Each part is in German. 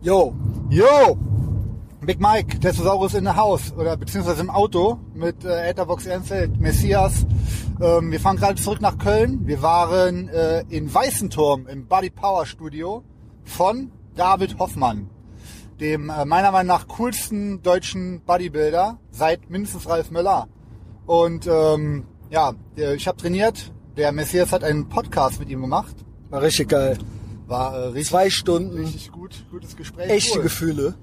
Yo, Yo! Big Mike, Testosaurus in the House oder beziehungsweise im Auto mit äh, Etherbox Ehrenfeld, Messias. Ähm, wir fahren gerade zurück nach Köln. Wir waren äh, in Weißenturm im Body Power Studio von David Hoffmann, dem äh, meiner Meinung nach coolsten deutschen Bodybuilder seit mindestens Ralf Möller. Und ähm, ja, der, ich habe trainiert. Der Messias hat einen Podcast mit ihm gemacht. war richtig geil. War äh, richtig, Zwei Stunden, richtig gut, gutes Gespräch. echte Cool. Gefühle.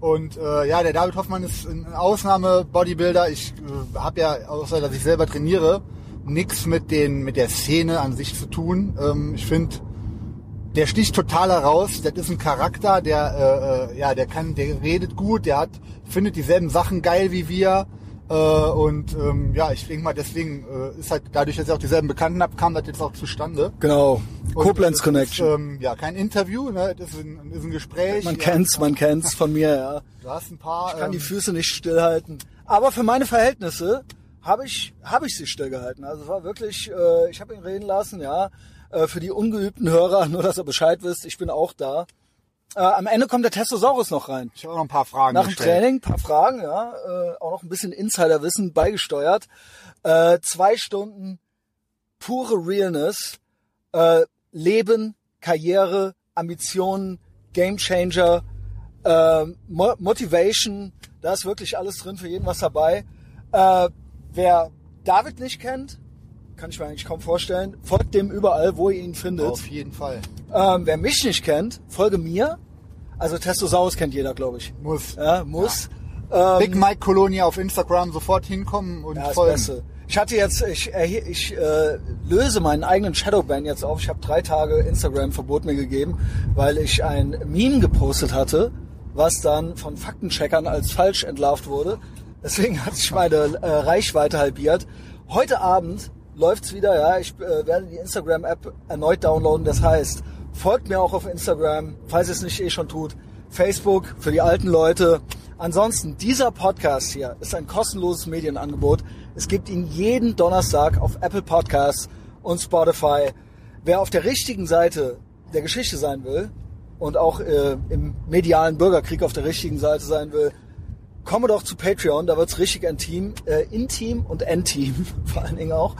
Und äh, ja, der David Hoffmann ist ein Ausnahme-Bodybuilder. Ich äh, habe ja, außer dass ich selber trainiere, nichts mit den mit der Szene an sich zu tun. Ähm, ich finde, der sticht total heraus. Das ist ein Charakter, der äh, äh, ja, der kann, der redet gut, der hat findet dieselben Sachen geil wie wir. Äh, und ähm, ja, ich denke mal, deswegen äh, ist halt dadurch, dass ich auch dieselben Bekannten habe, kam das jetzt auch zustande. Genau. Koblenz Connection. Ist, ähm, ja, kein Interview, ne? Das ist ein, ist ein Gespräch. man ja, kennt's, man kennt's von mir, ja. Du hast ein paar. Ich kann die ähm, Füße nicht stillhalten. Aber für meine Verhältnisse habe ich, habe ich sie stillgehalten. Also es war wirklich, äh, ich habe ihn reden lassen, ja. Äh, für die ungeübten Hörer, nur dass ihr Bescheid wisst, ich bin auch da. Äh, am Ende kommt der Testosaurus noch rein. Ich habe auch noch ein paar Fragen Nach dem. Training, paar Fragen, ja, äh, auch noch ein bisschen Insiderwissen beigesteuert. Äh, zwei Stunden pure Realness, äh, Leben, Karriere, Ambitionen, Gamechanger, äh, Mo Motivation, da ist wirklich alles drin, für jeden was dabei. Äh, wer David nicht kennt, kann ich mir eigentlich kaum vorstellen, folgt dem überall, wo ihr ihn findet. Auf jeden Fall. Ähm, wer mich nicht kennt, folge mir. Also Testosaurus kennt jeder, glaube ich. Muss. Ja, muss. Ähm, Big Mike Colonia auf Instagram sofort hinkommen und ja, folgen. Beste. Ich hatte jetzt, ich, erhe- ich äh, löse meinen eigenen Shadowban jetzt auf. Ich habe drei Tage Instagram-Verbot mir gegeben, weil ich ein Meme gepostet hatte, was dann von Faktencheckern als falsch entlarvt wurde. Deswegen hat sich meine äh, Reichweite halbiert. Heute Abend läuft's wieder, ja. Ich äh, werde die Instagram-App erneut downloaden. Das heißt, folgt mir auch auf Instagram, falls ihr es nicht eh schon tut. Facebook für die alten Leute. Ansonsten, dieser Podcast hier ist ein kostenloses Medienangebot. Es gibt ihn jeden Donnerstag auf Apple Podcasts und Spotify. Wer auf der richtigen Seite der Geschichte sein will und auch äh, im medialen Bürgerkrieg auf der richtigen Seite sein will, komme doch zu Patreon, da wird's richtig intim, äh, intim und intim vor allen Dingen auch.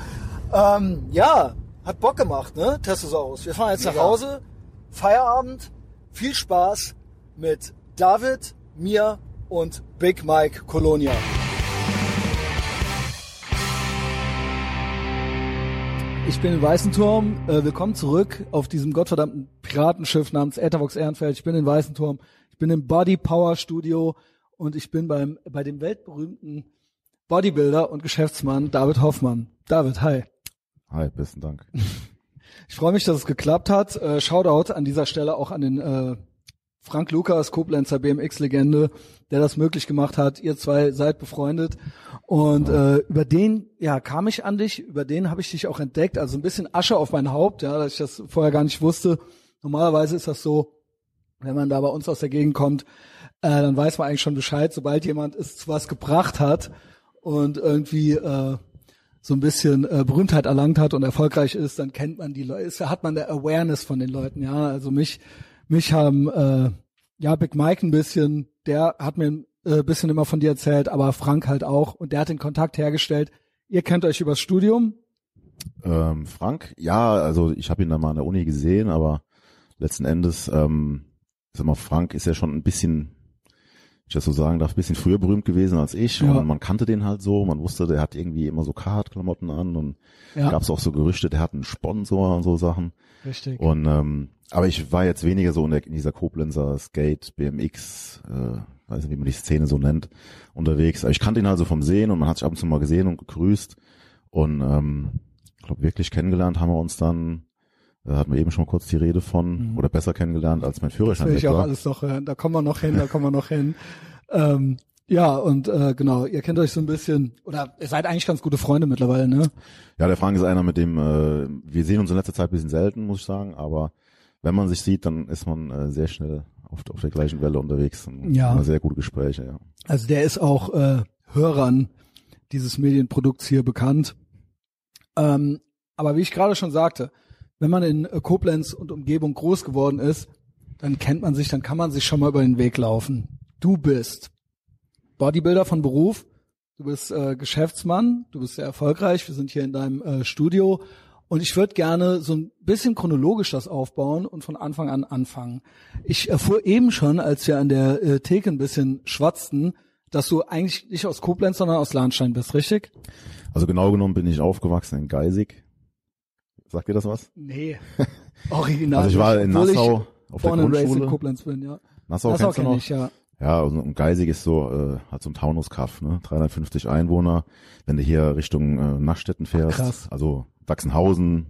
Ähm, ja, hat Bock gemacht, ne, Testosaurus. Wir fahren jetzt nach Mega. Hause, Feierabend, viel Spaß mit David, mir und Big Mike Colonia. Ich bin in Weißenturm. Äh, willkommen zurück auf diesem gottverdammten Piratenschiff namens Ethervox Ehrenfeld. Ich bin in Weißenturm. Ich bin im Body Power Studio und ich bin beim bei dem weltberühmten Bodybuilder und Geschäftsmann David Hoffmann. David, hi. Hi, besten Dank. Ich freue mich, dass es geklappt hat. Äh, Shoutout an dieser Stelle auch an den äh, Frank Lukas, Koblenzer BMX-Legende, der das möglich gemacht hat. Ihr zwei seid befreundet. Und äh, über den, ja, kam ich an dich, über den habe ich dich auch entdeckt. Also ein bisschen Asche auf mein Haupt, ja, dass ich das vorher gar nicht wusste. Normalerweise ist das so, wenn man da bei uns aus der Gegend kommt, äh, dann weiß man eigentlich schon Bescheid, sobald jemand es zu was gebracht hat und irgendwie äh, so ein bisschen äh, Berühmtheit erlangt hat und erfolgreich ist, dann kennt man die Leute, hat man eine Awareness von den Leuten, ja. Also mich, mich haben äh, ja Big Mike ein bisschen, der hat mir ein äh, bisschen immer von dir erzählt, aber Frank halt auch und der hat den Kontakt hergestellt. Ihr kennt euch übers Studium, Ähm, Frank, ja, also ich habe ihn da mal an der Uni gesehen, aber letzten Endes, ähm, sag mal, Frank ist ja schon ein bisschen, ich das so sagen darf, ein bisschen früher berühmt gewesen als ich Ja. und man kannte den halt so, man wusste, der hat irgendwie immer so Carhartt-Klamotten an und Ja. gab es auch so Gerüchte, der hat einen Sponsor und so Sachen richtig. und ähm, aber ich war jetzt weniger so in, der, in dieser Koblenzer Skate, BMX, äh, weiß nicht, wie man die Szene so nennt, unterwegs. Aber ich kannte ihn also vom Sehen und man hat sich ab und zu mal gesehen und gegrüßt. Und ähm, ich glaube, wirklich kennengelernt haben wir uns dann, äh, hatten wir eben schon kurz die Rede von, Mhm. oder besser kennengelernt, als mein Das Führerschein will weg ich auch war. alles noch hören. Da kommen wir noch hin, da kommen wir noch hin. Ähm, ja, und äh, genau, ihr kennt euch so ein bisschen, oder ihr seid eigentlich ganz gute Freunde mittlerweile, ne? Ja, der Frank ist einer, mit dem äh, wir sehen uns in letzter Zeit ein bisschen selten, muss ich sagen, aber wenn man sich sieht, dann ist man äh, sehr schnell auf, auf der gleichen Welle unterwegs. Und Ja. Sehr gute Gespräche, ja. Also der ist auch äh, Hörern dieses Medienprodukts hier bekannt. Ähm, aber wie ich gerade schon sagte, wenn man in äh, Koblenz und Umgebung groß geworden ist, dann kennt man sich, dann kann man sich schon mal über den Weg laufen. Du bist Bodybuilder von Beruf, du bist äh, Geschäftsmann, du bist sehr erfolgreich, wir sind hier in deinem äh, Studio und ich würde gerne so ein bisschen chronologisch das aufbauen und von Anfang an anfangen. Ich erfuhr eben schon, als wir an der äh, Theke ein bisschen schwatzten, dass du eigentlich nicht aus Koblenz, sondern aus Lahnstein bist, richtig? Also genau genommen bin ich aufgewachsen in Geisig. Sagt dir das was? Nee. Original. Also ich war in Nassau auf der Grundschule. Koblenz bin, ja. Nassau, Nassau kennst du kenne noch? ich, ja. Ja, und und Geisig ist so, äh, hat so ein Taunuskaff, ne? 350 Einwohner. Wenn du hier Richtung äh, Nachstetten fährst, krass. also Wachsenhausen,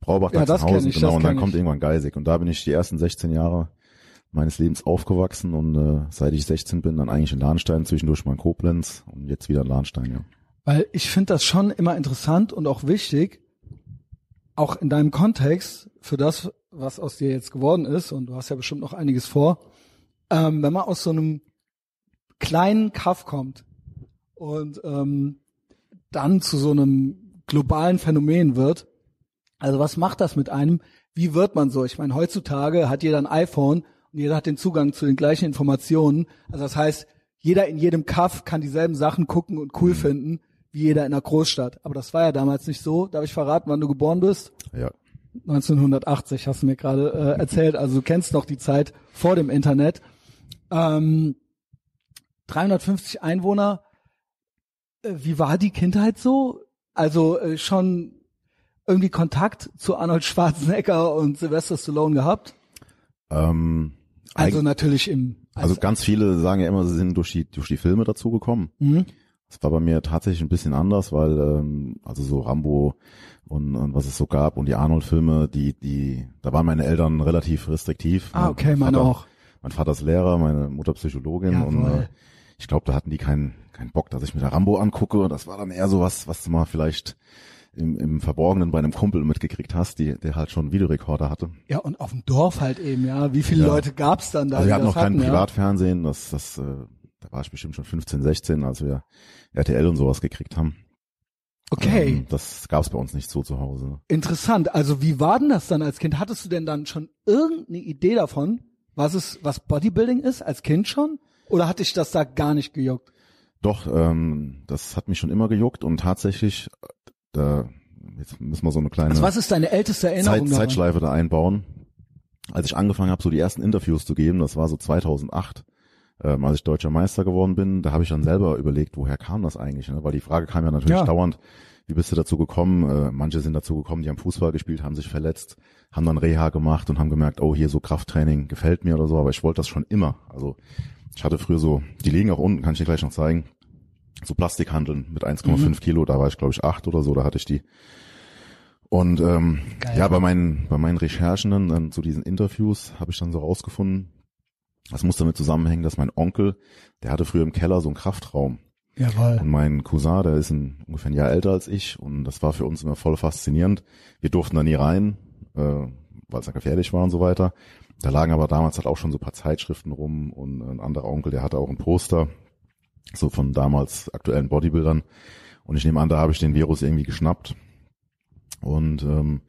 Braubach, Ja, kenn ich, genau, und dann kenn kommt ich. irgendwann Geisig. Und da bin ich die ersten 16 Jahre meines Lebens aufgewachsen und äh, seit ich 16 bin, dann eigentlich in Lahnstein, zwischendurch mal in Koblenz und jetzt wieder in Lahnstein, ja. Weil ich finde das schon immer interessant und auch wichtig, auch in deinem Kontext für das, was aus dir jetzt geworden ist, und du hast ja bestimmt noch einiges vor, ähm, wenn man aus so einem kleinen Kaff kommt und ähm, dann zu so einem globalen Phänomen wird, also was macht das mit einem? Wie wird man so? Ich meine, heutzutage hat jeder ein iPhone und jeder hat den Zugang zu den gleichen Informationen. Also das heißt, jeder in jedem Kaff kann dieselben Sachen gucken und cool finden, wie jeder in einer Großstadt. Aber das war ja damals nicht so. Darf ich verraten, wann du geboren bist? Ja, 1980 hast du mir gerade äh, erzählt. Also du kennst noch die Zeit vor dem Internet. Ähm, 350 Einwohner. Äh, wie war die Kindheit so? Also äh, schon irgendwie Kontakt zu Arnold Schwarzenegger und Sylvester Stallone gehabt? ähm, Also natürlich im also ganz viele sagen ja immer, sie sind durch die, durch die Filme dazu gekommen. Mhm. Das war bei mir tatsächlich ein bisschen anders, weil ähm, also so Rambo und, und was es so gab und die Arnold-Filme, die die da waren meine Eltern relativ restriktiv. Ah, Mein okay, meine Vater, auch. Mein Vater ist Lehrer, meine Mutter Psychologin und Jawohl. äh, ich glaube, da hatten die keinen keinen Bock, dass ich mir da Rambo angucke. Das war dann eher so was, was du mal vielleicht im, im Verborgenen bei einem Kumpel mitgekriegt hast, die, der halt schon einen Videorekorder hatte. Ja, und auf dem Dorf halt eben, ja. Wie viele Ja. Leute gab's dann da? Also wir hatten noch kein? Privatfernsehen, das, das, äh, da war ich bestimmt schon 15, 16, als wir RTL und sowas gekriegt haben. Okay. Ähm, das gab's bei uns nicht so zu Hause. Interessant. Also wie war denn das dann als Kind? Hattest du denn dann schon irgendeine Idee davon, was es, was Bodybuilding ist, als Kind schon? Oder hatte ich das da gar nicht gejuckt? Doch, ähm, das hat mich schon immer gejuckt und tatsächlich, da, jetzt müssen wir so eine kleine Also was ist deine älteste Erinnerung Zeit? Zeitschleife da einbauen. Als ich angefangen habe, so die ersten Interviews zu geben, das war so 2008, ähm, als ich deutscher Meister geworden bin, da habe ich dann selber überlegt, woher kam das eigentlich? Ne? Weil die Frage kam ja natürlich Ja. dauernd, wie bist du dazu gekommen? Äh, manche sind dazu gekommen, die haben Fußball gespielt, haben sich verletzt, haben dann Reha gemacht und haben gemerkt, oh, hier so Krafttraining gefällt mir oder so, aber ich wollte das schon immer. Also ich hatte früher so, die liegen auch unten, kann ich dir gleich noch zeigen, so Plastikhandeln mit 1,5 Mhm. Kilo, da war ich glaube ich acht oder so, da hatte ich die. Und ähm, Geil. ja, bei meinen, bei meinen Recherchen dann, dann zu diesen Interviews habe ich dann so rausgefunden, das muss damit zusammenhängen, dass mein Onkel, der hatte früher im Keller so einen Kraftraum. Jawohl. Und mein Cousin, der ist ein, ungefähr ein Jahr älter als ich und das war für uns immer voll faszinierend. Wir durften da nie rein, äh, weil es dann gefährlich war und so weiter. Da lagen aber damals halt auch schon so ein paar Zeitschriften rum und ein anderer Onkel, der hatte auch ein Poster, so von damals aktuellen Bodybuildern. Und ich nehme an, da habe ich den Virus irgendwie geschnappt. Und ähm,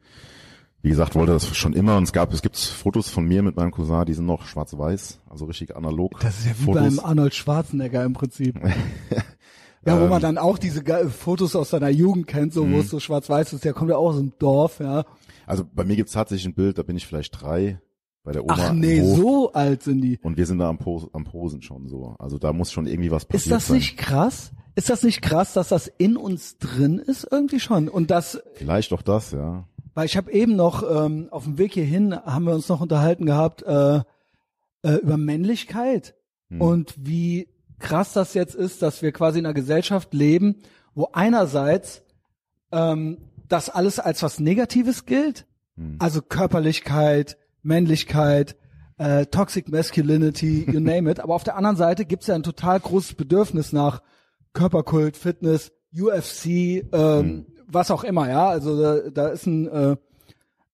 wie gesagt, wollte das schon immer. Und es gab, es gibt Fotos von mir mit meinem Cousin, die sind noch schwarz-weiß, also richtig analog. Das ist ja wie Fotos. beim Arnold Schwarzenegger im Prinzip. Ja, wo Ähm. man dann auch diese Fotos aus seiner Jugend kennt, so wo Mhm. es so schwarz-weiß ist. Der kommt ja auch aus dem Dorf, ja. Also bei mir gibt's tatsächlich ein Bild, da bin ich vielleicht drei bei der Oma. Ach nee, so alt sind die. Und wir sind da am, Pos am Posen schon so. Also da muss schon irgendwie was passiert Ist das sein. nicht krass? Ist das nicht krass, dass das in uns drin ist irgendwie schon? Und das, Vielleicht auch das, ja. Weil ich habe eben noch ähm, auf dem Weg hierhin haben wir uns noch unterhalten gehabt äh, äh, über Männlichkeit Hm. und wie krass das jetzt ist, dass wir quasi in einer Gesellschaft leben, wo einerseits ähm, das alles als was Negatives gilt, Hm. also Körperlichkeit, Männlichkeit, äh, Toxic Masculinity, you name it. Aber auf der anderen Seite gibt's ja ein total großes Bedürfnis nach Körperkult, Fitness, UFC, ähm, was auch immer, ja. Also da, da ist ein äh,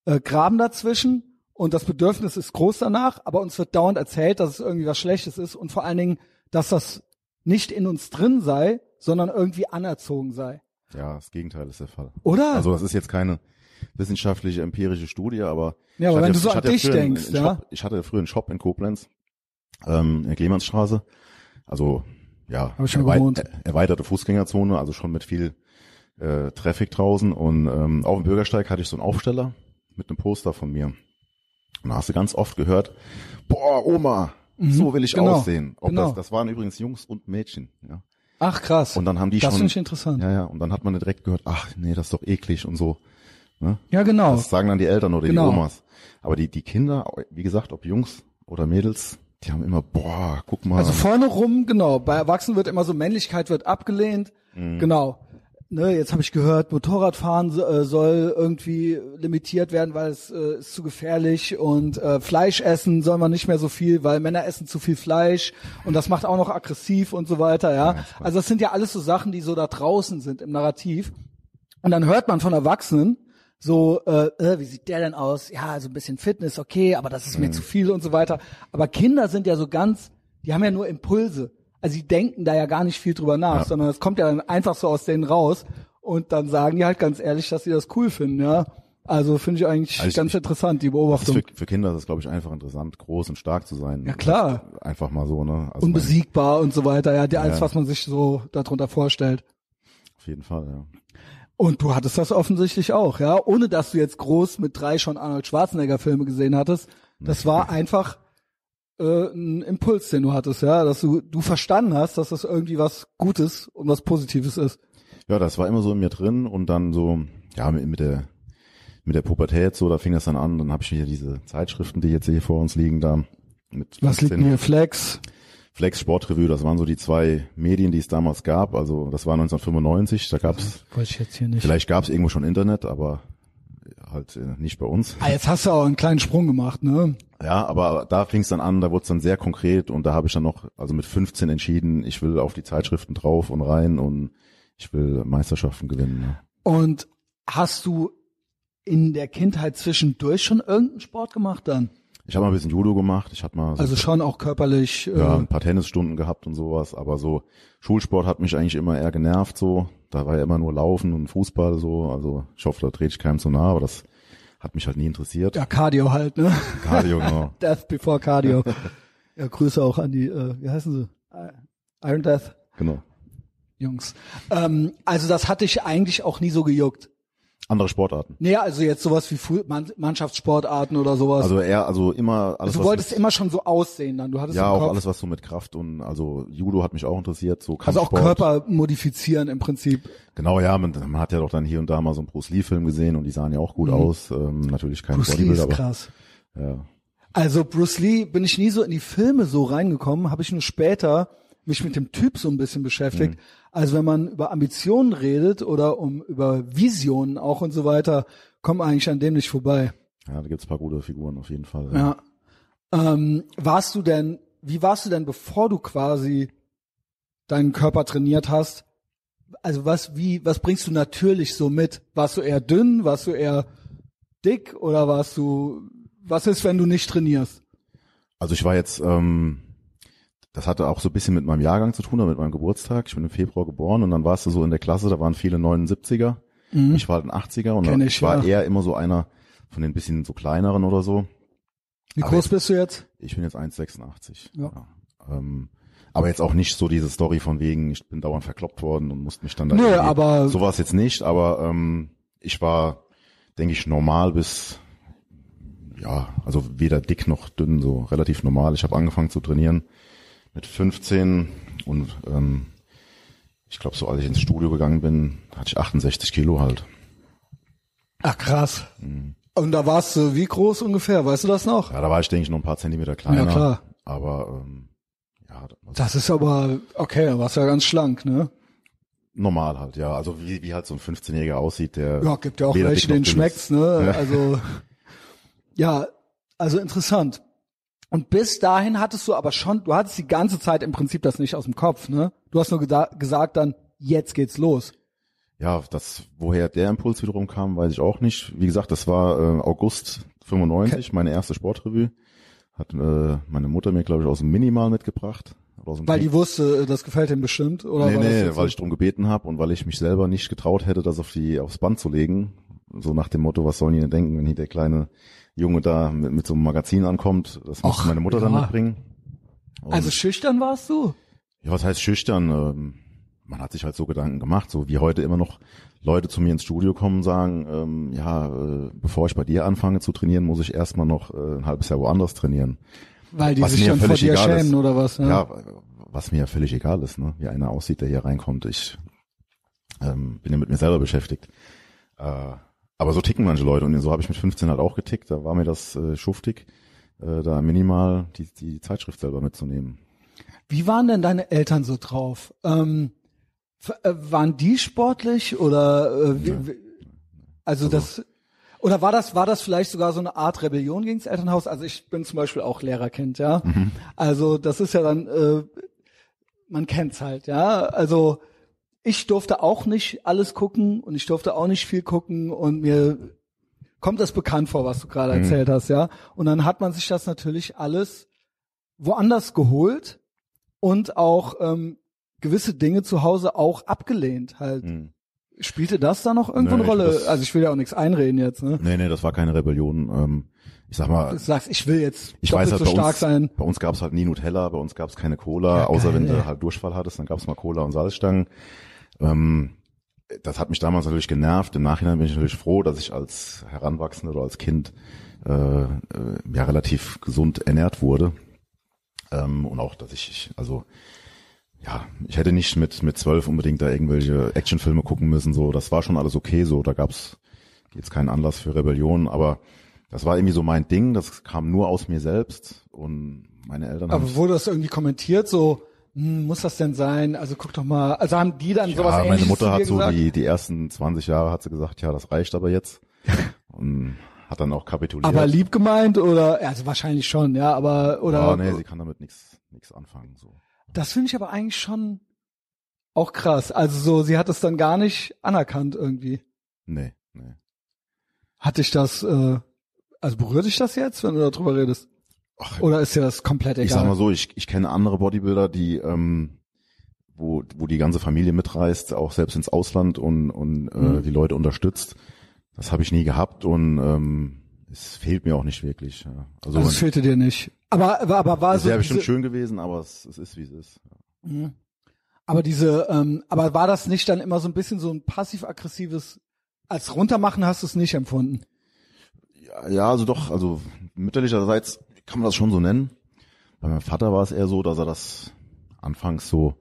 äh, Graben dazwischen und das Bedürfnis ist groß danach, aber uns wird dauernd erzählt, dass es irgendwie was Schlechtes ist und vor allen Dingen, dass das nicht in uns drin sei, sondern irgendwie anerzogen sei. Ja, das Gegenteil ist der Fall. Oder? Also das ist jetzt keine, wissenschaftliche, empirische Studie, aber Ja, aber ich wenn hatte du so an dich einen- denkst, einen ja. Shop, ich hatte früher einen Shop in Koblenz, ähm, in der Clemensstraße, also ja, Hab ich schon erwei- gewohnt. er- erweiterte Fußgängerzone, also schon mit viel äh, Traffic draußen und ähm, auf dem Bürgersteig hatte ich so einen Aufsteller mit einem Poster von mir. Und da hast du ganz oft gehört, boah, Oma, so will ich genau, aussehen. Ob genau. das, das waren übrigens Jungs und Mädchen, ja. Ach krass. Und dann haben die das schon, finde ich interessant. Ja, ja, ja, und dann hat man direkt gehört, ach nee, das ist doch eklig und so. Ne? genau. Das sagen dann die Eltern oder Genau. die Omas. Aber die, die Kinder, wie gesagt, ob Jungs oder Mädels, die haben immer, boah, guck mal. Also vorne rum, genau. Bei Erwachsenen wird immer so Männlichkeit wird abgelehnt. Mhm. Genau. Ne, jetzt habe ich gehört, Motorradfahren äh, soll irgendwie limitiert werden, weil es äh, ist zu gefährlich und äh, Fleisch essen soll man nicht mehr so viel, weil Männer essen zu viel Fleisch und das macht auch noch aggressiv und so weiter, ja. Also das sind ja alles so Sachen, die so da draußen sind im Narrativ. Und dann hört man von Erwachsenen so, äh, äh, wie sieht der denn aus? Ja, so ein bisschen Fitness, okay, aber das ist mir zu viel und so weiter. Aber Kinder sind ja so ganz, die haben ja nur Impulse. Also die denken da ja gar nicht viel drüber nach, Ja. sondern es kommt ja dann einfach so aus denen raus und dann sagen die halt ganz ehrlich, dass sie das cool finden, ja. Also finde ich eigentlich Also ich- ganz interessant, die Beobachtung. für, für Kinder ist das, glaube ich, einfach interessant, groß und stark zu sein. Ja, klar. Einfach mal so, ne? Also Unbesiegbar und so weiter, ja, die, alles, Ja. was man sich so darunter vorstellt. Mein, auf jeden Fall, ja. Und du hattest das offensichtlich auch, ja, ohne dass du jetzt groß mit drei schon Arnold Schwarzenegger Filme gesehen hattest. Das war einfach äh, ein Impuls, den du hattest, ja, dass du du verstanden hast, dass das irgendwie was Gutes und was Positives ist. Ja, das war immer so in mir drin und dann so, ja, mit, mit der mit der Pubertät so, da fing das dann an, dann habe ich hier diese Zeitschriften, die jetzt hier vor uns liegen, da mit Was liegt 15 mir Flex? Flex Sportrevue, das waren so die zwei Medien, die es damals gab. Also das war 1995, da gab's nicht. vielleicht gab's irgendwo schon Internet, aber halt äh, nicht bei uns. Ah, jetzt hast du auch einen kleinen Sprung gemacht, ne? Ja, aber da fing es dann an, da wurde es dann sehr konkret und da habe ich dann noch, also mit 15 entschieden, ich will auf die Zeitschriften drauf und rein und ich will Meisterschaften gewinnen. Ne? Und hast du in der Kindheit zwischendurch schon irgendeinen Sport gemacht dann? Ich habe mal ein bisschen Judo gemacht, ich hatte mal so, Also schon auch körperlich. Äh, ja, ein paar Tennisstunden gehabt und sowas, aber so Schulsport hat mich eigentlich immer eher genervt so. Da war ja immer nur Laufen und Fußball so, also ich hoffe, da trete ich keinem zu nah, aber das hat mich halt nie interessiert. ja, Cardio halt, ne? Cardio, genau. Death before Cardio. ja, Grüße auch an die, äh, wie heißen sie? Iron Death genau. Jungs. Ähm, also das hatte ich eigentlich auch nie so gejuckt. Andere Sportarten. Nee, also jetzt sowas wie Mannschaftssportarten oder sowas. Also eher, also immer alles du was wolltest mit, immer schon so aussehen dann. Du hattest ja auch alles was so mit Kraft und also Judo hat mich auch interessiert, so also auch Kampfsport. Körper modifizieren im Prinzip. Genau, ja, man, man hat ja doch dann hier und da mal so einen Bruce Lee Film gesehen und die sahen ja auch gut aus. Ähm, natürlich kein Mhm. Bruce Lee ist aber krass. ja. Also Bruce Lee bin ich nie so in die Filme so reingekommen, habe ich nur später mich mit dem Typ so ein bisschen beschäftigt. Mhm. Also wenn man über Ambitionen redet oder um über Visionen auch und so weiter, kommt man eigentlich an dem nicht vorbei. ja, da gibt's ein paar gute Figuren auf jeden Fall. Ja. Ähm, warst du denn, wie warst du denn, bevor du quasi deinen Körper trainiert hast? Also was, wie, was bringst du natürlich so mit? Warst du eher dünn? Warst du eher dick? Oder warst du, was ist, wenn du nicht trainierst? Also ich war jetzt, ähm, das hatte auch so ein bisschen mit meinem Jahrgang zu tun, oder mit meinem Geburtstag. Ich bin im Februar geboren und dann warst du so in der Klasse, da waren viele 79er. Ich war halt ein 80er und Mhm. Kenn ich, war ja. eher immer so einer von den bisschen so kleineren oder so. Wie Aber groß bist du jetzt? Ich bin jetzt 1,86. Ja. Ähm, aber jetzt auch nicht so diese Story von wegen, ich bin dauernd verkloppt worden und musste mich dann da Nö, irgendwie- aber- sowas jetzt nicht, aber ähm, ich war, denke ich, normal bis ja, also weder dick noch dünn, so relativ normal. Ich habe angefangen zu trainieren mit 15 und ähm, ich glaube, so als ich ins Studio gegangen bin, hatte ich 68 Kilo halt. Ach krass. Mhm. Und da warst du wie groß ungefähr? Weißt du das noch? Ja, da war ich, denke ich, noch ein paar Zentimeter kleiner. Ja, klar. Aber ähm, ja, Das ist aber okay, da warst du ja ganz schlank, ne? normal halt, ja. Also wie, wie halt so ein 15-Jähriger aussieht, der Ja, gibt ja auch welche, denen schmeckt's, ne? Ja. Also ja, also interessant. Und bis dahin hattest du aber schon, du hattest die ganze Zeit im Prinzip das nicht aus dem Kopf, ne? Du hast nur gesagt dann, jetzt geht's los. Ja, das, woher der Impuls wiederum kam, weiß ich auch nicht. Wie gesagt, das war äh, August 95, meine erste Sportrevue. Hat äh, meine Mutter mir, glaube ich, aus dem Minimal mitgebracht. Aus dem Weil Pink- die wusste, das gefällt ihm bestimmt, oder? nee, nee, weil so? ich drum gebeten habe und weil ich mich selber nicht getraut hätte, das auf die aufs Band zu legen. so nach dem Motto, was sollen die denn denken, wenn hier der kleine Junge da mit, mit so einem Magazin ankommt, das muss Och, meine Mutter dann ja. mitbringen. Und, Also schüchtern warst du? ja, was heißt schüchtern? Ähm, man hat sich halt so Gedanken gemacht, so wie heute immer noch Leute zu mir ins Studio kommen und sagen, ähm, ja, äh, bevor ich bei dir anfange zu trainieren, muss ich erstmal noch äh, ein halbes Jahr woanders trainieren. Weil die Was sich dann vor dir schämen ist. oder was? Ja. Ja, was mir ja völlig egal ist, ne? wie einer aussieht, der hier reinkommt. Ich ähm, bin ja mit mir selber beschäftigt. Äh, aber so ticken manche Leute und so habe ich mit 15 halt auch getickt. Da war mir das äh, schuftig, äh, da minimal die, die Zeitschrift selber mitzunehmen. Wie waren denn deine Eltern so drauf? Ähm, äh, waren die sportlich oder äh, wie, wie, also, das oder war das war das vielleicht sogar so eine Art Rebellion gegen das Elternhaus? Also ich bin zum Beispiel auch Lehrerkind, ja. Also das ist ja dann äh, man kennt's halt, ja. Also ich durfte auch nicht alles gucken und ich durfte auch nicht viel gucken und mir kommt das bekannt vor, was du gerade Mhm. erzählt hast, ja. Und dann hat man sich das natürlich alles woanders geholt und auch ähm, gewisse Dinge zu Hause auch abgelehnt. Halt Hm. spielte das da noch irgendwo Nee, eine Rolle? also ich will ja auch nichts einreden jetzt. Ne? Nee, nee, das war keine Rebellion. Ähm, ich sag mal, Du sagst, ich will jetzt ich weiß halt so bei stark uns, sein. bei uns gab's halt nie Nutella, bei uns gab's keine Cola, Ja, außer geil, wenn ey. du halt Durchfall hattest, dann gab's mal Cola und Salzstangen. Ähm, das hat mich damals natürlich genervt. Im Nachhinein bin ich natürlich froh, dass ich als Heranwachsender oder als Kind äh, äh, ja relativ gesund ernährt wurde. Ähm, und auch, dass ich, also ja, ich hätte nicht mit mit zwölf unbedingt da irgendwelche Actionfilme gucken müssen. So, das war schon alles okay. So, da gab's jetzt keinen Anlass für Rebellion, aber das war irgendwie so mein Ding. Das kam nur aus mir selbst und meine Eltern Aber wurde das irgendwie kommentiert, so, muss das denn sein? Also guck doch mal, also haben die dann sowas ja, meine ähnliches Mutter hat so gesagt? die die ersten 20 Jahre hat sie gesagt, ja, das reicht aber jetzt und hat dann auch kapituliert. aber lieb gemeint oder, also wahrscheinlich schon, ja, aber, oder, ja, nee, sie kann damit nichts nichts anfangen. So. das finde ich aber eigentlich schon auch krass. Also so, sie hat es dann gar nicht anerkannt irgendwie. Nee, nee. Hat dich das, äh, also berührt dich das jetzt, wenn du darüber redest? Ach, Oder ist dir das komplett ich sag egal? mal so, ich, ich kenne andere Bodybuilder, die ähm, wo, wo die ganze Familie mitreist, auch selbst ins Ausland und, und äh, Mhm. die Leute unterstützt. Das habe ich nie gehabt und ähm, es fehlt mir auch nicht wirklich. Ja. Also, also es fehlte dir nicht. Aber, aber, aber war es so wäre bestimmt schön gewesen, aber es, es ist wie es ist. Mhm. aber diese, ähm, aber war das nicht dann immer so ein bisschen so ein passiv-aggressives, als runtermachen hast du es nicht empfunden? Ja, ja, also doch, also mütterlicherseits kann man das schon so nennen. Bei meinem Vater war es eher so, dass er das anfangs so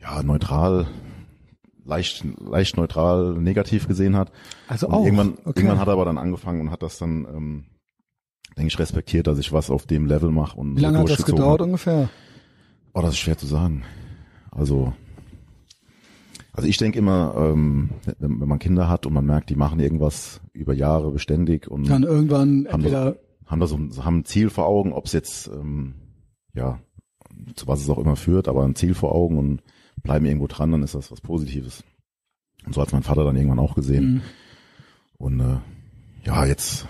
ja neutral, leicht, leicht neutral, negativ gesehen hat. Also Und auch. irgendwann, okay. irgendwann hat er aber dann angefangen und hat das dann, ähm, denke ich, respektiert, dass ich was auf dem Level mache und Wie lange so hat das gedauert ungefähr? Oh, das ist schwer zu sagen. Also, also ich denke immer, ähm, wenn, wenn man Kinder hat und man merkt, die machen irgendwas über Jahre beständig und Dann irgendwann entweder, haben da so ein, haben ein Ziel vor Augen, ob es jetzt ähm, ja zu was es auch immer führt, aber ein Ziel vor Augen und bleiben irgendwo dran, dann ist das was Positives. Und so hat mein Vater dann irgendwann auch gesehen. Mhm. Und äh, ja, jetzt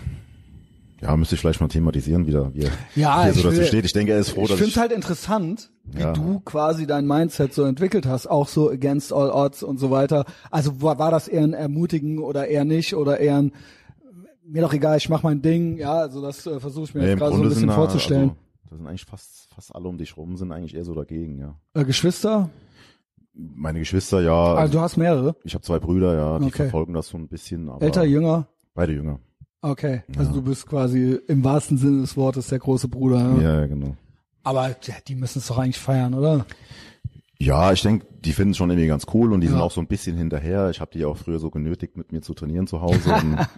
ja müsste ich vielleicht mal thematisieren, wie, er- wie er Ja, hier so dazu will- steht. Ich denke, er ist froh, ich dass finde ich es halt interessant, wie Ja. du quasi dein Mindset so entwickelt hast, auch so against all odds und so weiter. Also war, war das eher ein Ermutigen oder eher nicht oder eher ein mir doch egal, ich mach mein Ding, ja, also das äh, versuche ich mir Nee, jetzt gerade so ein bisschen da, vorzustellen. Also, da sind eigentlich fast fast alle um dich rum sind eigentlich eher so dagegen, ja. äh, Geschwister? Meine Geschwister, ja. Also du hast mehrere? ich habe zwei Brüder, ja, die Okay. verfolgen das so ein bisschen, aber Älter, jünger? beide jünger. Okay, also Ja. du bist quasi im wahrsten Sinne des Wortes der große Bruder. Ja. Ja, ja genau. Aber ja, die müssen es doch eigentlich feiern, oder? Ja, ich denke, die finden es schon irgendwie ganz cool und die sind Ja. auch so ein bisschen hinterher. Ich habe die auch früher so genötigt, mit mir zu trainieren zu Hause.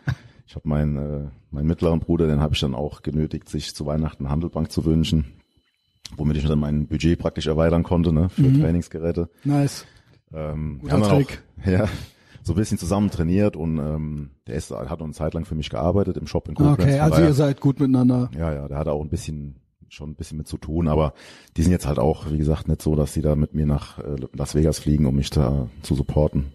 ich habe meinen, äh, meinen mittleren Bruder, den habe ich dann auch genötigt, sich zu Weihnachten eine Handelbank zu wünschen, womit ich dann mein Budget praktisch erweitern konnte ne, für Mhm. Trainingsgeräte. Nice. Ähm, Guter Trick. auch ja, so ein bisschen zusammen trainiert und ähm, der ist, hat auch eine Zeit lang für mich gearbeitet im Shop in Koblenz. Okay, also ihr seid gut miteinander. ja, ja, der hat auch ein bisschen schon ein bisschen mit zu tun, aber die sind jetzt halt auch, wie gesagt, nicht so, dass sie da mit mir nach äh, Las Vegas fliegen, um mich da zu supporten.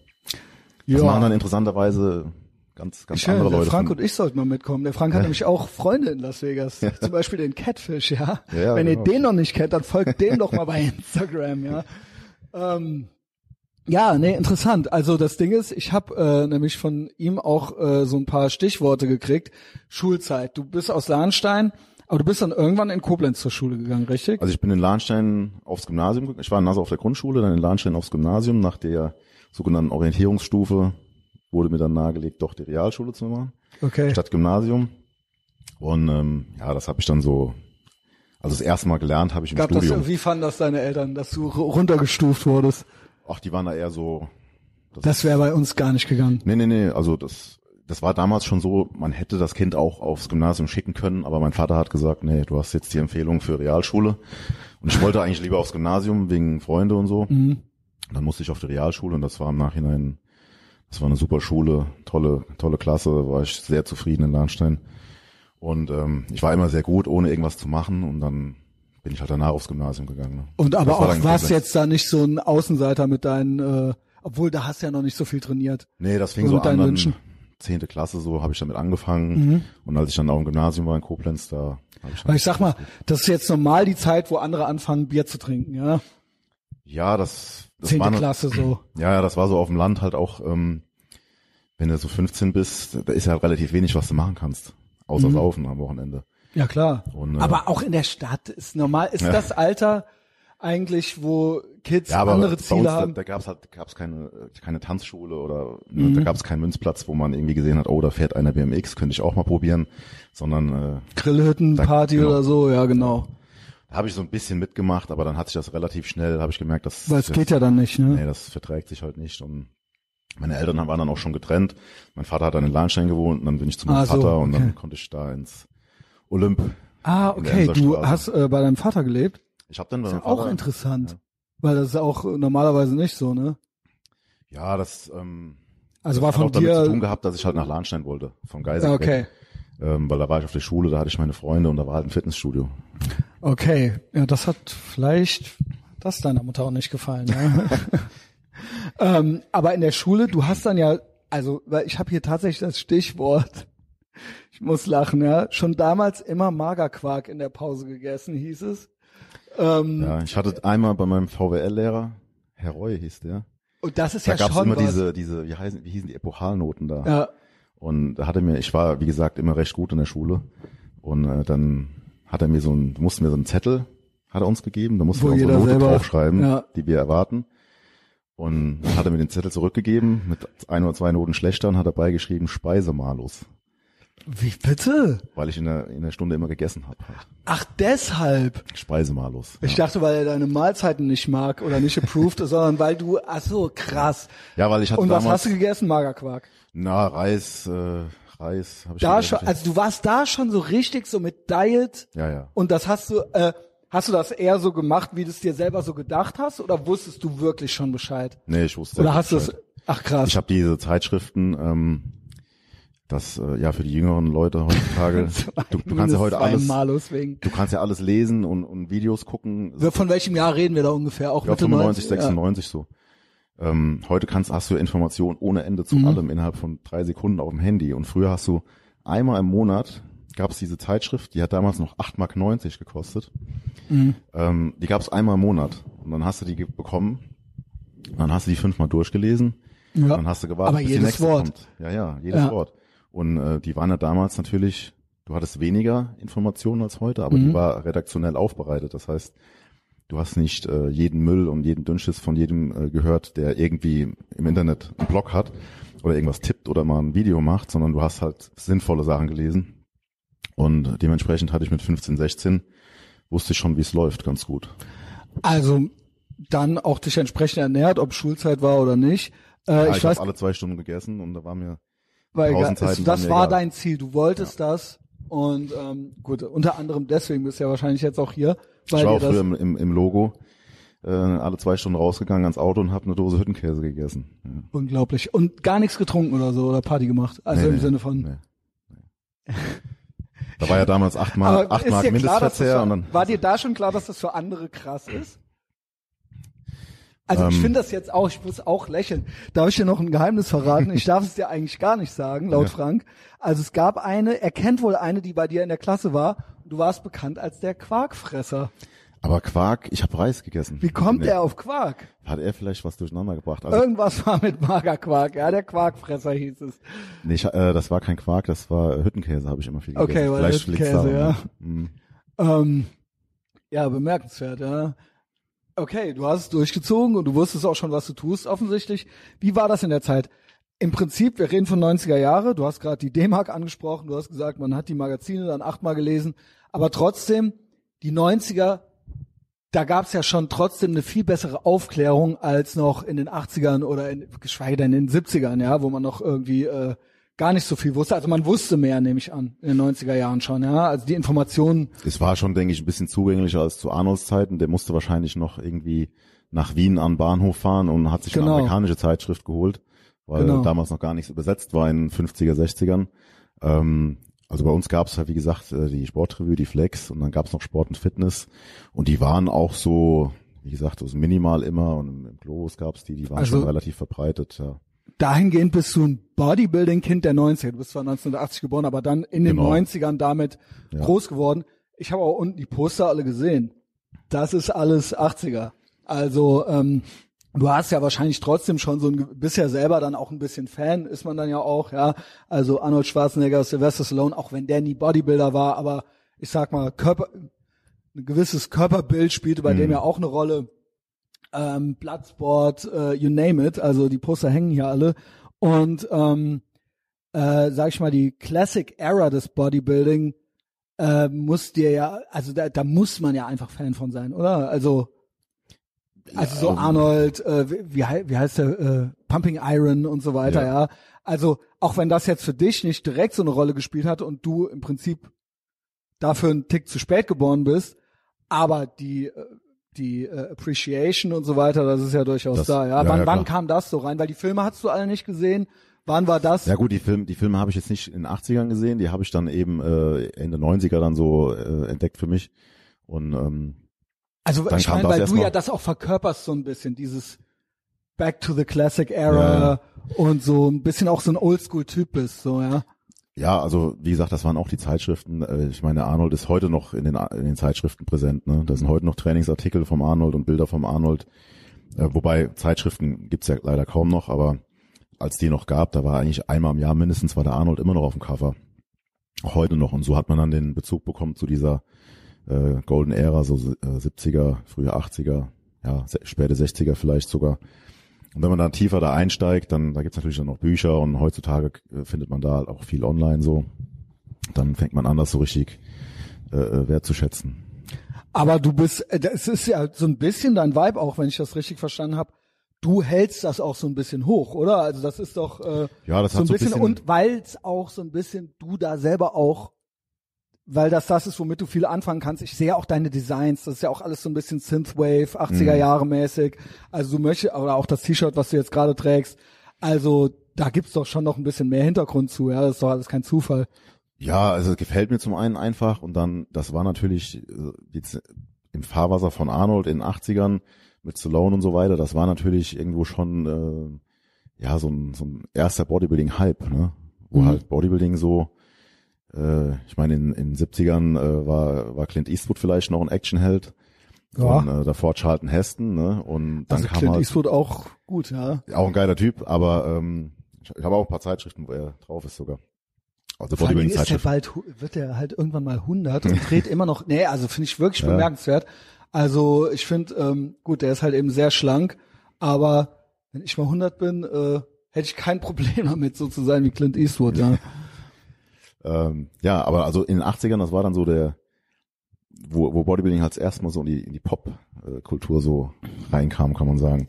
Das machen dann interessanterweise ganz, ganz Ich höre, andere der Leute. Frank von- und ich sollten mal mitkommen. Der Frank hat nämlich auch Freunde in Las Vegas. Zum Beispiel den Catfish, ja. Ja, Wenn genau. ihr den noch nicht kennt, dann folgt dem doch mal bei Instagram, ja. Ähm, Ja, nee, interessant. Also das Ding ist, ich habe äh, nämlich von ihm auch äh, so ein paar Stichworte gekriegt. Schulzeit. Du bist aus Lahnstein, aber du bist dann irgendwann in Koblenz zur Schule gegangen, richtig? Also ich bin in Lahnstein aufs Gymnasium, gegangen. ich war in Nassau auf der Grundschule, dann in Lahnstein aufs Gymnasium. Nach der sogenannten Orientierungsstufe wurde mir dann nahegelegt, doch die Realschule zu machen, Okay. statt Gymnasium. Und ähm, ja, das habe ich dann so, also das erste Mal gelernt habe ich im Gab das, Studium. wie fanden das deine Eltern, dass du ru- runtergestuft wurdest? Ach, die waren da eher so. Das wäre bei uns gar nicht gegangen. Nee, nee, nee, also das, das war damals schon so, man hätte das Kind auch aufs Gymnasium schicken können, aber mein Vater hat gesagt, nee, du hast jetzt die Empfehlung für Realschule. Und ich wollte eigentlich lieber aufs Gymnasium wegen Freunde und so. Mhm. Dann musste ich auf die Realschule und das war im Nachhinein, das war eine super Schule, tolle, tolle Klasse, war ich sehr zufrieden in Lahnstein. Und ähm, ich war immer sehr gut, ohne irgendwas zu machen und dann bin ich halt danach aufs Gymnasium gegangen. Ne? Und aber Das war auch dann warst jetzt da nicht so ein Außenseiter mit deinen, äh, obwohl da hast du ja noch nicht so viel trainiert. Nee, das fing So so, mit deinen an, Wünschen. dann zehnte Klasse, so habe ich damit angefangen. Mhm. Und als ich dann auch im Gymnasium war in Koblenz, da habe ich dann Weil ich sag mal, das ist jetzt normal die Zeit, wo andere anfangen, Bier zu trinken, ja? Ja, das, das Zehnte war eine- Klasse so. Ja, ja, das war so auf dem Land halt auch, ähm, wenn du so 15 bist, da ist ja halt relativ wenig, was du machen kannst. Außer Mhm. saufen am Wochenende. Ja, klar. Und, äh, aber auch in der Stadt ist normal, ist Ja. das Alter eigentlich, wo Kids Ja, aber andere Ziele uns, da, haben? da gab's halt gab's keine, keine Tanzschule oder ne, Mhm. da gab's keinen Münzplatz, wo man irgendwie gesehen hat, oh, da fährt einer BMX, könnte ich auch mal probieren. Sondern äh, Grillhüttenparty Da- genau. oder so, ja genau. Habe ich so ein bisschen mitgemacht, aber dann hat sich das relativ schnell, habe ich gemerkt, dass Weil es das, geht ja dann nicht, ne? Nee, das verträgt sich halt nicht. Und meine Eltern waren dann auch schon getrennt. Mein Vater hat dann in Lahnstein gewohnt und dann bin ich zu meinem Ah, so, Vater und okay. dann konnte ich da ins Olymp. Ah, okay, du hast äh, bei deinem Vater gelebt. Ich habe dann bei Ist ja meinem Vater, auch interessant. Ja. Weil das ist auch normalerweise nicht so, ne? Ja, das, ähm, Also das war hat von auch damit zu tun dir. gehabt, dass ich halt nach Lahnstein wollte, vom Geisig Ja, okay. weg. Ähm, weil da war ich auf der Schule, da hatte ich meine Freunde und da war halt ein Fitnessstudio. Okay. Ja, das hat vielleicht das deiner Mutter auch nicht gefallen, ja. ähm, aber in der Schule, du hast dann ja, also, weil ich habe hier tatsächlich das Stichwort. Ich muss lachen, ja. Schon damals immer Magerquark in der Pause gegessen, hieß es. Ähm, Ja, ich hatte einmal bei meinem VWL-Lehrer, Herr Roy hieß der, Und das ist da ja gab's schon immer was. diese, diese, wie heißen, wie hießen die Epochalnoten da? ja, Und da hat er mir, ich war, wie gesagt, immer recht gut in der Schule. Und äh, dann hat er mir so ein, mussten wir so einen Zettel, hat er uns gegeben, da mussten Wo wir eine Note selber- draufschreiben, ja. die wir erwarten. Und dann hat er mir den Zettel zurückgegeben, mit ein oder zwei Noten schlechter und hat dabei geschrieben Speisemalus, wie bitte? weil ich in der, in der Stunde immer gegessen habe. Halt. Ach, deshalb. Speisemalus. Ich ja. dachte, weil er deine Mahlzeiten nicht mag oder nicht approved, sondern weil du, ach so, krass. ja, weil ich hatte Und was damals, hast du gegessen? Magerquark. Na, Reis, äh, Reis habe ich Da schon, also du warst da schon so richtig so mit Diet Ja, ja. und das hast du, äh, hast du das eher so gemacht, wie du es dir selber so gedacht hast oder wusstest du wirklich schon Bescheid? Nee, ich wusste. Oder hast du es, ach krass. Ich habe diese Zeitschriften, ähm, das äh, ja für die jüngeren Leute heutzutage. du, du kannst ja heute alles, du kannst ja alles lesen und, und Videos gucken. Von welchem Jahr reden wir da ungefähr? Auch Ja, Mitte 95, 90? 96 so. Ähm, heute kannst, hast du Informationen ohne Ende Mhm. zu allem innerhalb von drei Sekunden auf dem Handy. Und früher hast du einmal im Monat gab es diese Zeitschrift, die hat damals noch 8,90 Mark gekostet. Mhm. Ähm, die gab es einmal im Monat. Und dann hast du die bekommen. Dann hast du die fünfmal durchgelesen. Ja. Dann hast du gewartet, Aber bis die jedes nächste Wort. kommt. Ja, ja, jedes Ja. Wort. Und äh, die waren ja damals natürlich, du hattest weniger Informationen als heute, aber Mhm. die war redaktionell aufbereitet. Das heißt, du hast nicht äh, jeden Müll und jeden Dünnschiss von jedem äh, gehört, der irgendwie im Internet einen Blog hat oder irgendwas tippt oder mal ein Video macht, sondern du hast halt sinnvolle Sachen gelesen. Und dementsprechend hatte ich mit 15, 16 wusste ich schon, wie es läuft, ganz gut. Also dann auch dich entsprechend ernährt, ob Schulzeit war oder nicht. Äh, Ja, ich, ich habe alle zwei Stunden gegessen und da war mir weil es, das war egal. dein Ziel. Du wolltest das und ähm, gut, unter anderem deswegen bist du ja wahrscheinlich jetzt auch hier, ich war auch früher im, im, im Logo äh, alle zwei Stunden rausgegangen ans Auto und habe eine Dose Hüttenkäse gegessen. Ja. unglaublich und gar nichts getrunken oder so oder Party gemacht. Also Nee, im nee, Sinne von. nee. Da war ja damals acht Mark, Aber acht ist Mark dir klar, dass das Mindestverzehr für, und dann war dir da schon klar, dass das für andere krass ist? Also ich Ähm. finde das jetzt auch, ich muss auch lächeln. Darf ich dir noch ein Geheimnis verraten? Ich darf es dir eigentlich gar nicht sagen, laut Ja. Frank. Also es gab eine, er kennt wohl eine, die bei dir in der Klasse war. Du warst bekannt als der Quarkfresser. Aber Quark, ich habe Reis gegessen. Wie kommt Nee. er auf Quark? Hat er vielleicht was durcheinander gebracht? Also, Irgendwas war mit Magerquark. Ja, der Quarkfresser hieß es. nee, ich, äh, das war kein Quark, das war Hüttenkäse, habe ich immer viel Okay, gegessen. weil Vielleicht liegt's Hüttenkäse, ja. Mhm. Ähm, ja, bemerkenswert, ja. Okay, du hast es durchgezogen und du wusstest auch schon, was du tust, offensichtlich. Wie war das in der Zeit? Im Prinzip, wir reden von 90er Jahre, du hast gerade die D-Mark angesprochen, du hast gesagt, man hat die Magazine dann achtmal gelesen, aber trotzdem, die 90er, da gab es ja schon trotzdem eine viel bessere Aufklärung als noch in den 80ern oder in, geschweige denn in den 70ern, ja, wo man noch irgendwie äh, gar nicht so viel wusste. Also man wusste mehr, nehme ich an, in den 90er Jahren schon, ja. Also die Informationen Es war schon, denke ich, ein bisschen zugänglicher als zu Arnolds Zeiten. Der musste wahrscheinlich noch irgendwie nach Wien an Bahnhof fahren und hat sich Genau. eine amerikanische Zeitschrift geholt, weil Genau. damals noch gar nichts übersetzt war in den 50er, 60ern. Ähm, also bei uns gab es halt, wie gesagt, äh, die Sportrevue, die Flex und dann gab es noch Sport und Fitness und die waren auch so, wie gesagt, so minimal immer und im, im Globus gab es die, die waren Also- schon relativ verbreitet. Ja. dahingehend bist du ein Bodybuilding-Kind der 90er. Du bist zwar 1980 geboren, aber dann in den Genau. 90ern damit Ja. groß geworden. Ich habe auch unten die Poster alle gesehen. Das ist alles 80er. Also ähm, du hast ja wahrscheinlich trotzdem schon so ein, bist ja selber dann auch ein bisschen Fan, ist man dann ja auch, ja. Also Arnold Schwarzenegger, Sylvester Stallone, auch wenn der nie Bodybuilder war, aber ich sag mal, Körper, ein gewisses Körperbild spielte bei Mhm. dem ja auch eine Rolle ähm, Bloodsport, äh, you name it, also die Poster hängen hier alle. Und ähm, äh, sag ich mal, die Classic Era des Bodybuilding äh, muss dir ja, also da, da muss man ja einfach Fan von sein, oder? Also also so Arnold, äh, wie, wie hei- wie heißt der, äh, Pumping Iron und so weiter, ja. Ja. Also auch wenn das jetzt für dich nicht direkt so eine Rolle gespielt hat und du im Prinzip dafür einen Tick zu spät geboren bist, aber die äh, die äh, Appreciation und so weiter, das ist ja durchaus Das- da, ja. ja, wann, ja, wann kam das so rein? Weil die Filme hast du alle nicht gesehen. Wann war das? Ja gut, die Filme, die Filme habe ich jetzt nicht in den 80ern gesehen, die habe ich dann eben äh, Ende 90er dann so äh, entdeckt für mich. Und ähm, Also Dann ich meine, weil du ja noch. das auch verkörperst so ein bisschen, dieses Back to the Classic Era und so ein bisschen auch so ein Oldschool-Typ bist, so, ja. ja, also wie gesagt, das waren auch die Zeitschriften. Äh, ich meine, Arnold ist heute noch in den, in den Zeitschriften präsent. Ne? Da sind heute noch Trainingsartikel vom Arnold und Bilder vom Arnold. Äh, wobei Zeitschriften gibt's ja leider kaum noch, aber als die noch gab, da war eigentlich einmal im Jahr mindestens war der Arnold immer noch auf dem Cover. Auch heute noch. Und so hat man dann den Bezug bekommen zu dieser äh, Golden Era, so äh, 70er, frühe 80er, ja, späte 60er vielleicht sogar. Und wenn man dann tiefer da einsteigt, dann da gibt's natürlich dann noch Bücher und heutzutage äh, findet man da halt auch viel online so. Dann fängt man an, das so richtig äh, äh, wertzuschätzen. Aber du bist, äh, das ist ja so ein bisschen dein Vibe auch, wenn ich das richtig verstanden habe. Du hältst das auch so ein bisschen hoch, oder? Also das ist doch äh, Ja, das so ein so ein bisschen, bisschen- und weil es auch so ein bisschen du da selber auch, weil das das ist, womit du viel anfangen kannst. Ich sehe auch deine Designs, das ist ja auch alles so ein bisschen Synthwave, 80er Mhm. Jahre mäßig. Also du möchtest, oder auch das T-Shirt, was du jetzt gerade trägst. Also da gibt's doch schon noch ein bisschen mehr Hintergrund zu, ja. Das ist doch alles kein Zufall. Ja, also es gefällt mir zum einen einfach und dann, das war natürlich äh, jetzt im Fahrwasser von Arnold in den 80ern mit Stallone und so weiter, das war natürlich irgendwo schon äh, ja so ein, so ein erster Bodybuilding-Hype, ne? Wo Mhm. halt Bodybuilding so, äh, ich meine in, in den 70ern äh, war, war Clint Eastwood vielleicht noch ein Actionheld. Ja. Und äh, davor Charlton Heston, ne? Und dann Also kam Clint halt Eastwood auch gut, ja. auch ein geiler Typ, aber ähm, ich, ich habe auch ein paar Zeitschriften, wo er drauf ist sogar. Also Vor Dingen ist der bald, wird er halt irgendwann mal 100 und dreht immer noch, nee, also finde ich wirklich Ja. bemerkenswert. Also ich finde, ähm, gut, der ist halt eben sehr schlank, aber wenn ich mal 100 bin, äh, hätte ich kein Problem damit, so zu sein wie Clint Eastwood, ja. Ähm, ja, aber also in den 80ern, das war dann so der, wo, wo Bodybuilding halt erstmal so in die, in die Pop-Kultur so reinkam, kann man sagen.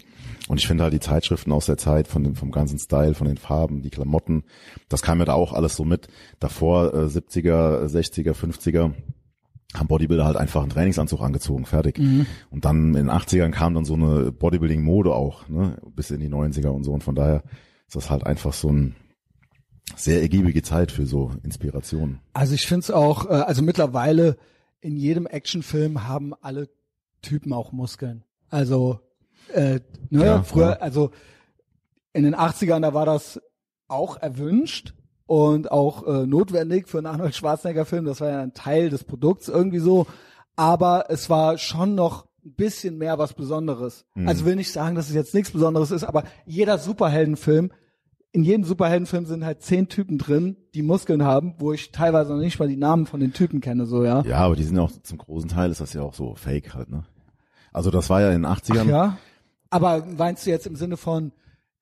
Und ich finde halt die Zeitschriften aus der Zeit, von dem, vom ganzen Style, von den Farben, die Klamotten, das kam mir da auch alles so mit. Davor äh, 70er, 60er, 50er haben Bodybuilder halt einfach einen Trainingsanzug angezogen, fertig. Und dann in den 80ern kam dann so eine Bodybuilding-Mode auch, ne, bis in die 90er und so. Und von daher ist das halt einfach so ein sehr ergiebige Zeit für so Inspirationen. Also ich finde es auch, äh, also mittlerweile in jedem Actionfilm haben alle Typen auch Muskeln. Also äh, ne, Ja, früher, ja. also in den 80ern, da war das auch erwünscht und auch äh, notwendig für einen Arnold Schwarzenegger Film. Das war ja ein Teil des Produkts irgendwie so. aber es war schon noch ein bisschen mehr was Besonderes. Also will nicht sagen, dass es jetzt nichts Besonderes ist, aber jeder Superheldenfilm, in jedem Superheldenfilm sind halt zehn Typen drin, die Muskeln haben, wo ich teilweise noch nicht mal die Namen von den Typen kenne, so, ja. Ja, aber die sind ja auch zum großen Teil ist das ja auch so fake halt, ne? Also das war ja in den 80ern. Ja. Aber meinst du jetzt im Sinne von,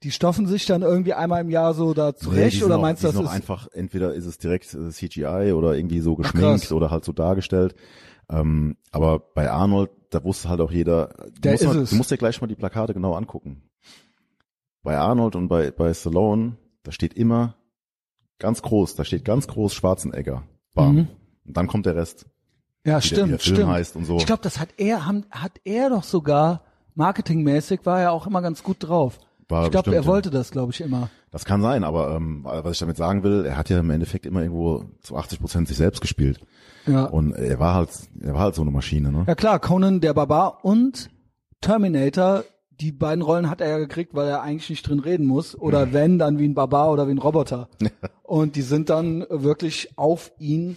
die stoffen sich dann irgendwie einmal im Jahr so da Nee, zurecht sind oder auch, meinst du, das ist einfach, entweder ist es direkt äh, CGI oder irgendwie so Ach, geschminkt oder halt so dargestellt. Ähm, aber bei Arnold, da wusste halt auch jeder, du, Der musst, ist mal, es. du musst dir gleich mal die Plakate genau angucken. Bei Arnold und bei, bei Stallone, da steht immer ganz groß, da steht ganz groß Schwarzenegger. Bam. Mhm. Und dann kommt der Rest, ja, wie, der, wie stimmt, der Film stimmt. heißt und so. Ich glaube, das hat er, haben, hat er doch sogar marketingmäßig war er auch immer ganz gut drauf. War ich glaube, er wollte das, glaube ich, immer. Das kann sein, aber ähm, was ich damit sagen will, er hat ja im Endeffekt immer irgendwo zu 80 Prozent sich selbst gespielt. Ja. Und er war halt, er war halt so eine Maschine, ne? Ja klar, Conan der Barbar und Terminator, die beiden Rollen hat er ja gekriegt, weil er eigentlich nicht drin reden muss. Oder wenn, dann wie ein Barbar oder wie ein Roboter. und die sind dann wirklich auf ihn.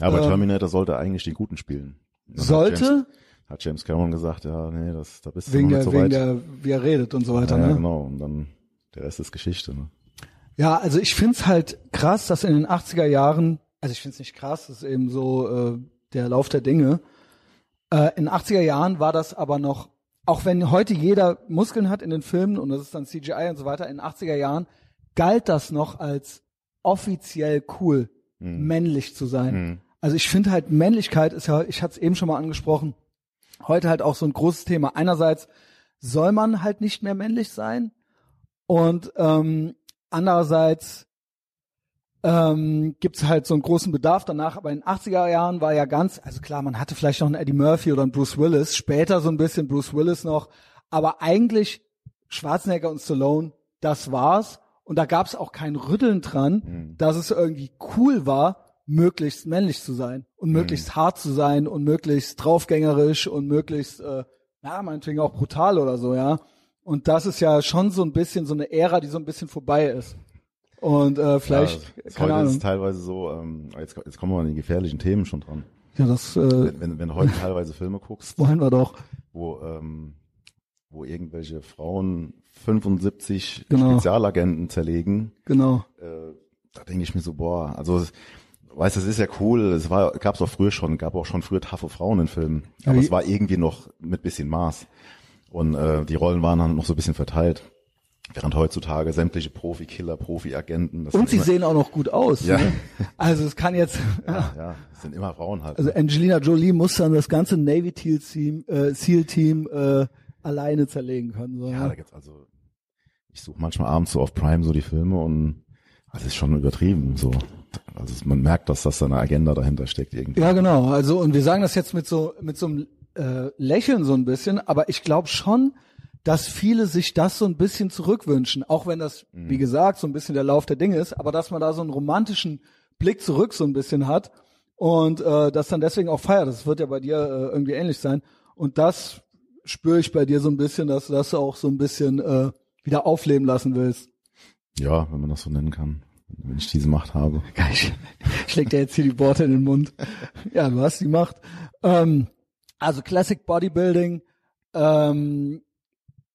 Aber Ähm, Terminator sollte eigentlich den Guten spielen. Hat Sollte, James, hat James Cameron gesagt, ja, nee, das, da bist du wegen noch nicht der, so wegen weit. der, wie er redet und so weiter. ja, ne? genau. Und dann der Rest ist Geschichte. Ne? Ja, also ich find's halt krass, dass in den 80er Jahren, also ich find's nicht krass, das ist eben so äh, der Lauf der Dinge. Äh, in den 80er Jahren war das aber noch, auch wenn heute jeder Muskeln hat in den Filmen und das ist dann CGI und so weiter, in den 80er Jahren galt das noch als offiziell cool, männlich zu sein. Mhm. Also ich finde halt Männlichkeit ist ja, ich hatte es eben schon mal angesprochen, heute halt auch so ein großes Thema. Einerseits soll man halt nicht mehr männlich sein und ähm, andererseits ähm, gibt es halt so einen großen Bedarf danach. Aber in den 80er Jahren war ja ganz, also klar, man hatte vielleicht noch einen Eddie Murphy oder einen Bruce Willis, später so ein bisschen Bruce Willis noch, aber eigentlich Schwarzenegger und Stallone, das war's. Und da gab es auch kein Rütteln dran, dass es irgendwie cool war, möglichst männlich zu sein und möglichst hart zu sein und möglichst draufgängerisch und möglichst, äh, ja, meinetwegen auch brutal oder so, ja. Und das ist ja schon so ein bisschen so eine Ära, die so ein bisschen vorbei ist. Und äh, vielleicht, ja, das- keine heute ist Ahnung. es teilweise so, ähm, jetzt, jetzt kommen wir an die gefährlichen Themen schon dran. Ja, das äh, Wenn, wenn, wenn du heute teilweise Filme guckst, wollen wir doch. wo, ähm, wo irgendwelche Frauen 75 Genau. Spezialagenten zerlegen, Genau. äh, da denke ich mir so, boah, also es- weißt, das ist ja cool, es war, gab's auch früher schon, gab auch schon früher taffe Frauen in Filmen, aber Ja, es war irgendwie noch mit bisschen Maß und äh, die Rollen waren dann noch so ein bisschen verteilt, während heutzutage sämtliche Profi-Killer, Profi-Agenten, Und sie immer, sehen auch noch gut aus. Ja. Ne? Also es kann jetzt, ja, ja, das sind immer Frauen halt. also Angelina Jolie muss dann das ganze Navy Teal Team, äh, SEAL Team äh, alleine zerlegen können. So, ja, ja. da gibt's also, ich suche manchmal abends so auf Prime so die Filme und das ist schon übertrieben, so. Also es- man merkt, dass das da eine Agenda dahinter steckt irgendwie. Ja, genau. Also und wir sagen das jetzt mit so mit so einem äh, Lächeln so ein bisschen, aber ich glaube schon, dass viele sich das so ein bisschen zurückwünschen, auch wenn das, wie gesagt, so ein bisschen der Lauf der Dinge ist, aber dass man da so einen romantischen Blick zurück so ein bisschen hat und äh, das dann deswegen auch feiert. Das wird ja bei dir äh, irgendwie ähnlich sein. Und das spüre ich bei dir so ein bisschen, dass du das auch so ein bisschen äh, wieder aufleben lassen willst. Ja, wenn man das so nennen kann, wenn ich diese Macht habe. Geil. Leg dir jetzt hier die Worte in den Mund. Ja, du hast die Macht. Ähm, also Classic Bodybuilding ähm,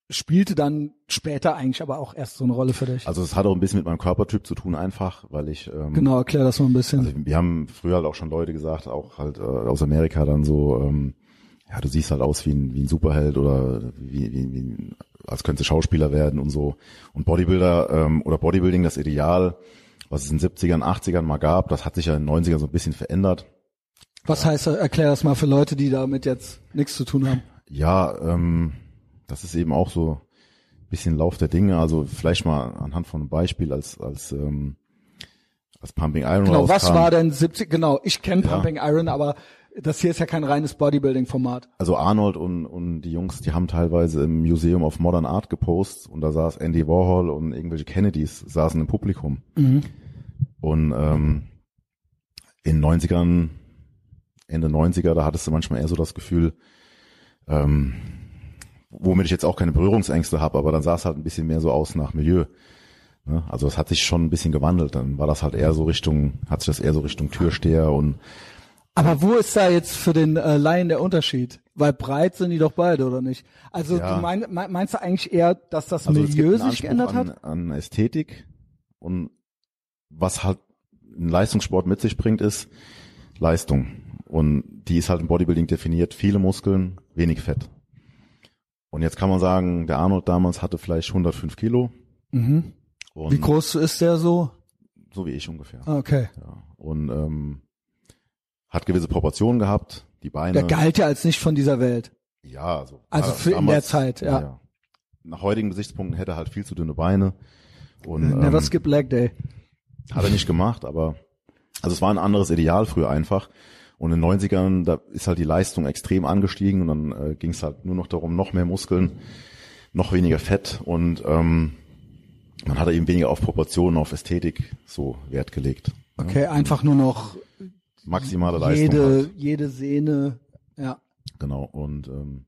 spielte dann später eigentlich aber auch erst so eine Rolle für dich. Also es hat auch ein bisschen mit meinem Körpertyp zu tun einfach, weil ich ähm, genau, erklär das mal ein bisschen. Also wir haben früher halt auch schon Leute gesagt, auch halt äh, aus Amerika dann so, ähm, ja, du siehst halt aus wie ein, wie ein Superheld oder wie, wie, wie als könntest du Schauspieler werden und so. Und Bodybuilder ähm, oder Bodybuilding, das Ideal, was es in den 70ern, 80ern mal gab, das hat sich ja in den 90ern so ein bisschen verändert. Was heißt, erklär das mal für Leute, die damit jetzt nichts zu tun haben. Ja, ähm, das ist eben auch so ein bisschen Lauf der Dinge. Also vielleicht mal anhand von einem Beispiel als als ähm, als Pumping Iron Genau, was rauskam. war denn 70, genau, ich kenne Ja. Pumping Iron, aber das hier ist ja kein reines Bodybuilding-Format. also Arnold und, und die Jungs, die haben teilweise im Museum of Modern Art gepostet und da saß Andy Warhol und irgendwelche Kennedys saßen im Publikum. Und ähm, in 90ern, Ende 90er, da hattest du manchmal eher so das Gefühl, ähm, womit ich jetzt auch keine Berührungsängste habe, aber dann sah es halt ein bisschen mehr so aus nach Milieu. Ne? Also es hat sich schon ein bisschen gewandelt. Dann war das halt eher so Richtung, hat sich das eher so Richtung Türsteher und Aber wo ist da jetzt für den äh, Laien der Unterschied? Weil breit sind die doch beide, oder nicht? Also Ja. du mein, mein- meinst du eigentlich eher, dass das Also Milieu sich geändert an, hat? An Ästhetik und was halt ein Leistungssport mit sich bringt, ist Leistung. Und die ist halt im Bodybuilding definiert. Viele Muskeln, wenig Fett. Und jetzt kann man sagen, der Arnold damals hatte vielleicht 105 Kilo. Mhm. Und Wie groß ist der so? So wie ich ungefähr. Ah, Okay. Ja. Und ähm, hat gewisse Proportionen gehabt. Die Beine. Der galt ja als nicht von dieser Welt. Ja, also, Also ja, für in der Zeit, ja. Nach heutigen Gesichtspunkten hätte er halt viel zu dünne Beine. Und, Never ähm, skip leg day. Hat er nicht gemacht, aber also es war ein anderes Ideal früher einfach. Und in den 90ern, da ist halt die Leistung extrem angestiegen und dann äh, ging es halt nur noch darum, noch mehr Muskeln, noch weniger Fett und ähm, man hat eben weniger auf Proportionen, auf Ästhetik so Wert gelegt. Okay, einfach nur noch Maximale Leistung. jede, Halt. jede Sehne. Ja. Genau. Und ähm,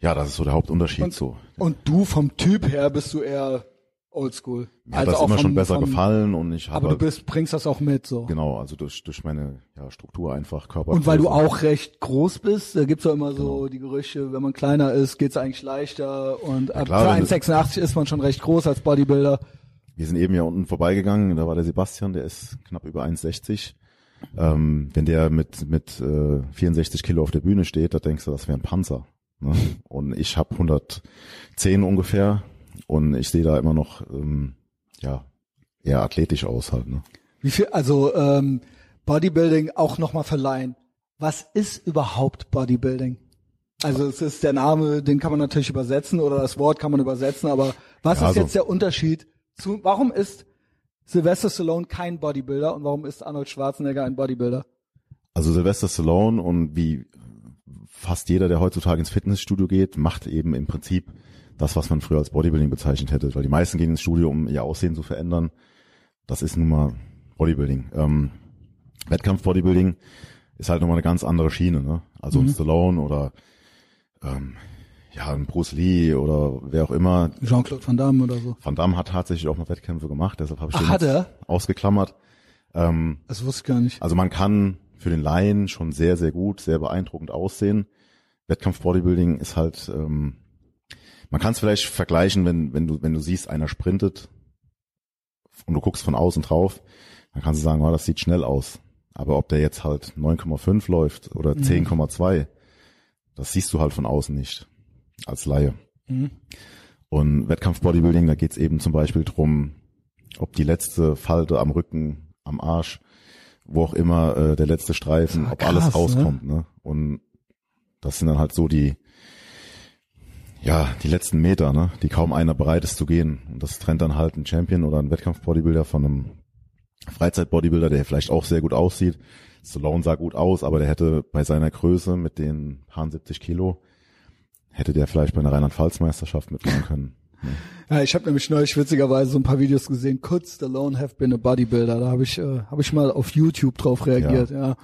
ja, das ist so der Hauptunterschied Und- so. Und du vom Typ her bist du eher oldschool. Mir hat das immer schon besser gefallen und ich habe Aber du bist, bringst das auch mit, so. genau, also durch durch meine ja, Struktur einfach Körper. Und weil du auch recht groß bist, da gibt's ja immer so die Gerüchte, wenn man kleiner ist, geht's eigentlich leichter und ab klar, für wenn du- 1,86 ist man schon recht groß als Bodybuilder. Wir sind eben ja unten vorbeigegangen, da war der Sebastian, der ist knapp über 1,60. Ähm, wenn der mit mit äh, 64 Kilo auf der Bühne steht, da denkst du, das wäre ein Panzer. Ne? Und ich habe 110 ungefähr und ich sehe da immer noch ähm, ja eher athletisch aus halt. Ne? Wie viel, also ähm, Bodybuilding auch nochmal verleihen. Was ist überhaupt Bodybuilding? Also es ist der Name, den kann man natürlich übersetzen oder das Wort kann man übersetzen, aber was Ja, ist also- jetzt der Unterschied zu, warum ist Sylvester Stallone kein Bodybuilder und warum ist Arnold Schwarzenegger ein Bodybuilder? Also Sylvester Stallone und wie fast jeder, der heutzutage ins Fitnessstudio geht, macht eben im Prinzip das, was man früher als Bodybuilding bezeichnet hätte. Weil die meisten gehen ins Studio, um ihr Aussehen zu verändern. Das ist nun mal Bodybuilding. Ähm, Wettkampf-Bodybuilding ist halt nochmal eine ganz andere Schiene. Ne? Also ein Stallone oder ähm, ja ein Bruce Lee oder wer auch immer. Jean-Claude Van Damme oder so. Van Damme hat tatsächlich auch mal Wettkämpfe gemacht, deshalb habe ich Ach, den hat er? ausgeklammert. Ähm, Das wusste ich gar nicht. also man kann für den Laien schon sehr, sehr gut, sehr beeindruckend aussehen. Wettkampf-Bodybuilding ist halt, ähm, man kann es vielleicht vergleichen, wenn, wenn du, wenn du siehst, einer sprintet und du guckst von außen drauf, dann kannst du sagen, oh, das sieht schnell aus. Aber ob der jetzt halt 9,5 läuft oder 10,2, das siehst du halt von außen nicht als Laie. Mhm. Und Wettkampf-Bodybuilding, da geht's eben zum Beispiel drum, ob die letzte Falte am Rücken, am Arsch, wo auch immer äh, der letzte Streifen, Ah, ob alles krass, rauskommt. Ne? Und das sind dann halt so die, ja, die letzten Meter, ne? die kaum einer bereit ist zu gehen. Und das trennt dann halt einen Champion oder einen Wettkampf-Bodybuilder von einem Freizeit-Bodybuilder, der vielleicht auch sehr gut aussieht. Stallone sah gut aus, aber der hätte bei seiner Größe mit den paar 70 Kilo, hätte der vielleicht bei einer Rheinland-Pfalz-Meisterschaft mitmachen können. Ja, ich habe nämlich neulich witzigerweise so ein paar Videos gesehen. Could Stallone have been a bodybuilder? Da habe ich, äh, hab ich mal auf YouTube drauf reagiert. Ja.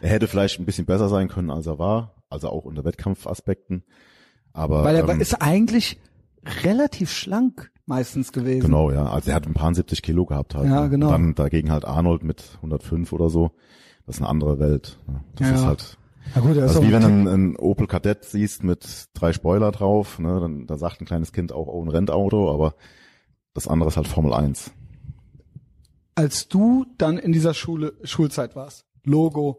Er hätte vielleicht ein bisschen besser sein können, als er war, also auch unter Wettkampfaspekten. Aber Weil er ähm, ist eigentlich relativ schlank meistens gewesen. genau, ja, also er hat ein paar 70 Kilo gehabt halt. Ja, ne? genau. Und dann dagegen halt Arnold mit 105 oder so. Das ist eine andere Welt. ne? Das Ja. ist halt, Na gut, er ist also auch wie wenn du ein einen, einen Opel Kadett siehst mit drei Spoiler drauf, ne, dann da sagt ein kleines Kind auch, oh, ein Rennauto, aber das andere ist halt Formel 1. als du dann in dieser Schule, Schulzeit warst, Logo,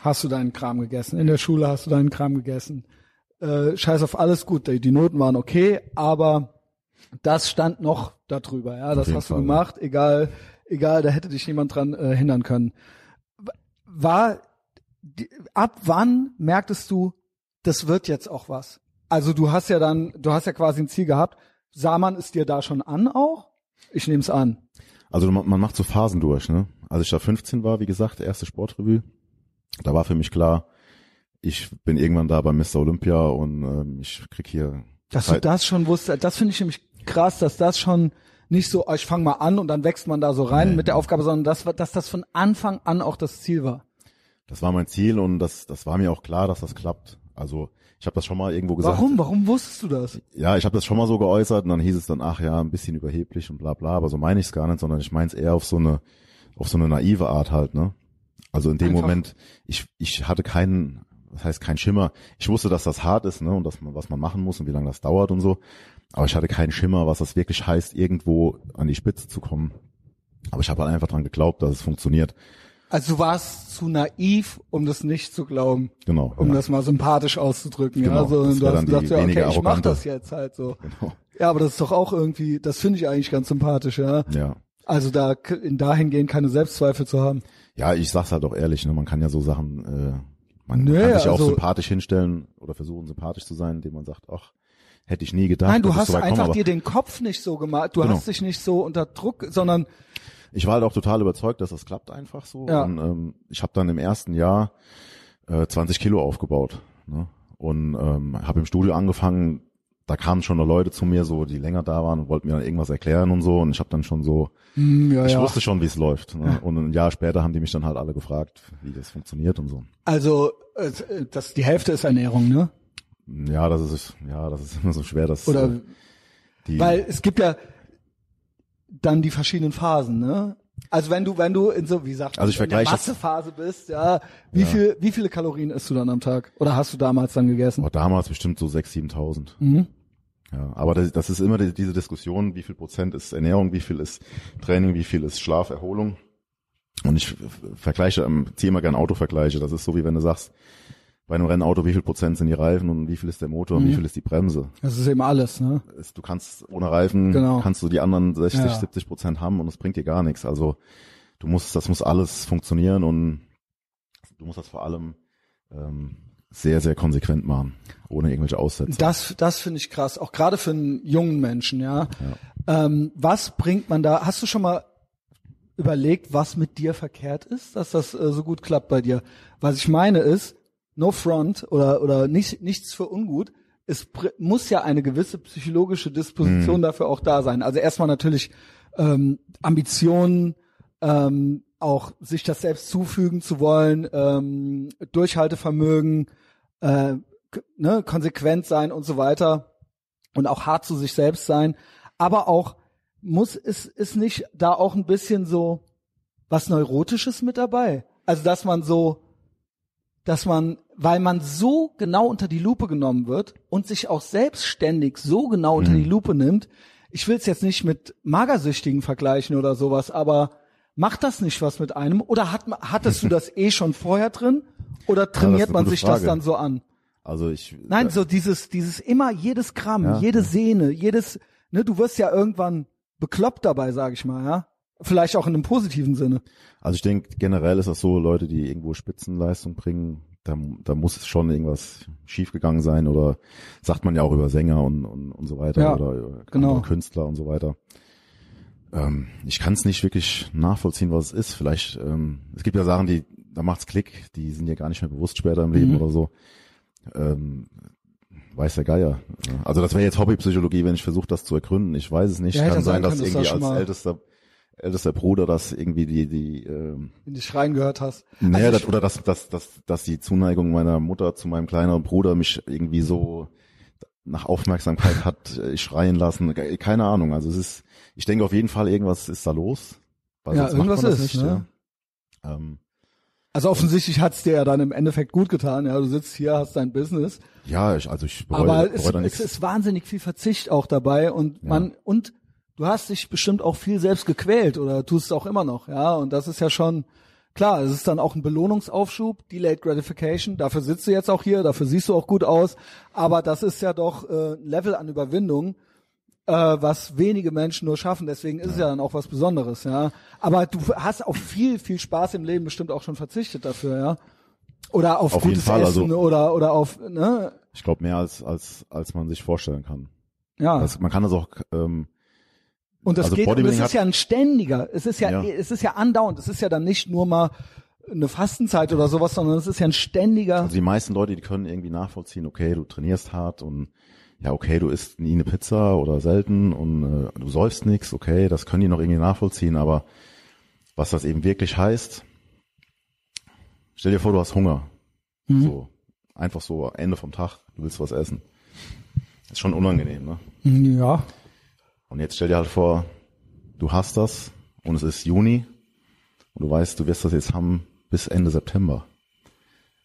hast du deinen Kram gegessen. In der Schule hast du deinen Kram gegessen. Äh, scheiß auf alles gut, die, die Noten waren okay, aber das stand noch darüber, ja, das hast du Fall, ja. gemacht, egal, egal, da hätte dich niemand dran äh, hindern können. War, die, ab wann merktest du, das wird jetzt auch was? Also du hast ja dann, du hast ja quasi ein Ziel gehabt. Sah man es dir da schon an auch? Ich nehme es an. Also man, man macht so Phasen durch, ne? Als ich da 15 war, wie gesagt, erste Sportrevue, da war für mich klar, ich bin irgendwann da bei Mr. Olympia und ähm, ich krieg hier Dass du Zeit- das schon wusstest, das finde ich nämlich krass, dass das schon nicht so, ich fange mal an und dann wächst man da so rein Nee. mit der Aufgabe, sondern das, war- dass das von Anfang an auch das Ziel war. Das war mein Ziel und das, das war mir auch klar, dass das klappt. Also ich habe das schon mal irgendwo gesagt. Warum? Warum wusstest du das? Ja, ich habe das schon mal so geäußert und dann hieß es dann, ach ja, ein bisschen überheblich und bla bla, aber so meine ich es gar nicht, sondern ich meine es eher auf so eine, auf so eine naive Art halt, ne? Also in dem Einfach. Moment, ich, ich hatte keinen, das heißt kein Schimmer. Ich wusste, dass das hart ist, ne, und dass man, was man machen muss und wie lange das dauert und so. Aber ich hatte keinen Schimmer, was das wirklich heißt, irgendwo an die Spitze zu kommen. Aber ich habe halt einfach dran geglaubt, dass es funktioniert. Also du warst zu naiv, um das nicht zu glauben. Genau. Um ja. das mal sympathisch auszudrücken. Genau, ja, also, das du hast gesagt, ja, okay, ich mach das jetzt halt so. Genau. Ja, aber das ist doch auch irgendwie, das finde ich eigentlich ganz sympathisch, ja. Ja. Also da in dahingehend keine Selbstzweifel zu haben. Ja, ich sag's halt auch ehrlich, ne, man kann ja so Sachen, äh, man, Nee, kann sich ja auch also- sympathisch hinstellen oder versuchen sympathisch zu sein, indem man sagt, ach, hätte ich nie gedacht. Nein, du hast einfach aber dir den Kopf nicht so gemacht. Du Genau. hast dich nicht so unter Druck, sondern ich war halt auch total überzeugt, dass das klappt einfach so. Ja. Und ähm, ich habe dann im ersten Jahr äh, 20 Kilo aufgebaut. Ne? Und ähm, habe im Studio angefangen, da kamen schon noch Leute zu mir, so die länger da waren und wollten mir dann irgendwas erklären und so. Und ich habe dann schon so, hm, ja, ich ja. wusste schon, wie es läuft. Ne? Und ein Jahr später haben die mich dann halt alle gefragt, wie das funktioniert und so. Also äh, das die Hälfte ist Ernährung, ne? Ja, das ist ja, das ist immer so schwer, dass Oder die weil es gibt ja dann die verschiedenen Phasen, ne? Also wenn du wenn du in so wie gesagt Also ich in der das- Massephase bist, ja, wie viel wie viele Kalorien isst du dann am Tag? Oder hast du damals dann gegessen? oh, damals bestimmt so 6.000, 7.000. Mhm. Ja, aber das, das ist immer die, diese Diskussion, wie viel Prozent ist Ernährung, wie viel ist Training, wie viel ist Schlaf, Erholung. Und ich vergleiche, ähm, ziehe immer gerne Autovergleiche. Das ist so wie wenn du sagst, bei einem Rennauto, wie viel Prozent sind die Reifen und wie viel ist der Motor und Mhm. wie viel ist die Bremse. Das ist eben alles, ne? Du kannst ohne Reifen, Genau. kannst du die anderen 60, Ja. 70 Prozent haben und es bringt dir gar nichts. Also du musst, das muss alles funktionieren und du musst das vor allem ähm, sehr, sehr konsequent machen, ohne irgendwelche Aussätze. Das, das finde ich krass, auch gerade für einen jungen Menschen, ja. Ähm, was bringt man da? Hast du schon mal überlegt, was mit dir verkehrt ist, dass das äh, so gut klappt bei dir? Was ich meine ist, no front oder oder nicht, nichts für ungut. Es muss ja eine gewisse psychologische Disposition dafür auch da sein. Also erstmal natürlich ähm, Ambitionen, ähm, auch sich das selbst zufügen zu wollen, ähm, Durchhaltevermögen, äh, ne, konsequent sein und so weiter und auch hart zu sich selbst sein. Aber auch muss es ist nicht da auch ein bisschen so was Neurotisches mit dabei? Also dass man so, dass man, weil man so genau unter die Lupe genommen wird und sich auch selbstständig so genau unter die Lupe nimmt. Ich will es jetzt nicht mit Magersüchtigen vergleichen oder sowas, aber macht das nicht was mit einem? Oder hat, hattest du das eh schon vorher drin? Oder trainiert eine man sich das Frage. dann so an? Also ich Nein, äh, so dieses, dieses immer jedes Gramm, Ja, jede ja. Sehne, jedes, ne, du wirst ja irgendwann bekloppt dabei, sag ich mal, ja. Vielleicht auch in einem positiven Sinne. Also ich denke, generell ist das so, Leute, die irgendwo Spitzenleistung bringen, da, da muss es schon irgendwas schiefgegangen sein oder sagt man ja auch über Sänger und, und, und so weiter Ja, oder genau. Künstler und so weiter. Ähm, ich kann es nicht wirklich nachvollziehen, was es ist. Vielleicht, ähm, es gibt ja Sachen, die, da macht's Klick, die sind ja gar nicht mehr bewusst später im Leben Mhm. oder so. Ähm, weiß der Geier. Also das wäre jetzt Hobbypsychologie, wenn ich versuche, das zu ergründen. Ich weiß es nicht. Ja, kann sein, dass dass irgendwie als ältester ältester Bruder das irgendwie die die ähm, Wenn du schreien gehört hast. naja, Also das, oder dass, dass, dass, dass die Zuneigung meiner Mutter zu meinem kleineren Bruder mich irgendwie so nach Aufmerksamkeit hat äh, schreien lassen. Ke- Keine Ahnung. Also es ist, ich denke auf jeden Fall, irgendwas ist da los. Weil Ja, irgendwas ist, nicht, ne? ja. Ähm, Also offensichtlich hat's dir ja dann im Endeffekt gut getan. Ja, du sitzt hier, hast dein Business. ja, ich, also ich bereue, Aber es, bereue es ist wahnsinnig viel Verzicht auch dabei und man, und du hast dich bestimmt auch viel selbst gequält oder tust es auch immer noch, ja. Und das ist ja schon, klar, es ist dann auch ein Belohnungsaufschub, Delayed Gratification. Dafür sitzt du jetzt auch hier, dafür siehst du auch gut aus. Aber das ist ja doch äh, ein Level an Überwindung, äh, was wenige Menschen nur schaffen. Deswegen ist es ja dann auch was Besonderes, ja. Aber du hast auf viel, viel Spaß im Leben bestimmt auch schon verzichtet dafür, ja. Oder auf, Auf gutes Fall, Essen also- oder oder auf, ne? Ich glaube mehr als, als, als man sich vorstellen kann. Ja. Das, man kann das auch, ähm, Und das Also geht, und es ist ja ein ständiger, es ist ja, Ja. es ist ja andauernd, es ist ja dann nicht nur mal eine Fastenzeit oder sowas, sondern es ist ja ein ständiger, Also die meisten Leute, die können irgendwie nachvollziehen, okay, du trainierst hart und ja, okay, du isst nie eine Pizza oder selten und äh, du säufst nix, okay, das können die noch irgendwie nachvollziehen, aber was das eben wirklich heißt, stell dir vor, du hast Hunger. So, einfach so Ende vom Tag, du willst was essen. Ist schon unangenehm, ne? ja, Und jetzt stell dir halt vor, du hast das und es ist Juni und du weißt, du wirst das jetzt haben bis Ende September.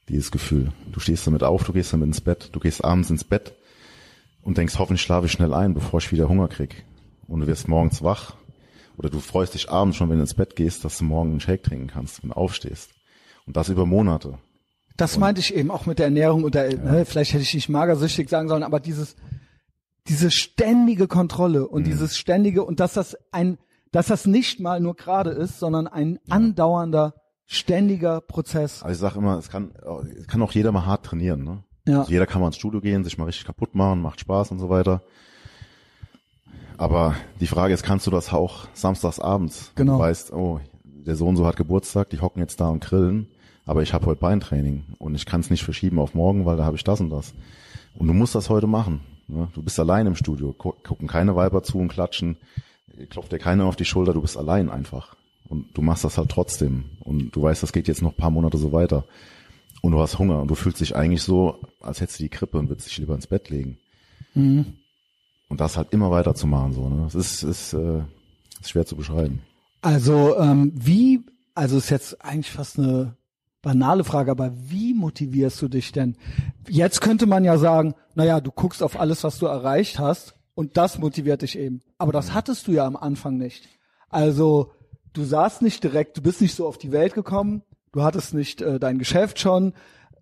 Dieses Gefühl. Du stehst damit auf, du gehst damit ins Bett, du gehst abends ins Bett und denkst, hoffentlich schlafe ich schnell ein, bevor ich wieder Hunger krieg. Und du wirst morgens wach oder du freust dich abends schon, wenn du ins Bett gehst, dass du morgen einen Shake trinken kannst, wenn du aufstehst. Und das über Monate. Das meinte ich eben auch mit der Ernährung und der, ne, vielleicht hätte ich nicht magersüchtig sagen sollen, aber dieses, diese ständige Kontrolle und dieses ständige und dass das ein, dass das nicht mal nur gerade ist, sondern ein andauernder, ständiger Prozess. Also ich sag immer, es kann, es kann auch jeder mal hart trainieren, ne? Ja. Also jeder kann mal ins Studio gehen, sich mal richtig kaputt machen, macht Spaß und so weiter. Aber die Frage ist, kannst du das auch samstags abends? Genau. Du weißt, oh, der Sohn so hat Geburtstag, die hocken jetzt da und grillen, aber ich habe heute Beintraining und ich kann es nicht verschieben auf morgen, weil da habe ich das und das. Und du musst das heute machen. Ne? Du bist allein im Studio, gu gucken keine Weiber zu und klatschen, klopft dir keiner auf die Schulter, du bist allein einfach. Und du machst das halt trotzdem. Und du weißt, das geht jetzt noch ein paar Monate so weiter. Und du hast Hunger und du fühlst dich eigentlich so, als hättest du die Krippe und würdest dich lieber ins Bett legen. Mhm. Und das halt immer weiter zu machen, so, ne? Das ist, ist, äh, ist schwer zu beschreiben. Also ähm, wie, also ist jetzt eigentlich fast eine banale Frage, aber wie motivierst du dich denn? Jetzt könnte man ja sagen, naja, du guckst auf alles, was du erreicht hast und das motiviert dich eben. Aber das hattest du ja am Anfang nicht. Also du saßt nicht direkt, du bist nicht so auf die Welt gekommen, du hattest nicht äh, dein Geschäft schon.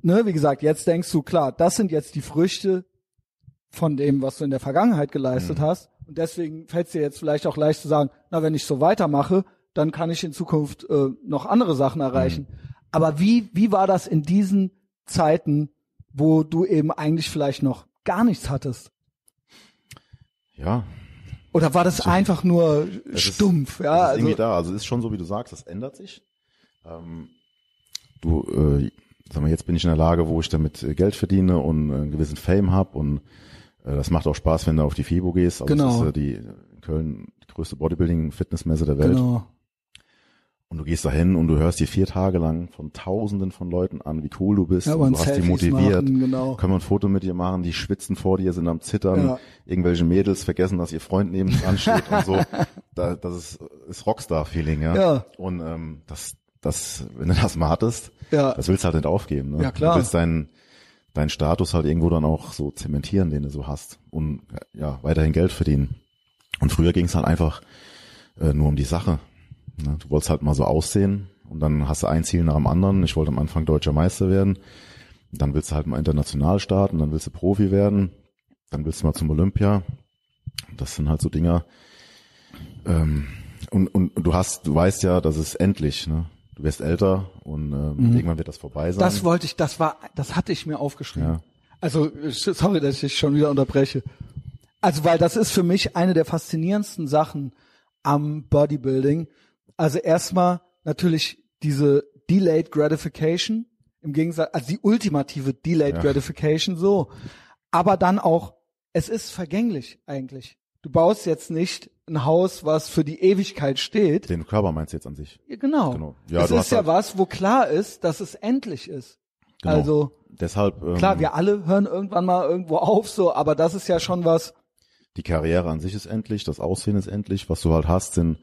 Ne, wie gesagt, jetzt denkst du, klar, das sind jetzt die Früchte von dem, was du in der Vergangenheit geleistet hast. Und deswegen fällt es dir jetzt vielleicht auch leicht zu sagen, na, wenn ich so weitermache, dann kann ich in Zukunft äh, noch andere Sachen erreichen. Aber wie, wie war das in diesen Zeiten, wo du eben eigentlich vielleicht noch gar nichts hattest? Ja. Oder war das einfach nur es ist- stumpf? Ja, ist also, irgendwie da. Also es ist schon so, wie du sagst, das ändert sich. Ähm, du, äh, sag mal, jetzt bin ich in der Lage, wo ich damit äh, Geld verdiene und äh, einen gewissen Fame hab und äh, das macht auch Spaß, wenn du auf die FIBO gehst. Also Genau. Das ist äh, die in Köln die größte Bodybuilding-Fitnessmesse der Welt. genau. Und du gehst da hin und du hörst dir vier Tage lang von Tausenden von Leuten an, wie cool du bist. Ja, und du hast die motiviert. machen, genau. Können wir ein Foto mit dir machen? Die schwitzen vor dir, sind am Zittern. Ja. Irgendwelche Mädels vergessen, dass ihr Freund neben dran steht und so. Da, das ist, ist Rockstar-Feeling, ja. Ja. Und ähm, das, das, wenn du das mal hattest, Ja. das willst du halt nicht aufgeben. Ne? Ja, klar. Du willst deinen deinen Status halt irgendwo dann auch so zementieren, den du so hast. Und ja, weiterhin Geld verdienen. Und früher ging es halt einfach äh, nur um die Sache. Ne? Du wolltest halt mal so aussehen und dann hast du ein Ziel nach dem anderen. Ich wollte am Anfang deutscher Meister werden. Dann willst du halt mal international starten, dann willst du Profi werden, dann willst du mal zum Olympia. Das sind halt so Dinger. Ähm, und, und, und du hast, du weißt ja, das ist endlich. Ne? Du wirst älter und ähm, irgendwann wird das vorbei sein. Mhm. Das wollte ich, das war, das hatte ich mir aufgeschrieben. Ja. Also, sorry, dass ich dich schon wieder unterbreche. Also, weil das ist für mich eine der faszinierendsten Sachen am Bodybuilding. Also erstmal natürlich diese Delayed Gratification, im Gegensatz, also die ultimative Delayed Ja. Gratification, so. Aber dann auch, es ist vergänglich eigentlich. Du baust jetzt nicht ein Haus, was für die Ewigkeit steht. Den Körper meinst du jetzt an sich. Ja, Genau. Genau. Ja, es ist ja halt- was, wo klar ist, dass es endlich ist. Genau. Also, Deshalb ähm, klar, wir alle hören irgendwann mal irgendwo auf, so, aber das ist ja schon was, die Karriere an sich ist endlich, das Aussehen ist endlich. Was du halt hast, sind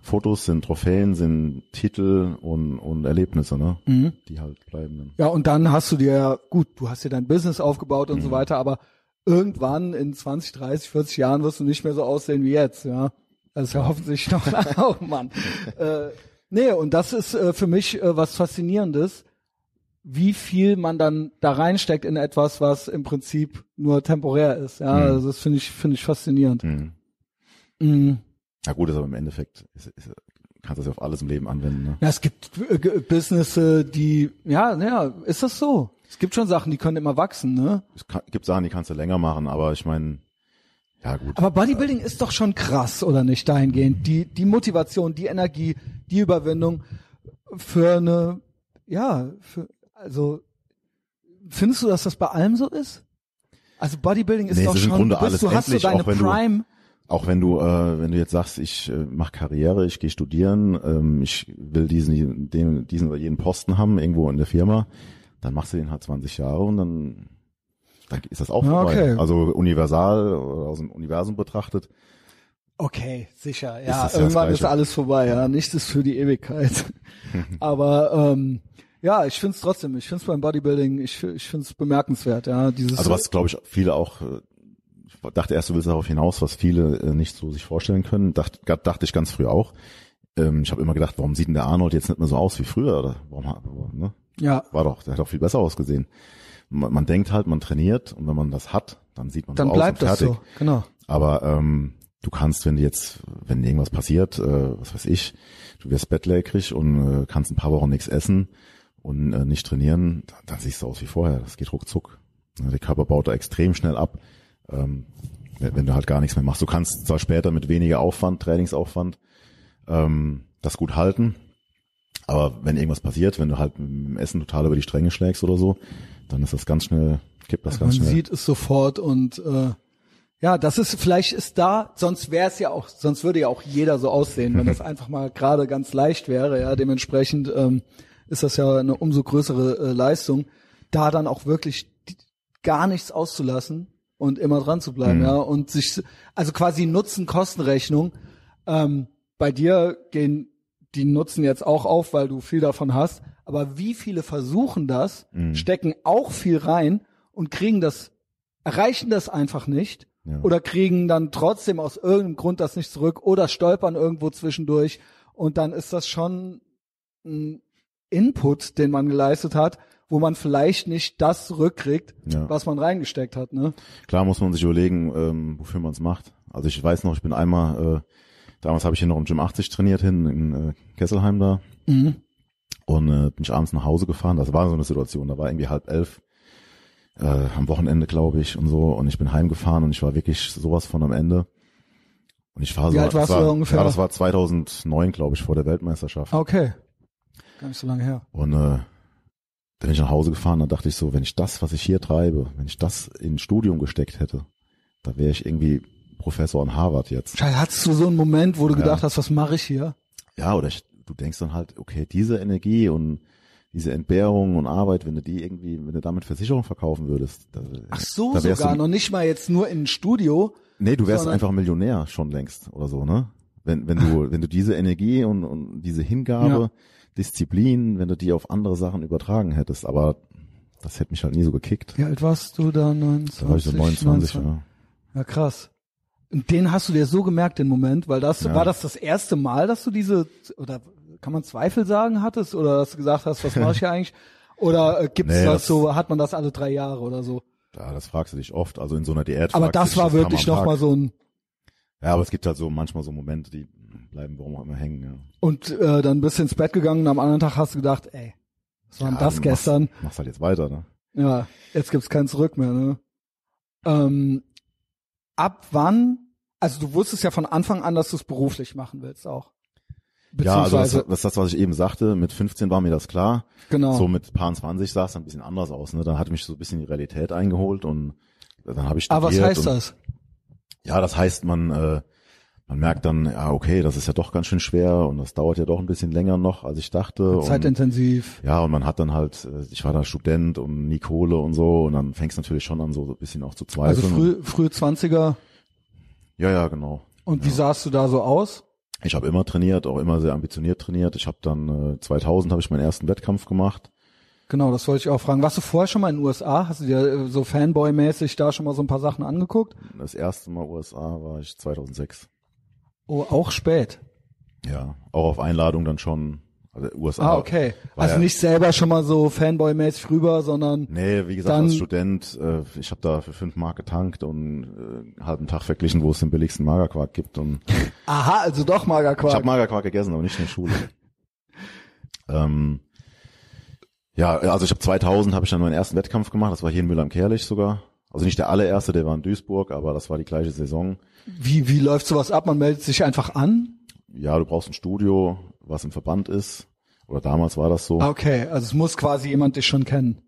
Fotos, sind Trophäen, sind Titel und, und Erlebnisse, ne? Mhm. Die halt bleiben. Dann. ja, und dann hast du dir, ja, gut, du hast dir dein Business aufgebaut und so Mhm. weiter, aber irgendwann in 20, 30, 40 Jahren wirst du nicht mehr so aussehen wie jetzt, ja. Das ist ja hoffentlich noch lange, oh Mann. äh, nee, und das ist äh, für mich äh, was Faszinierendes, wie viel man dann da reinsteckt in etwas, was im Prinzip nur temporär ist. Ja, Mhm. also das finde ich, finde ich faszinierend. Mhm. Mhm. Ja gut, ist aber im Endeffekt ist, ist, kannst du das ja auf alles im Leben anwenden. Ne? Ja, es gibt äh, Businesse, die, ja, ja, ist das so? Es gibt schon Sachen, die können immer wachsen, ne? Es kann, gibt Sachen, die kannst du länger machen, aber ich meine, ja gut. Aber Bodybuilding ist doch schon krass, oder nicht, dahingehend? Die, die Motivation, die Energie, die Überwindung für eine, ja, für, also, findest du, dass das bei allem so ist? Also Bodybuilding ist Nee, doch ist schon, du, bist, du hast so endlich, deine auch wenn du- Prime. Auch wenn du, äh, wenn du jetzt sagst, ich äh, mache Karriere, ich gehe studieren, ähm, ich will diesen, den, diesen oder jeden Posten haben irgendwo in der Firma, dann machst du den halt 20 Jahre und dann, dann ist das auch vorbei. okay. Also universal oder aus dem Universum betrachtet. Okay, sicher. Ist Ja, ja irgendwann ist alles vorbei. Ja, nichts ist für die Ewigkeit. Aber ähm, ja, ich finde es trotzdem. Ich finde es beim Bodybuilding. Ich, ich finde es bemerkenswert. Ja, dieses. Also was, glaube ich, viele auch, äh, ich dachte erst, du willst darauf hinaus, was viele äh, nicht so sich vorstellen können. Dacht, dachte ich ganz früh auch. Ähm, ich habe immer gedacht, warum sieht denn der Arnold jetzt nicht mehr so aus wie früher? Oder warum, ne? Ja, War doch, der hat doch viel besser ausgesehen. Man, man denkt halt, man trainiert und wenn man das hat, dann sieht man dann so bleibt aus das und fertig. so. Genau. Aber ähm, du kannst, wenn dir jetzt, wenn irgendwas passiert, äh, was weiß ich, du wirst bettlägerig und äh, kannst ein paar Wochen nichts essen und äh, nicht trainieren, dann, dann siehst du aus wie vorher. Das geht ruckzuck. Ja, der Körper baut da extrem schnell ab, ähm, wenn, wenn du halt gar nichts mehr machst. Du kannst zwar später mit weniger Aufwand, Trainingsaufwand, ähm, das gut halten, aber wenn irgendwas passiert, wenn du halt mit dem Essen total über die Stränge schlägst oder so, dann ist das ganz schnell, kippt das Man ganz schnell. sieht es sofort und äh, ja, das ist vielleicht ist da, sonst wäre es ja auch, sonst würde ja auch jeder so aussehen, wenn das einfach mal gerade ganz leicht wäre. Ja, dementsprechend ähm, ist das ja eine umso größere äh, Leistung, da dann auch wirklich die, gar nichts auszulassen und immer dran zu bleiben, Mhm. ja, und sich, also quasi Nutzen-Kostenrechnung. Ähm, bei dir gehen die Nutzen jetzt auch auf, weil du viel davon hast. Aber wie viele versuchen das, Mhm. stecken auch viel rein und kriegen das, erreichen das einfach nicht Ja. oder kriegen dann trotzdem aus irgendeinem Grund das nicht zurück oder stolpern irgendwo zwischendurch und dann ist das schon ein Input, den man geleistet hat, wo man vielleicht nicht das zurückkriegt, Ja. was man reingesteckt hat, ne? Klar muss man sich überlegen, ähm, wofür man es macht. Also ich weiß noch, ich bin einmal, äh, damals habe ich hier noch im Gym 80 trainiert hin in äh, Kesselheim da Mhm. und äh, bin ich abends nach Hause gefahren. Das war so eine Situation, da war irgendwie halb elf äh, am Wochenende, glaube ich, und so. Und ich bin heimgefahren und ich war wirklich sowas von am Ende. Und ich war so, Wie alt warst du war, da ungefähr? Ja, das war 2009, glaube ich, vor der Weltmeisterschaft. Okay. Gar nicht so lange her. Und äh, dann bin ich nach Hause gefahren, dann dachte ich so, wenn ich das, was ich hier treibe, wenn ich das in ein Studium gesteckt hätte, da wäre ich irgendwie Professor an Harvard jetzt. Scheiße, hattest du so einen Moment, wo du Ja. gedacht hast, was mache ich hier? Ja, oder ich, du denkst dann halt, okay, diese Energie und diese Entbehrung und Arbeit, wenn du die irgendwie, wenn du damit Versicherung verkaufen würdest, da, Ach so, sogar du, noch nicht mal jetzt nur in ein Studio. Nee, du wärst einfach Millionär schon längst oder so, ne? Wenn, wenn du, wenn du diese Energie und, und diese Hingabe, Ja. Disziplin, wenn du die auf andere Sachen übertragen hättest, aber das hätte mich halt nie so gekickt. Wie alt warst du da? 29, Da war ich so 29, ja. Ja, krass. Und den hast du dir so gemerkt, den Moment, weil das, Ja. war das das erste Mal, dass du diese, oder kann man Zweifel sagen hattest, oder dass du gesagt hast, was mache ich hier eigentlich? Oder äh, gibt's Nee, das, das- so, hat man das alle drei Jahre oder so? Ja, das fragst du dich oft. Also in so einer Diät. Aber das war wirklich Mal nochmal Tag. so ein, Ja, aber es gibt halt so manchmal so Momente, die bleiben warum auch immer hängen. Ja. und äh, dann bist du ins Bett gegangen und am anderen Tag hast du gedacht, ey, was war denn Ja, das gestern? Machst, machst halt jetzt weiter, ne? Ja, jetzt gibt's kein Zurück mehr, ne? Ähm, ab wann, also du wusstest ja von Anfang an, dass du es beruflich machen willst auch. Ja, also das, das ist das, was ich eben sagte. Mit 15 war mir das klar. genau. So mit paar 20 sah es ein bisschen anders aus. Ne? Da hat mich so ein bisschen die Realität eingeholt und dann habe ich studiert. Aber was heißt das? Ja, das heißt, man äh, man merkt dann, ja okay, das ist ja doch ganz schön schwer und das dauert ja doch ein bisschen länger noch, als ich dachte. Und, Zeitintensiv. ja, und man hat dann halt, äh, ich war da Student und nie Kohle und so und dann fängst du natürlich schon an, so ein bisschen auch zu Also zweifeln. früh, frühe Zwanziger. ja, ja, genau. Und wie sahst du da so aus? Ich habe immer trainiert, auch immer sehr ambitioniert trainiert. Ich habe dann äh, 2000 habe ich meinen ersten Wettkampf gemacht. Genau, das wollte ich auch fragen. Warst du vorher schon mal in den USA? Hast du dir äh, so Fanboy-mäßig da schon mal so ein paar Sachen angeguckt? Das erste Mal USA war ich 2006. Oh, auch spät. Ja, auch auf Einladung dann schon. Also USA. Ah, okay. Also ja- nicht selber schon mal so Fanboy-mäßig rüber, sondern Nee, wie gesagt, als Student, äh, ich habe da für fünf Mark getankt und äh, einen halben Tag verglichen, wo es den billigsten Magerquark gibt. Und aha, also doch ich Magerquark. habe Magerquark gegessen, aber nicht in der Schule. ähm, ja, also ich habe 2000 habe ich dann meinen ersten Wettkampf gemacht. Das war hier in Müller-am-Kerlich sogar. Also nicht der allererste, der war in Duisburg, aber das war die gleiche Saison. Wie, wie läuft sowas ab? Man meldet sich einfach an? Ja, du brauchst ein Studio, was im Verband ist. Oder damals war das so. Ah, Okay, also es muss quasi jemand dich schon kennen.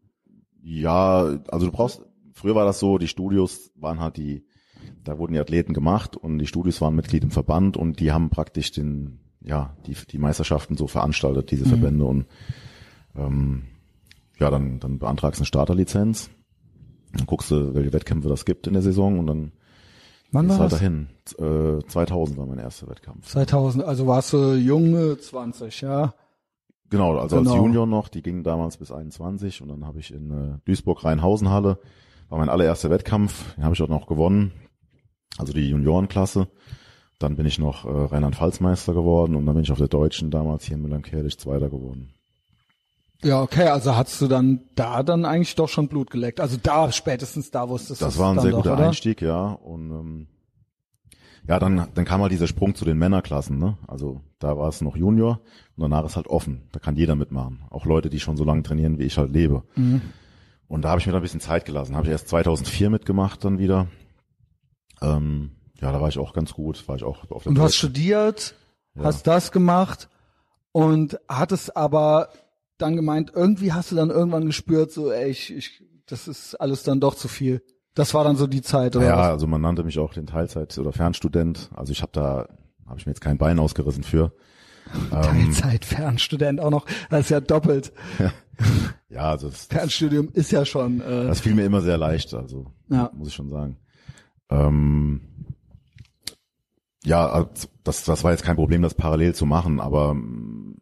Ja, also du brauchst, früher war das so, die Studios waren halt die, da wurden die Athleten gemacht und die Studios waren Mitglied im Verband und die haben praktisch den, ja, die, die Meisterschaften so veranstaltet, diese Verbände und ähm, ja, dann, dann beantragst du eine Starterlizenz, dann guckst du, welche Wettkämpfe das gibt in der Saison und dann Wann war war das? dahin. Z- Äh, 2000 war mein erster Wettkampf. 2000, also warst du junge 20, ja. Genau, also Genau. als Junior noch, die gingen damals bis 21 und dann habe ich in äh, Duisburg-Rheinhausenhalle, war mein allererster Wettkampf, den habe ich dort noch gewonnen, also die Juniorenklasse. Dann bin ich noch äh, Rheinland-Pfalz-Meister geworden und dann bin ich auf der Deutschen damals hier in Müllheim-Kerlich Zweiter geworden. Ja, okay, also hast du dann da dann eigentlich doch schon Blut geleckt. Also da, spätestens da wusstest du Das war ein dann sehr doch, guter oder? Einstieg, ja. Und ähm, ja, dann, dann kam halt dieser Sprung zu den Männerklassen, ne? Also da war es noch Junior und danach ist halt offen. Da kann jeder mitmachen. Auch Leute, die schon so lange trainieren, wie ich halt lebe. Mhm. Und da habe ich mir da ein bisschen Zeit gelassen. Habe ich erst 2004 mitgemacht dann wieder. Ähm, ja, da war ich auch ganz gut. War ich auch auf der Und du hast Deutschen. studiert, Ja. hast das gemacht und hattest aber dann gemeint, irgendwie hast du dann irgendwann gespürt, so, ey, ich, ich, das ist alles dann doch zu viel. Das war dann so die Zeit, oder? Ja, was? also man nannte mich auch den Teilzeit- oder Fernstudent. Also ich habe da, habe ich mir jetzt kein Bein ausgerissen für. Ähm, Teilzeit-Fernstudent auch noch, das ist ja doppelt. ja, also das, Fernstudium ist ja schon, äh, Das fiel mir immer sehr leicht, also Ja. muss ich schon sagen. Ähm, ja, also das, das war jetzt kein Problem, das parallel zu machen, aber mm,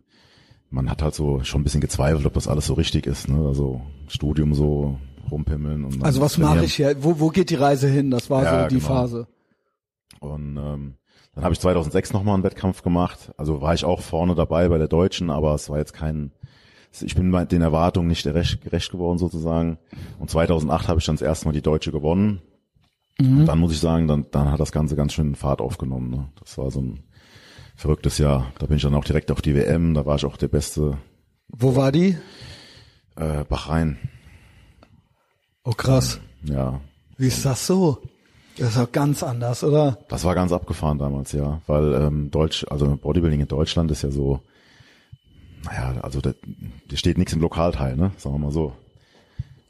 man hat halt so schon ein bisschen gezweifelt, ob das alles so richtig ist. Ne? Also Studium so rumpimmeln und dann also was mache ich hier? Wo, wo geht die Reise hin? Das war Ja, so die genau. Phase. Und ähm, dann habe ich 2006 nochmal einen Wettkampf gemacht. Also war ich auch vorne dabei bei der Deutschen, aber es war jetzt kein, ich bin bei den Erwartungen nicht gerecht, gerecht geworden sozusagen. Und 2008 habe ich dann das erste Mal die Deutsche gewonnen. Und dann muss ich sagen, dann, dann hat das Ganze ganz schön Fahrt aufgenommen. Ne? Das war so ein verrücktes Jahr. Da bin ich dann auch direkt auf die WM. Da war ich auch der beste Wo war die? äh, Bahrain. Oh krass. Ja, Wie ist das so? Das ist doch ganz anders, oder? Das war ganz abgefahren damals, ja, weil ähm, Deutsch, also Bodybuilding in Deutschland ist ja so, naja, also da, da steht nichts im Lokalteil, ne, sagen wir mal so.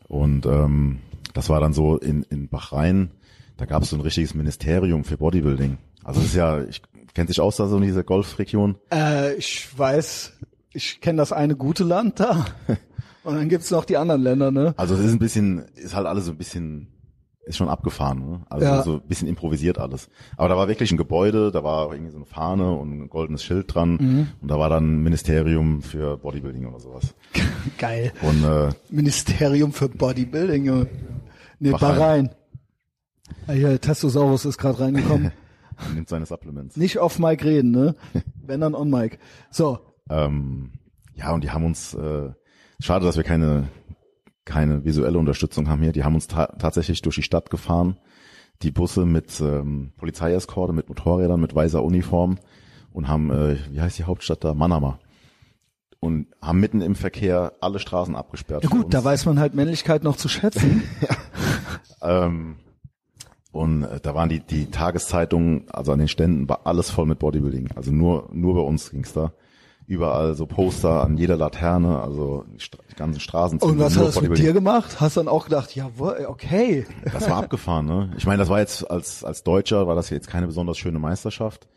Und ähm, das war dann so in, in Bahrain, da gab es so ein richtiges Ministerium für Bodybuilding. Also das ist ja, ich kennt sich aus da so in dieser Golfregion. Äh, ich weiß, ich kenne das eine gute Land da. Und dann gibt's noch die anderen Länder, ne? Also es ist ein bisschen, ist halt alles so ein bisschen, ist schon abgefahren, ne? Also Ja. so ein bisschen improvisiert alles. Aber da war wirklich ein Gebäude, da war irgendwie so eine Fahne und ein goldenes Schild dran und da war dann ein Ministerium für Bodybuilding oder sowas. Geil. Und äh, Ministerium für Bodybuilding. Junge. Nee, Bahrain. Bahrain. Ah, hier, Testosaurus ist gerade reingekommen. nimmt seine Supplements. Nicht auf Mic reden, ne? Wenn dann on Mic. So, Ähm, ja, und die haben uns, äh, schade, dass wir keine, keine visuelle Unterstützung haben hier, die haben uns ta tatsächlich durch die Stadt gefahren, die Busse mit ähm, Polizeieskorte, mit Motorrädern, mit weißer Uniform und haben, äh, wie heißt die Hauptstadt da? Manama. Und haben mitten im Verkehr alle Straßen abgesperrt. ja gut, da weiß man halt Männlichkeit noch zu schätzen. Ähm, und äh, da waren die, die Tageszeitungen, also an den Ständen war alles voll mit Bodybuilding. Also nur, nur bei uns ging's da. Überall so Poster an jeder Laterne, also die, ganzen Straßen. Und was hat das mit dir gemacht? Hast dann auch gedacht, ja, okay. Das war abgefahren, ne? Ich meine, das war jetzt als, als Deutscher, war das jetzt keine besonders schöne Meisterschaft.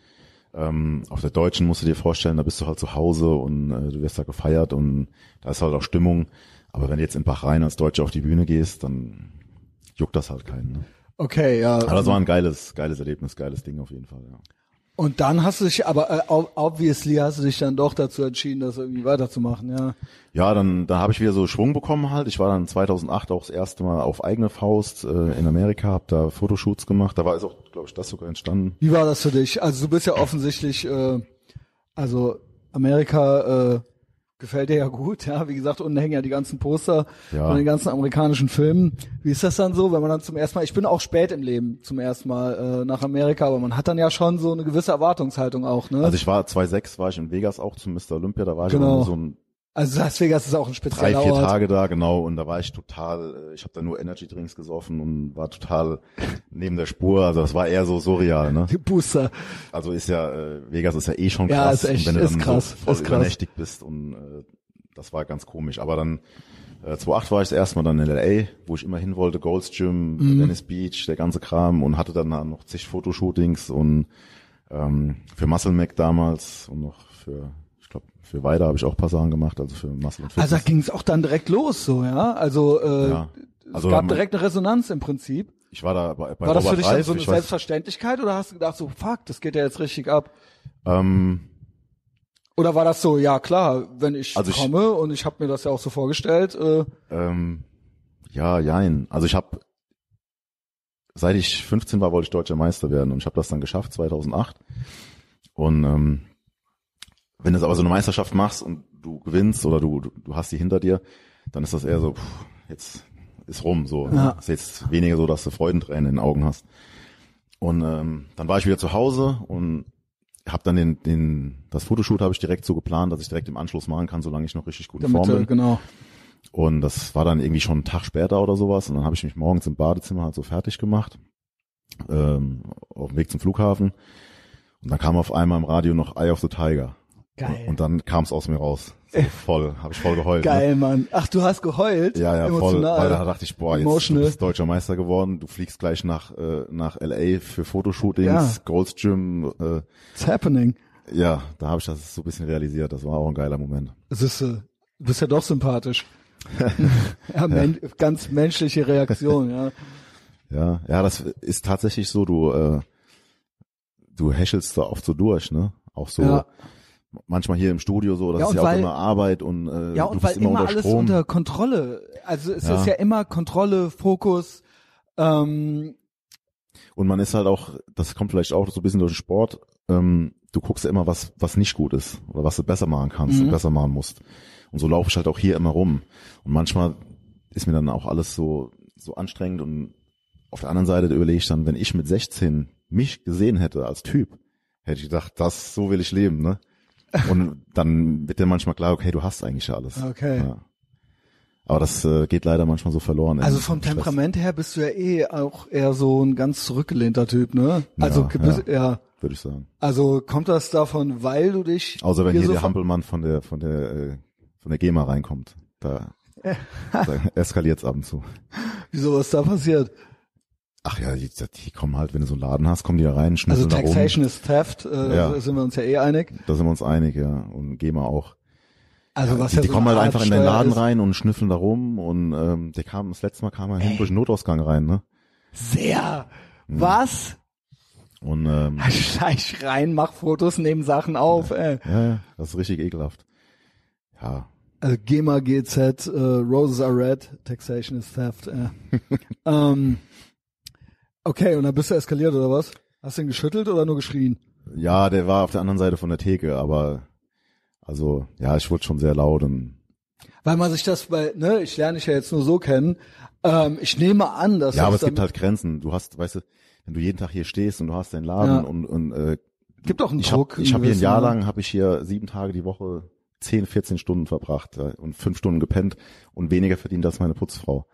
Ähm, auf der Deutschen musst du dir vorstellen, da bist du halt zu Hause und äh, du wirst da gefeiert und da ist halt auch Stimmung. Aber wenn du jetzt in Bahrain als Deutscher auf die Bühne gehst, dann juckt das halt keinen. Ne? Okay, ja. Aber das war ein geiles, geiles Erlebnis, geiles Ding auf jeden Fall, ja. Und dann hast du dich, aber äh, ob- obviously hast du dich dann doch dazu entschieden, das irgendwie weiterzumachen, ja. Ja, dann, dann habe ich wieder so Schwung bekommen halt. Ich war dann 2008 auch das erste Mal auf eigene Faust äh, in Amerika, habe da Fotoshoots gemacht. Da war ist auch, glaube ich, das sogar entstanden. Wie war das für dich? Also du bist ja offensichtlich, äh, also Amerika äh, gefällt dir ja gut, ja. Wie gesagt, unten hängen ja die ganzen Poster Ja. von den ganzen amerikanischen Filmen. Wie ist das dann so, wenn man dann zum ersten Mal, ich bin auch spät im Leben zum ersten Mal äh, nach Amerika, aber man hat dann ja schon so eine gewisse Erwartungshaltung auch, ne? Also ich war 2006 war ich in Vegas auch zum Mr. Olympia, da war ich Genau. so ein Also Las Vegas ist auch ein drei, spezieller vier Ort. Tage da, genau, und da war ich total, äh, ich habe da nur Energy Drinks gesoffen und war total neben der Spur, also das war eher so surreal, ne? Die Booster. Also ist ja, äh, Vegas ist ja eh schon Ja, krass, ist echt- und wenn du ist dann krass, so voll ist krass. übernächtig bist und äh, das war ganz komisch. Aber dann äh, 2008 war ich das erste Mal dann in L.A., wo ich immer hin wollte, Gold's Gym, Mhm. Venice Beach, der ganze Kram und hatte dann noch zig Fotoshootings und ähm, für Muscle Mac damals und noch für, für Weider habe ich auch paar Sachen gemacht, also für Muscle und Fitness. Also da ging es auch dann direkt los, so, ja. Also äh, Ja. es Also gab man- direkt eine Resonanz im Prinzip. ich war da bei, bei War das für Robert dich dann so eine ich Selbstverständlichkeit oder hast du gedacht so, fuck, das geht ja jetzt richtig ab? ähm, Oder war das so, ja klar, wenn ich Also ich- komme und ich habe mir das ja auch so vorgestellt, äh, ähm, ja, jein. Also ich habe, seit ich 15 war, wollte ich deutscher Meister werden und ich habe das dann geschafft 2008. Und ähm, wenn du aber so eine Meisterschaft machst und du gewinnst oder du, du, du hast die hinter dir, dann ist das eher so, pff, jetzt ist rum, so. Ja. Ist jetzt weniger so, dass du Freudentränen in den Augen hast. Und ähm, dann war ich wieder zu Hause und habe dann den, den, das Fotoshoot habe ich direkt so geplant, dass ich direkt im Anschluss machen kann, solange ich noch richtig gut in Form bin. genau. Und das war dann irgendwie schon einen Tag später oder sowas. Und dann habe ich mich morgens im Badezimmer halt so fertig gemacht, ähm, auf dem Weg zum Flughafen. Und dann kam auf einmal im Radio noch Eye of the Tiger. Geil. Und dann kam es aus mir raus. So voll, habe ich voll geheult. Ne? Geil, Mann. Ach, du hast geheult? Ja, ja, voll. Emotional. Weil da dachte ich, boah, jetzt du Emotional. bist deutscher Meister geworden. Du fliegst gleich nach äh, nach LA für Fotoshootings, Ja. Gold's Gym. Äh, It's happening. ja, da habe ich das so ein bisschen realisiert. Das war auch ein geiler Moment. Es ist, äh, du bist ja doch sympathisch. ja, men ganz menschliche Reaktion, ja. Ja, ja, das ist tatsächlich so, du, äh, du häschelst da oft so durch, ne? Auch so Ja. Manchmal hier im Studio so, das Ja, ist ja auch weil- immer Arbeit und, äh, Ja, du und bist weil immer immer unter alles Strom. unter Kontrolle. Also es Ja. ist ja immer Kontrolle, Fokus. Ähm, und man ist halt auch, das kommt vielleicht auch so ein bisschen durch den Sport, ähm, du guckst ja immer, was, was nicht gut ist oder was du besser machen kannst Mhm. und besser machen musst. Und so laufe ich halt auch hier immer rum. Und manchmal ist mir dann auch alles so, so anstrengend und auf der anderen Seite überlege ich dann, wenn ich mit 16 mich gesehen hätte als Typ, hätte ich gedacht, das, so will ich leben, ne? Und dann wird dir manchmal klar, okay, du hast eigentlich ja alles. Okay. Ja. Aber das äh, geht leider manchmal so verloren. also vom Stress. Temperament her bist du ja eh auch eher so ein ganz zurückgelehnter Typ, ne? Also Ja, bist- ja. Würde ich sagen. Also kommt das davon, weil du dich Außer wenn hier so der Hampelmann von der, von der, äh, von der GEMA reinkommt. Da, da eskaliert's ab und zu. Wieso was da passiert? Ach ja, die, die kommen halt, wenn du so einen Laden hast, kommen die da rein, Also schnüffeln da rum. Taxation ist Theft, äh, Ja. da sind wir uns ja eh einig. Da sind wir uns einig, ja. Und GEMA auch. Also was die ja die so kommen halt Art einfach in den Steuer Laden ist. rein und schnüffeln da rum und ähm, der kam, das letzte Mal kam er hin durch den Notausgang rein, ne? Sehr. Hm. Was? Und ähm, Schleich rein, mach Fotos, nehmen Sachen auf, ey. ja, ja, das ist richtig ekelhaft. Ja, Also GEMA, GZ, äh, Roses are red, Taxation is theft. Äh. ähm, okay, und dann bist du eskaliert oder was? Hast du ihn geschüttelt oder nur geschrien? ja, der war auf der anderen Seite von der Theke, aber also ja, ich wurde schon sehr laut und Weil man sich das bei, ne, ich lerne dich ja jetzt nur so kennen. Ähm, ich nehme an, dass ja, aber es gibt halt Grenzen. Du hast, weißt du, wenn du jeden Tag hier stehst und du hast deinen Laden Ja. und und äh, gibt auch einen ich Druck. habe ich hab hier ein Jahr lang habe ich hier sieben Tage die Woche 10, 14 Stunden verbracht ja, und fünf Stunden gepennt und weniger verdient als meine Putzfrau.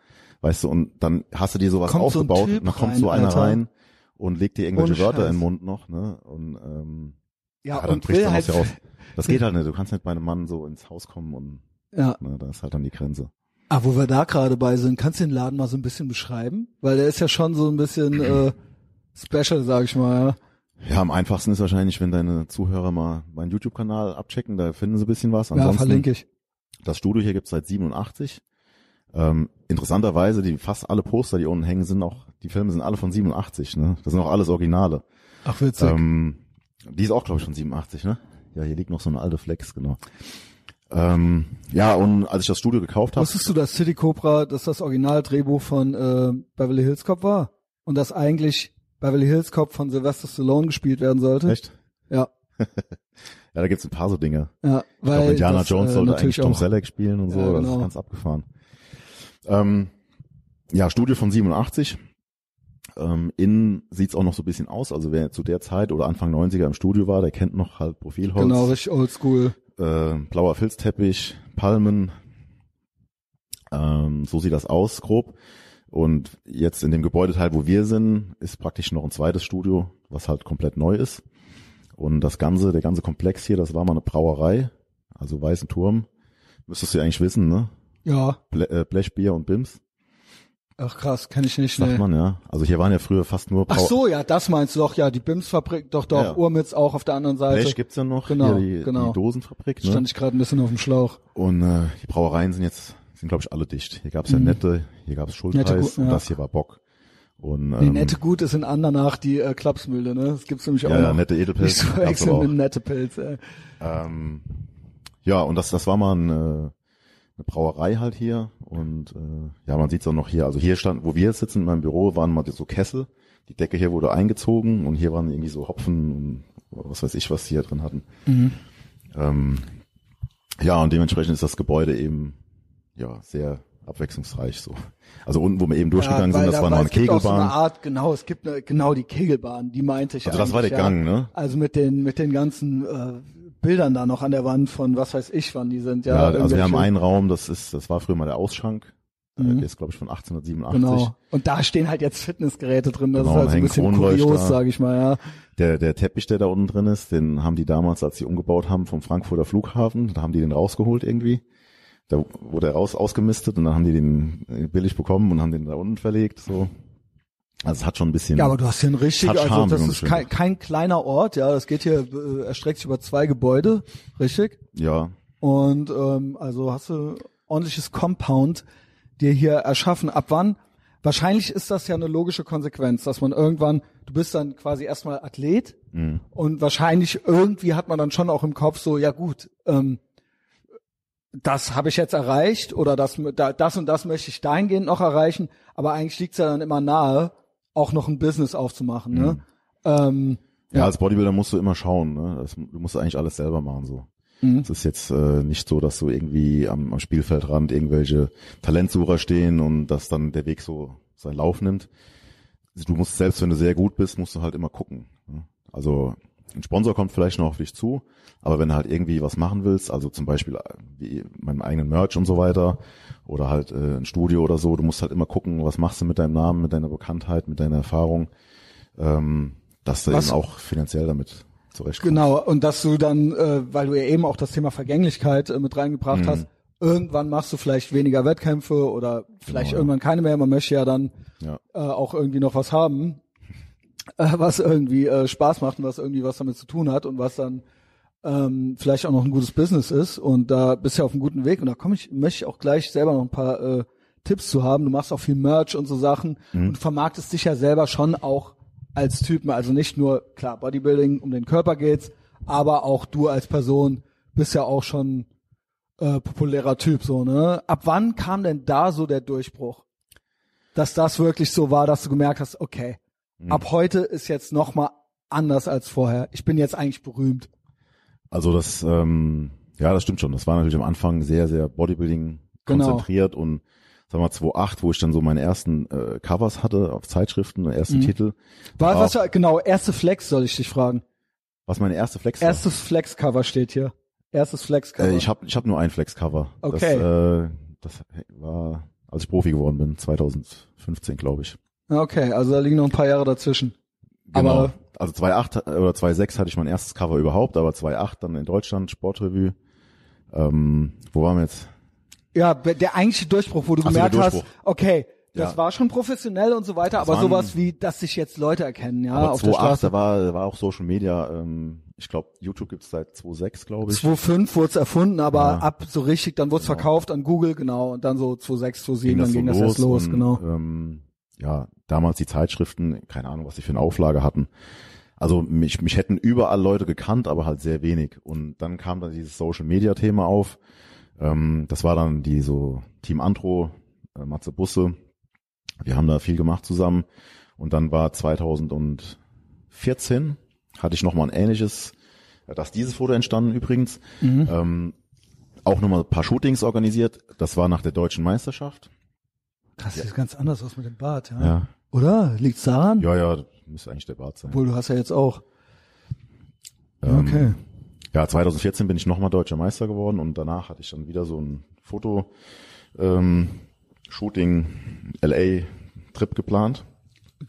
Weißt du, und dann hast du dir sowas Kommt so aufgebaut und dann kommt rein, so einer Alter. rein und legt dir irgendwelche Wörter Scheiß. in den Mund noch, ne? Und ähm, Ja, ja, dann und bricht dann halt, was raus. Das geht halt nicht. Du kannst nicht bei einem Mann so ins Haus kommen und ja. ne, da ist halt dann die Grenze. Ah, wo wir da gerade bei sind, kannst du den Laden mal so ein bisschen beschreiben? Weil der ist ja schon so ein bisschen äh, special, sag ich mal. Ja. Ja, am einfachsten ist wahrscheinlich, wenn deine Zuhörer mal meinen YouTube-Kanal abchecken, da finden sie ein bisschen was. Ja, Ansonsten, verlinke ich. das Studio hier gibt's seit 87. Ähm, interessanterweise, die fast alle Poster, die unten hängen, sind auch, die Filme sind alle von 87, ne? Das sind auch alles Originale. Ach, witzig. Ähm, die ist auch, glaube ich, von 87, ne? Ja, hier liegt noch so eine alte Flex, genau. Ähm, ja, und als ich das Studio gekauft habe, Wusstest du, dass City Cobra, dass das Originaldrehbuch von äh, Beverly Hills Cop war? Und dass eigentlich Beverly Hills Cop von Sylvester Stallone gespielt werden sollte? echt? Ja. Ja, da gibt's ein paar so Dinge. Ja, Ich weil glaube, Indiana das, Jones äh, sollte natürlich eigentlich Tom auch, Selleck spielen und so. Ja, Das genau. ist ganz abgefahren. Ähm, ja, Studio von 87. Ähm, innen sieht's auch noch so ein bisschen aus. Also wer zu der Zeit oder Anfang 90er im Studio war, der kennt noch halt Profilholz, Genau, richtig oldschool. äh, blauer Filzteppich, Palmen. Ähm, so sieht das aus, grob. Und jetzt in dem Gebäudeteil, wo wir sind, ist praktisch noch ein zweites Studio, was halt komplett neu ist. Und das ganze, der ganze Komplex hier, das war mal eine Brauerei, also Weißen Turm. Müsstest du ja eigentlich wissen, ne? Ja. Ble äh, Blechbier und Bims, Ach krass, kenne ich nicht. sagt Nee. man, ja. Also hier waren ja früher fast nur Ach Brau so, ja, das meinst du doch, ja, die Bims-Fabrik, doch, doch, Ja. Urmitz auch auf der anderen Seite. Blech gibt's ja noch, Genau, hier die, genau. die Dosenfabrik, ne? Stand ich gerade ein bisschen auf dem Schlauch. Und äh, die Brauereien sind jetzt, sind glaube ich alle dicht. Hier gab's ja Mhm. Nette, hier gab's Schultheiß Nette, und ja. das hier war Bock. Und, ähm, nette Gut ist in Andernach die äh, Klapsmühle, ne? Das gibt's nämlich auch ja, ja, noch. nette Edelpilz. Nicht zu gab's verwechseln aber auch. mit nette Pilz, ey. Ähm, ja, und das, das war mal eine, eine Brauerei halt hier. Und äh, ja, man sieht's auch noch hier. Also hier stand, wo wir jetzt sitzen in meinem Büro, waren mal so Kessel. Die Decke hier wurde eingezogen und hier waren irgendwie so Hopfen und was weiß ich, was die hier drin hatten. Mhm. Ähm, ja, und dementsprechend ist das Gebäude eben ja sehr abwechslungsreich so. Also unten, wo wir eben durchgegangen weil sind, das da- war noch eine es auch so eine Kegelbahn. Art, genau, es gibt eine, genau die Kegelbahn, die meinte ich Also das war der ja. Gang, ne? Also mit den mit den ganzen äh, Bildern da noch an der Wand von was weiß ich, wann die sind. Ja, Ja, also wir haben einen Raum, das ist, das war früher mal der Ausschank. Mhm. Der ist, glaube ich, von 1887. Genau. Und da stehen halt jetzt Fitnessgeräte drin. Das Genau, ist halt so ein bisschen kurios, sage ich mal, ja. Der, der Teppich, der da unten drin ist, den haben die damals, als sie umgebaut haben, vom Frankfurter Flughafen, da haben die den rausgeholt irgendwie. Da wurde er raus, ausgemistet und dann haben die den billig bekommen und haben den da unten verlegt, so. Also es hat schon ein bisschen, Ja, aber du hast hier einen richtig, also Charme, das ist kein, kein kleiner Ort, ja. Das geht hier, äh, erstreckt sich über zwei Gebäude, richtig? ja, Und ähm, also hast du ordentliches Compound dir hier erschaffen. Ab wann? Wahrscheinlich ist das ja eine logische Konsequenz, dass man irgendwann, du bist dann quasi erstmal Athlet mhm. und wahrscheinlich irgendwie hat man dann schon auch im Kopf so, ja gut, ähm, das habe ich jetzt erreicht oder das, da- das und das möchte ich dahingehend noch erreichen, aber eigentlich liegt's ja dann immer nahe, auch noch ein Business aufzumachen. Ne? Ähm, ja, als Bodybuilder musst du immer schauen, ne? Das, du musst eigentlich alles selber machen, so. Mhm. Es ist jetzt äh, nicht so, dass du irgendwie am, am Spielfeldrand irgendwelche Talentsucher stehen und dass dann der Weg so seinen Lauf nimmt. Du musst selbst, wenn du sehr gut bist, musst du halt immer gucken. ne? Also ein Sponsor kommt vielleicht noch auf dich zu, aber wenn du halt irgendwie was machen willst, also zum Beispiel äh, wie meinen eigenen Merch und so weiter oder halt äh, ein Studio oder so, du musst halt immer gucken, was machst du mit deinem Namen, mit deiner Bekanntheit, mit deiner Erfahrung, ähm, dass du Was- eben auch finanziell damit zurechtkommst. Genau, und dass du dann, äh, weil du ja eben auch das Thema Vergänglichkeit äh, mit Mhm. reingebracht hast, irgendwann machst du vielleicht weniger Wettkämpfe oder vielleicht Genau, ja. irgendwann keine mehr. Man möchte ja dann Ja. äh, auch irgendwie noch was haben, äh, was irgendwie äh, Spaß macht und was irgendwie was damit zu tun hat und was dann ähm, vielleicht auch noch ein gutes Business ist. Und da bist du ja auf einem guten Weg. Und da komme ich, möchte ich auch gleich selber noch ein paar äh, Tipps zu haben. Du machst auch viel Merch und so Sachen und vermarktest dich ja selber schon auch als Typen. Also nicht nur, klar, Bodybuilding, um den Körper geht's, aber auch du als Person bist ja auch schon äh, populärer Typ, so, ne? Ab wann kam denn da so der Durchbruch? Dass das wirklich so war, dass du gemerkt hast, okay, ab heute ist jetzt noch mal anders als vorher. Ich bin jetzt eigentlich berühmt. Also das, ähm, ja, das stimmt schon. Das war natürlich am Anfang sehr, sehr Bodybuilding Genau. konzentriert und sagen wir mal 2008, wo ich dann so meine ersten äh, Covers hatte auf Zeitschriften, erste Mhm. Titel. War, was war, genau, erste Flex soll ich dich fragen. Was meine erste Flex? Erstes Flex-Cover steht hier. Erstes Flex-Cover. Äh, ich habe ich hab nur ein Flex-Cover. Okay. Das, äh, das war, als ich Profi geworden bin, 2015, glaube ich. Okay, also da liegen noch ein paar Jahre dazwischen. Genau. Aber- also 2.8 oder 2.6 hatte ich mein erstes Cover überhaupt, aber 2.8 dann in Deutschland, Sportrevue. Ähm, wo waren wir jetzt? Ja, der eigentliche Durchbruch, wo du Ach so, gemerkt hast, Durchbruch. okay, das Ja. war schon professionell und so weiter, Das aber waren- sowas wie, dass sich jetzt Leute erkennen, ja, aber auf der 2.8, Straße. da war, da war auch Social Media, ähm, ich glaube, YouTube gibt's seit 2.6, glaube ich. 2.5 wurde es erfunden, aber Ja. ab so richtig, dann wurde es verkauft an Google, genau, und dann so 2.6, 2.7, dann so ging das erst los, und, genau. Ähm, ja, damals die Zeitschriften, keine Ahnung, was die für eine Auflage hatten. Also mich, mich hätten überall Leute gekannt, aber halt sehr wenig. Und dann kam dann dieses Social Media Thema auf. Ähm, das war dann die so Team Antro, äh, Matze Busse. Wir haben da viel gemacht zusammen. Und dann war 2014 hatte ich nochmal ein ähnliches, äh, da ist dieses Foto entstanden übrigens. Mhm. Ähm, auch nochmal ein paar Shootings organisiert. Das war nach der deutschen Meisterschaft. Krass, sieht ganz anders aus mit dem Bart, ja. Ja, Oder? Liegt's daran? ja, ja müsste eigentlich der Bart sein. Obwohl, du hast ja jetzt auch. Ähm, Okay. Ja, 2014 bin ich nochmal deutscher Meister geworden und danach hatte ich dann wieder so ein Foto ähm, Shooting LA Trip geplant.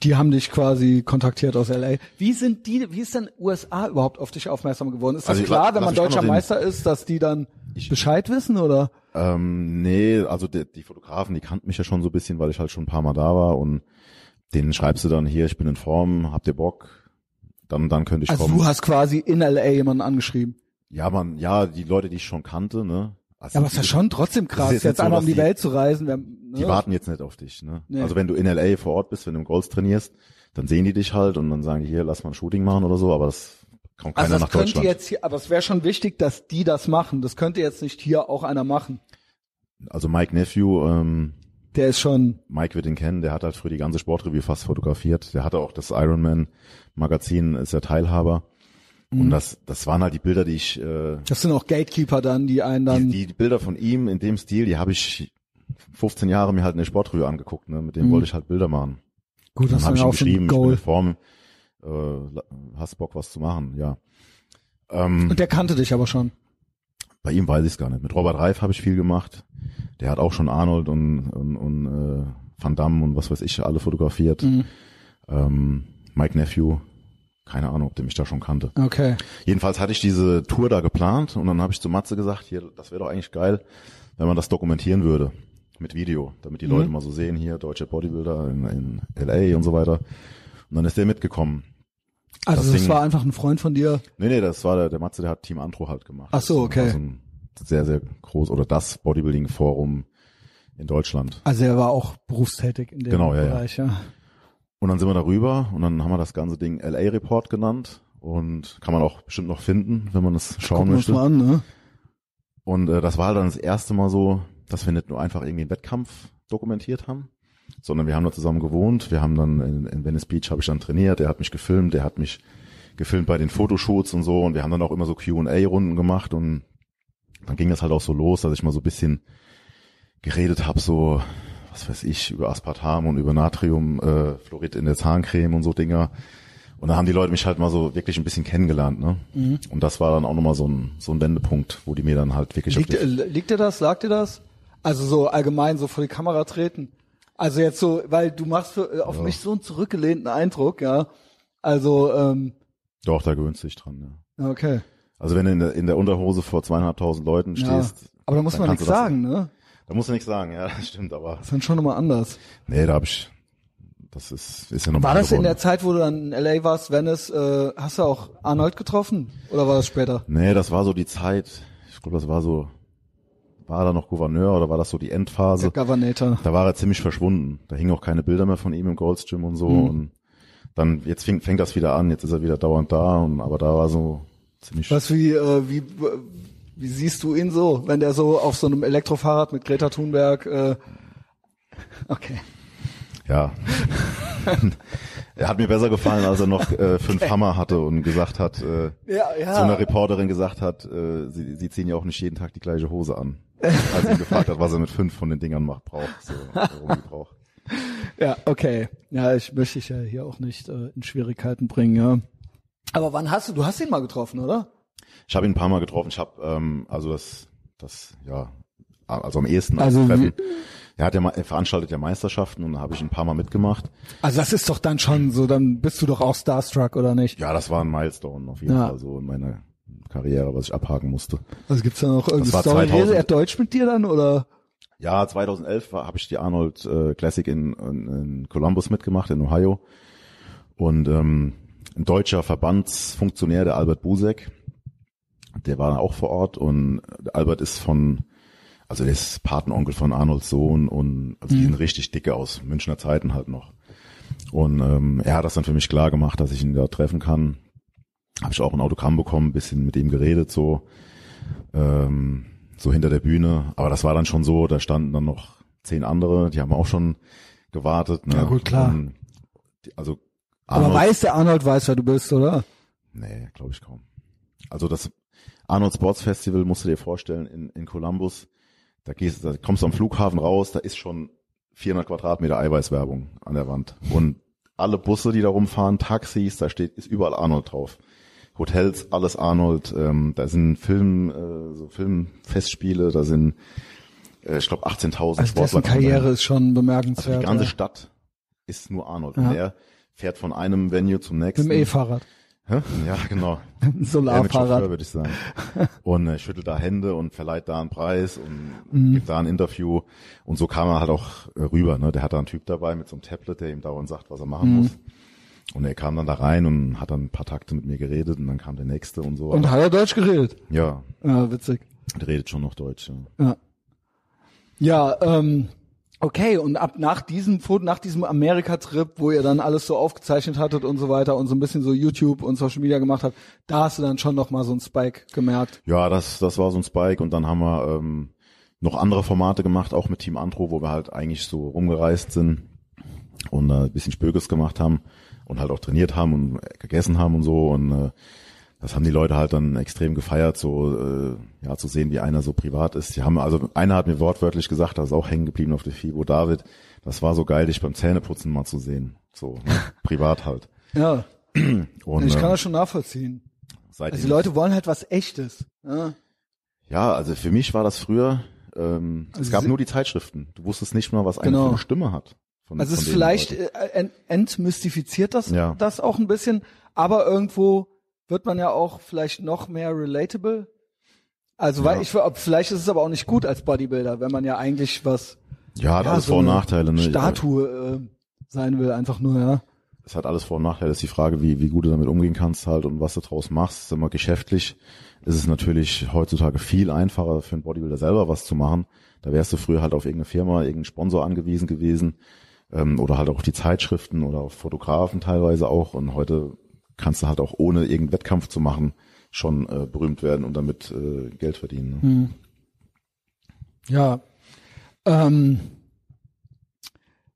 Die haben dich quasi kontaktiert aus LA. Wie sind die, wie ist denn USA überhaupt auf dich aufmerksam geworden? Ist das Also klar, la- wenn man deutscher Meister ist, dass die dann Ich- Bescheid wissen oder? Ähm, nee, also die, die Fotografen, die kannten mich ja schon so ein bisschen, weil ich halt schon ein paar Mal da war und denen schreibst du dann hier, ich bin in Form, habt ihr Bock? Dann, dann könnte ich Also kommen. du hast quasi in LA jemanden angeschrieben. Ja, man, ja, die Leute, die ich schon kannte, ne? Also Ja, aber es ist ja schon trotzdem krass, jetzt, jetzt so, einmal um die die- Welt zu reisen. Wir, haben, ne? Die warten jetzt nicht auf dich. Ne? Nee. Also wenn du in LA vor Ort bist, wenn du im Golds trainierst, dann sehen die dich halt und dann sagen die hier, lass mal ein Shooting machen oder so, aber das kommt keiner Also das nach könnte Deutschland. jetzt hier, aber es wäre schon wichtig, dass die das machen. Das könnte jetzt nicht hier auch einer machen. Also Mike Nephew, ähm, Der ist schon, Mike wird ihn kennen, der hat halt für die ganze Sportrevue fast fotografiert. Der hatte auch das Ironman Magazin, ist der Teilhaber. Mhm. Und das, das waren halt die Bilder, die ich, äh, das sind auch Gatekeeper dann, die einen dann, die, die Bilder von ihm in dem Stil, die habe ich 15 Jahre mir halt in der Sportrevue angeguckt. Ne? Mit dem Mhm. wollte ich halt Bilder machen. gut, Dann habe ich ihm geschrieben, ich bin in. Form, äh, hast Bock was zu machen, ja. Ähm, Und der kannte dich aber schon. bei ihm weiß ich es gar nicht. Mit Robert Reif habe ich viel gemacht. Der hat auch schon Arnold und, und, und äh, Van Damme und was weiß ich alle fotografiert. Mhm. Ähm, Mike Nephew, keine Ahnung, ob der mich da schon kannte. Okay. Jedenfalls hatte ich diese Tour da geplant und dann habe ich zu Matze gesagt, hier, das wäre doch eigentlich geil, wenn man das dokumentieren würde mit Video, damit die Mhm. Leute mal so sehen, hier deutsche Bodybuilder in, in LA und so weiter. Und dann ist der mitgekommen. Also Das das, Ding- war einfach ein Freund von dir. Nee, nee, das war der, der Matze, der hat Team Antro halt gemacht. Ach so, Das okay. war so ein sehr, sehr groß, oder das Bodybuilding-Forum in Deutschland. Also er war auch berufstätig in dem Genau, ja, ja. Bereich, ja. Und dann sind wir darüber und dann haben wir das ganze Ding LA Report genannt und kann man auch bestimmt noch finden, wenn man es schauen Gucken wir uns möchte. mal an, ne? Und äh, das war halt dann das erste Mal so, dass wir nicht nur einfach irgendwie einen Wettkampf dokumentiert haben, sondern wir haben da zusammen gewohnt. Wir haben dann in, in Venice Beach habe ich dann trainiert. Der hat mich gefilmt, der hat mich gefilmt bei den Fotoshoots und so. Und wir haben dann auch immer so Q&A-Runden gemacht und dann ging das halt auch so los, dass ich mal so ein bisschen geredet habe, so was weiß ich, über Aspartam und über Natriumfluorid in der Zahncreme und so Dinger. Und da haben die Leute mich halt mal so wirklich ein bisschen kennengelernt, ne? Mhm. Und das war dann auch nochmal so ein, so ein Wendepunkt, wo die mir dann halt wirklich Liegt, äh, liegt dir das? Sagt dir das? Also so allgemein so vor die Kamera treten? Also jetzt so, weil du machst für, äh, auf Ja. mich so einen zurückgelehnten Eindruck, ja. Also, ähm, Doch, da gewöhnst du dich dran, ja. okay. Also wenn du in der, in der Unterhose vor zweieinhalbtausend Leuten Ja. stehst. Aber da muss man nichts sagen, ne? Da musst du nichts sagen, ja, das stimmt, aber Das ist dann schon nochmal anders. nee, da hab ich, das ist, ist ja normal War das in geworden. der Zeit, wo du dann in LA warst, Venice, äh, hast du auch Arnold getroffen? Oder war das später? Nee, das war so die Zeit, ich glaube, das war so, war da noch Gouverneur oder war das so die Endphase? Der Governator. Da war er ziemlich verschwunden. Da hingen auch keine Bilder mehr von ihm im Gold's Gym und so. Mhm. Und dann, jetzt fängt, fängt das wieder an, jetzt ist er wieder dauernd da, und, aber da war so ziemlich. Was wie, äh, wie, wie siehst du ihn so, wenn der so auf so einem Elektrofahrrad mit Greta Thunberg, äh, okay. Ja. er hat mir besser gefallen, als er noch äh, fünf Hammer hatte und gesagt hat, äh, Ja, ja. zu einer Reporterin gesagt hat, äh, sie, sie ziehen ja auch nicht jeden Tag die gleiche Hose an. Als sie ihn gefragt hat, was er mit fünf von den Dingern macht, braucht, so, braucht. Ja, okay. Ja, ich möchte dich ja hier auch nicht äh, in Schwierigkeiten bringen, ja. Aber wann hast du, du hast ihn mal getroffen, oder? Ich habe ihn ein paar Mal getroffen. Ich habe ähm, also das, das ja, also am ehesten Also Treffen. Er hat ja mal, er veranstaltet ja Meisterschaften und da habe ich ein paar Mal mitgemacht. Also das ist doch dann schon so, dann bist du doch auch starstruck, oder nicht? Ja, das war ein Milestone auf jeden Ja. Fall so in meiner Karriere, was ich abhaken musste. Also gibt's da noch irgendeine Story? 2000. Redet er Deutsch mit dir dann, oder? Ja, 2011 habe ich die Arnold äh, Classic in, in, in Columbus mitgemacht, in Ohio. Und ähm, ein deutscher Verbandsfunktionär, der Albert Busek, der war auch vor Ort und Albert ist von, also der ist Patenonkel von Arnolds Sohn und also die sind richtig dicke aus Münchner Zeiten halt noch. Und ähm, er hat das dann für mich klar gemacht, dass ich ihn da treffen kann. Habe ich auch ein Autogramm bekommen, ein bisschen mit ihm geredet so. Ähm, so hinter der Bühne. Aber das war dann schon so, da standen dann noch zehn andere, die haben auch schon gewartet. Ne? Ja, gut, klar. Und also Aber Arnold, weiß der Arnold weiß, wer du bist, oder? nee, glaube ich kaum. Also das Arnold Sports Festival musst du dir vorstellen in, in Columbus. Da gehst, da kommst du am Flughafen raus, da ist schon 400 Quadratmeter Eiweißwerbung an der Wand und alle Busse, die da rumfahren, Taxis, da steht ist überall Arnold drauf. Hotels, alles Arnold. Ähm, da sind Film, äh, so Filmfestspiele, da sind, äh, ich glaube, 18.000 Also Sportler. Karriere ist schon Also bemerkenswert. die ganze ja. Stadt ist nur Arnold. Ja. Und er fährt von einem Venue zum Mit nächsten. dem E-Fahrrad. Hä? Ja, genau. Solarfahrrad. würde ich sagen. Und äh, schüttelt da Hände und verleiht da einen Preis und Mhm. gibt da ein Interview. Und so kam er halt auch äh, rüber. Ne? Der hat da einen Typ dabei mit so einem Tablet, der ihm dauernd sagt, was er machen Mhm. muss. Und er kam dann da rein und hat dann ein paar Takte mit mir geredet und dann kam der nächste und so. Und hat er Deutsch geredet? ja, Ja, witzig. Der redet schon noch Deutsch. Ja. Ja. Ja, ähm, okay, und ab nach diesem Foto, nach diesem Amerika-Trip, wo ihr dann alles so aufgezeichnet hattet und so weiter und so ein bisschen so YouTube und Social Media gemacht habt, da hast du dann schon noch mal so einen Spike gemerkt. Ja, das, das war so ein Spike und dann haben wir ähm, noch andere Formate gemacht, auch mit Team Antro, wo wir halt eigentlich so rumgereist sind und äh, ein bisschen Spökes gemacht haben und halt auch trainiert haben und gegessen haben und so und äh, das haben die Leute halt dann extrem gefeiert, so äh, ja zu sehen, wie einer so privat ist. Die haben also einer hat mir wortwörtlich gesagt, das ist auch hängen geblieben auf der FIBO David. Das war so geil, dich beim Zähneputzen mal zu sehen, so ne? privat halt. Ja, Und ich kann das schon nachvollziehen. seitdem- Also die Leute wollen halt was Echtes. Ja, Ja, also für mich war das früher, ähm, Also es gab nur die Zeitschriften. Du wusstest nicht mal, was einer Genau. für eine Stimme hat. Von, Also es ist vielleicht Leuten. äh, ent entmystifiziert das Ja. das auch ein bisschen, aber irgendwo wird man ja auch vielleicht noch mehr relatable. Also weil Ja. ich vielleicht ist es aber auch nicht gut als Bodybuilder, wenn man ja eigentlich was Ja, hat ja, alles so Vor- und Nachteile. Ne? Statue äh, sein will, einfach nur, ja. Es hat alles Vor- und Nachteile. Das ist die Frage, wie, wie gut du damit umgehen kannst halt und was du draus machst. Sag mal, geschäftlich ist es natürlich heutzutage viel einfacher für einen Bodybuilder selber was zu machen. Da wärst du früher halt auf irgendeine Firma, irgendeinen Sponsor angewiesen gewesen ähm, oder halt auch auf die Zeitschriften oder auf Fotografen teilweise auch. Und heute kannst du halt auch ohne irgendeinen Wettkampf zu machen schon äh, berühmt werden und damit äh, Geld verdienen. Ne? Ja. Ähm,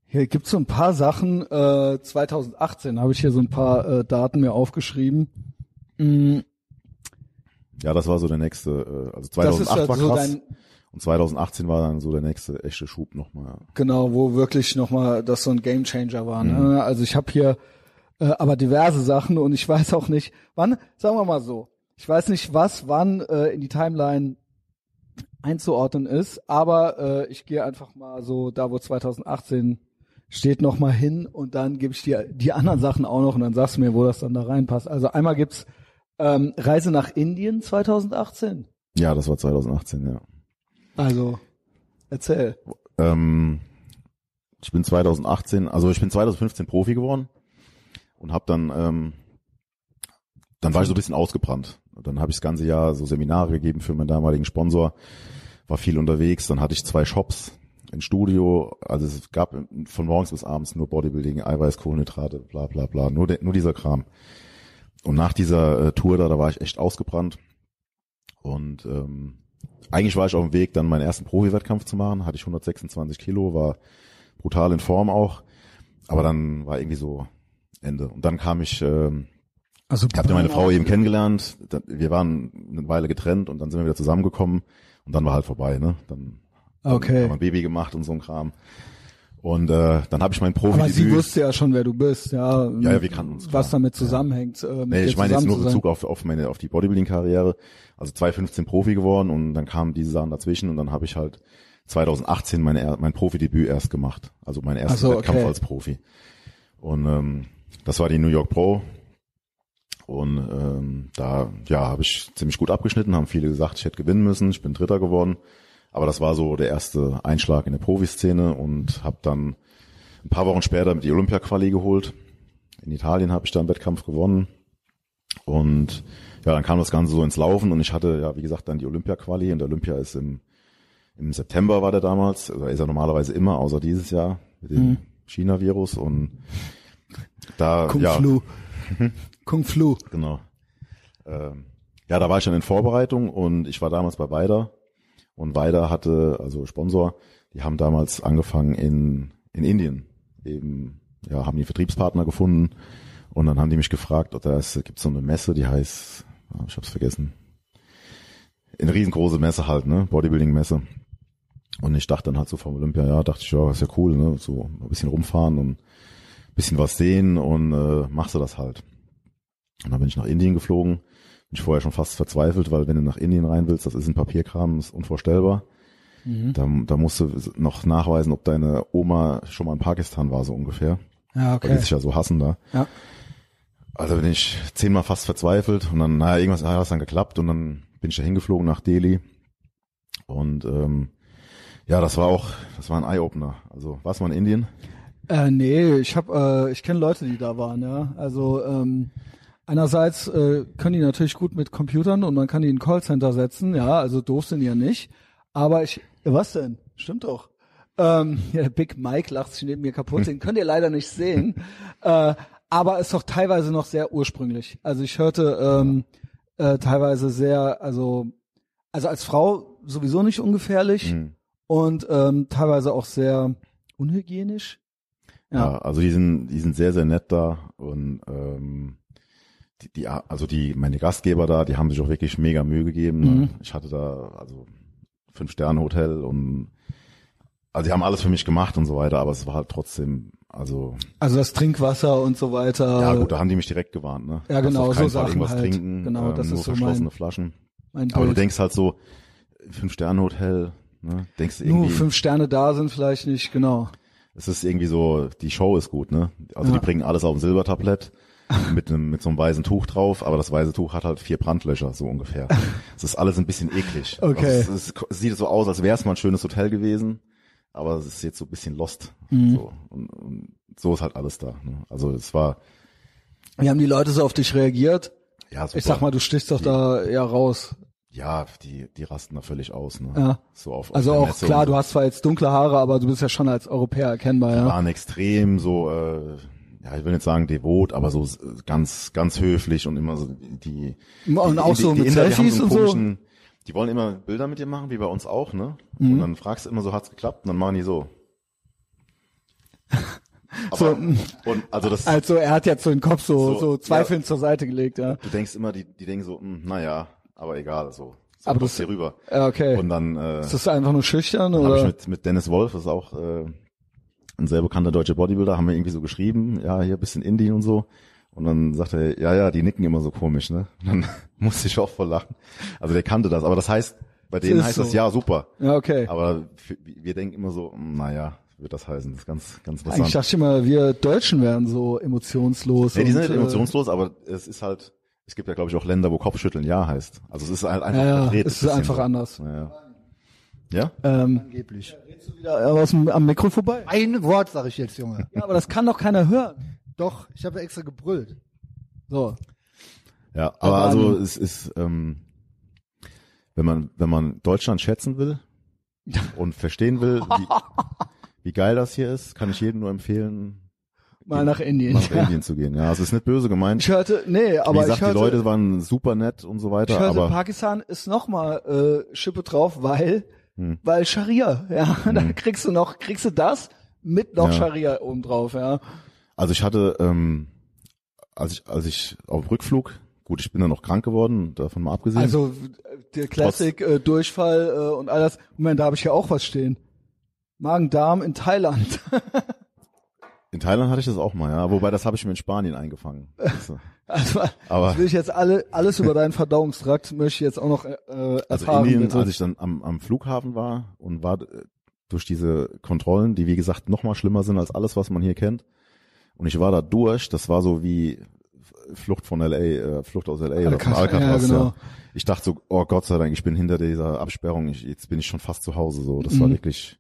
hier gibt's so ein paar Sachen. Äh, 2018 habe ich hier so ein paar äh, Daten mir aufgeschrieben. Mm, Ja, das war so der nächste, äh, also das ist 2008 halt war so krass und 2018 war dann so der nächste echte Schub nochmal. genau, wo wirklich nochmal das so ein Gamechanger war. Mhm. Ne? Also ich habe hier äh, aber diverse Sachen und ich weiß auch nicht, wann, sagen wir mal so, ich weiß nicht, was wann äh, in die Timeline einzuordnen ist, aber äh, ich gehe einfach mal so da, wo 2018 steht, noch mal hin und dann gebe ich dir die anderen Sachen auch noch und dann sagst du mir, wo das dann da reinpasst. Also einmal gibt's ähm, Reise nach Indien 2018. Ja, das war 2018, ja. Also erzähl. Ähm, ich bin 2018, also ich bin 2015 Profi geworden und habe dann, ähm, dann war ich so ein bisschen ausgebrannt. Dann habe ich das ganze Jahr so Seminare gegeben für meinen damaligen Sponsor, war viel unterwegs. Dann hatte ich zwei Shops, ein Studio. Also es gab von morgens bis abends nur Bodybuilding, Eiweiß, Kohlenhydrate, bla bla bla, nur, nur dieser Kram. Und nach dieser äh, Tour da, da war ich echt ausgebrannt. Und ähm, eigentlich war ich auf dem Weg, dann meinen ersten Profi-Wettkampf zu machen. Hatte ich 126 Kilo, war brutal in Form auch. Aber dann war irgendwie so Ende. Und dann kam ich, ähm, Also ich habe meine Frau eben kennengelernt. Wir waren eine Weile getrennt und dann sind wir wieder zusammengekommen und dann war halt vorbei. Ne? Dann, dann Okay. haben wir ein Baby gemacht und so ein Kram. Und äh, dann habe ich mein Aber sie wusste ja schon, wer du bist, ja. Ja, ja, wir kannten uns, Was klar. damit zusammenhängt. Äh, mit Nee, ich meine jetzt nur. Bezug auf, auf meine auf die Bodybuilding-Karriere. Also 2015 Profi geworden und dann kamen diese Sachen dazwischen und dann habe ich halt 2018 meine, mein Profidebüt erst gemacht. Also mein erster Ach so, Wettkampf okay. als Profi. Und ähm, das war die New York Pro. Und ähm, da ja habe ich ziemlich gut abgeschnitten, haben viele gesagt, ich hätte gewinnen müssen. Ich bin Dritter geworden. Aber das war so der erste Einschlag in der Profiszene und habe dann ein paar Wochen später mit die Olympia-Quali geholt. In Italien habe ich da einen Wettkampf gewonnen. Und ja, dann kam das Ganze so ins Laufen und ich hatte ja, wie gesagt, dann die Olympia-Quali und der Olympia ist im, im September war der damals, also ist er normalerweise immer, außer dieses Jahr mit dem Mhm. China-Virus und da, Kung ja, Flu. Kung Flu. genau. Ähm, ja, da war ich dann in Vorbereitung und ich war damals bei Weider und Weider hatte, also Sponsor, die haben damals angefangen in, in Indien eben, ja, haben die Vertriebspartner gefunden und dann haben die mich gefragt, ob da ist, gibt's so eine Messe, die heißt, ah, ich hab's vergessen, eine riesengroße Messe halt, ne, Bodybuilding-Messe. Und ich dachte dann halt so vom Olympia, ja, dachte ich, ja, ist ja cool, ne, so ein bisschen rumfahren und bisschen was sehen und äh, machst du das halt. Und dann bin ich nach Indien geflogen. Bin ich vorher schon fast verzweifelt, weil wenn du nach Indien rein willst, das ist ein Papierkram, das ist unvorstellbar. Mhm. Da, da musst du noch nachweisen, ob deine Oma schon mal in Pakistan war, so ungefähr. Ja, Weil die okay. sich ja so hassen da. Ja. Also bin ich zehnmal fast verzweifelt und dann, naja, irgendwas hat das dann geklappt und dann bin ich da hingeflogen nach Delhi. Und ähm, ja, das war auch, das war ein Eye-Opener. Also warst du mal in Indien? Äh, nee, ich hab, äh, ich kenne Leute, die da waren, ja. Also ähm, einerseits äh, können die natürlich gut mit Computern und man kann die in ein Callcenter setzen, ja, also doof sind die ja nicht. Aber ich, ja, was denn? Stimmt doch. Ähm, ja, Big Mike lacht sich neben mir kaputt, den könnt ihr leider nicht sehen. äh, aber ist doch teilweise noch sehr ursprünglich. Also ich hörte ähm, äh, teilweise sehr, also also als Frau sowieso nicht ungefährlich Mhm. und ähm, teilweise auch sehr unhygienisch. Ja. Ja. also die sind, die sind sehr, sehr nett da und ähm, die, die, also die, meine Gastgeber da, die haben sich auch wirklich mega Mühe gegeben. Ne? Mhm. Ich hatte da also fünf Sterne Hotel und also die haben alles für mich gemacht und so weiter, aber es war halt trotzdem, also Also das Trinkwasser und so weiter. ja gut, da haben die mich direkt gewarnt, ne? Ja, genau, so Sachen irgendwas halt. trinken, Genau, ähm, das nur ist so verschlossene mein- Flaschen. mein Aber du denkst halt so, fünf Sterne Hotel, ne? Denkst du Nur irgendwie, fünf Sterne da sind vielleicht nicht, genau. Es ist irgendwie so, die Show ist gut, ne? Also Ja. die bringen alles auf ein Silbertablett mit einem, mit so einem weißen Tuch drauf, aber das weiße Tuch hat halt vier Brandlöcher, so ungefähr. Es ist alles ein bisschen eklig. Okay. Also es, es, es sieht so aus, als wäre es mal ein schönes Hotel gewesen, aber es ist jetzt so ein bisschen lost. Mhm. So. Und, und so ist halt alles da. Ne? Also es war, Wie haben die Leute so auf dich reagiert? ja, super. Ich sag mal, du stichst doch da ja raus. Ja, die, die rasten da völlig aus. Ne? Ja. So auf, Also auch Messe klar, so. du hast zwar jetzt dunkle Haare, aber du bist ja schon als Europäer erkennbar, Die ja. waren extrem so, äh, ja, ich will nicht sagen devot, aber so ganz, ganz höflich und immer so die. Und die, auch die, so die mit Inder, Selfies so und so? Die wollen immer Bilder mit dir machen, wie bei uns auch, ne? Mhm. Und dann fragst du immer so, hat's geklappt? Und dann machen die so. Aber, So, und also das, Also er hat jetzt so den Kopf so, So, so, zweifelnd zur Seite gelegt, ja. du denkst immer, die, die denken so, hm, naja, aber egal, so. so Aber das- hier rüber. Ja, okay. Und dann, äh, ist das einfach nur schüchtern Dann habe ich oder? mit, mit Dennis Wolf, das ist auch äh, ein sehr bekannter deutscher Bodybuilder, haben wir irgendwie so geschrieben, ja, hier ein bisschen Indien und so. Und dann sagte er, ja, ja, die nicken immer so komisch, ne? Und dann musste ich auch voll lachen. Also der kannte das. Aber das heißt, bei denen heißt so. das ja super. Ja, okay. Aber für, wir denken immer so, hm, naja, wird das heißen. Das ist ganz, ganz Eigentlich interessant. dachte ich immer, wir Deutschen wären so emotionslos. Nee, die sind nicht äh, emotionslos, aber es ist halt, es gibt ja, glaube ich, auch Länder, wo Kopfschütteln ja heißt. Also es ist halt einfach Ja, ja, verdreht. es ist einfach so. anders. Ja, ja. ja? Ähm, Angeblich. wieder aus dem, am Mikro vorbei. Ein Wort sage ich jetzt, Junge. Ja, aber das kann doch keiner hören. Doch, ich habe extra gebrüllt. So. Ja, aber also Ahnung. es ist, ähm, wenn man wenn man Deutschland schätzen will und verstehen will, wie, wie geil das hier ist, kann ich jedem nur empfehlen, Mal nach Indien. nach Indien zu gehen. Ja, also es ist nicht böse gemeint. Ich hörte, nee, aber Wie gesagt, ich hörte, die Leute waren super nett und so ich weiter, hörte, aber Pakistan ist noch mal äh, Schippe drauf, weil, Hm. weil Scharia, ja, dann kriegst du noch, kriegst du das mit noch Ja. Scharia oben drauf, ja. also ich hatte, ähm, als ich als ich auf Rückflug, gut, ich bin dann noch krank geworden, davon mal abgesehen. Also der Classic äh, Durchfall äh, und all das. Moment, da habe ich ja auch was stehen. Magen-Darm in Thailand. in Thailand hatte ich das auch mal, ja, wobei das habe ich mir in Spanien eingefangen. Das, äh, Also Aber das will ich jetzt alle alles über deinen Verdauungstrakt möchte ich jetzt auch noch äh, Also erfahren. Indien, bitte. als ich dann am, am Flughafen war und war äh, durch diese Kontrollen, die wie gesagt noch mal schlimmer sind als alles, was man hier kennt. Und ich war da durch, das war so wie Flucht von LA, äh, Flucht aus LA oder von Alcatraz, ja, genau. Ja. Ich dachte so, oh Gott sei Dank, ich bin hinter dieser Absperrung, ich, jetzt bin ich schon fast zu Hause. So, das war Mhm. wirklich.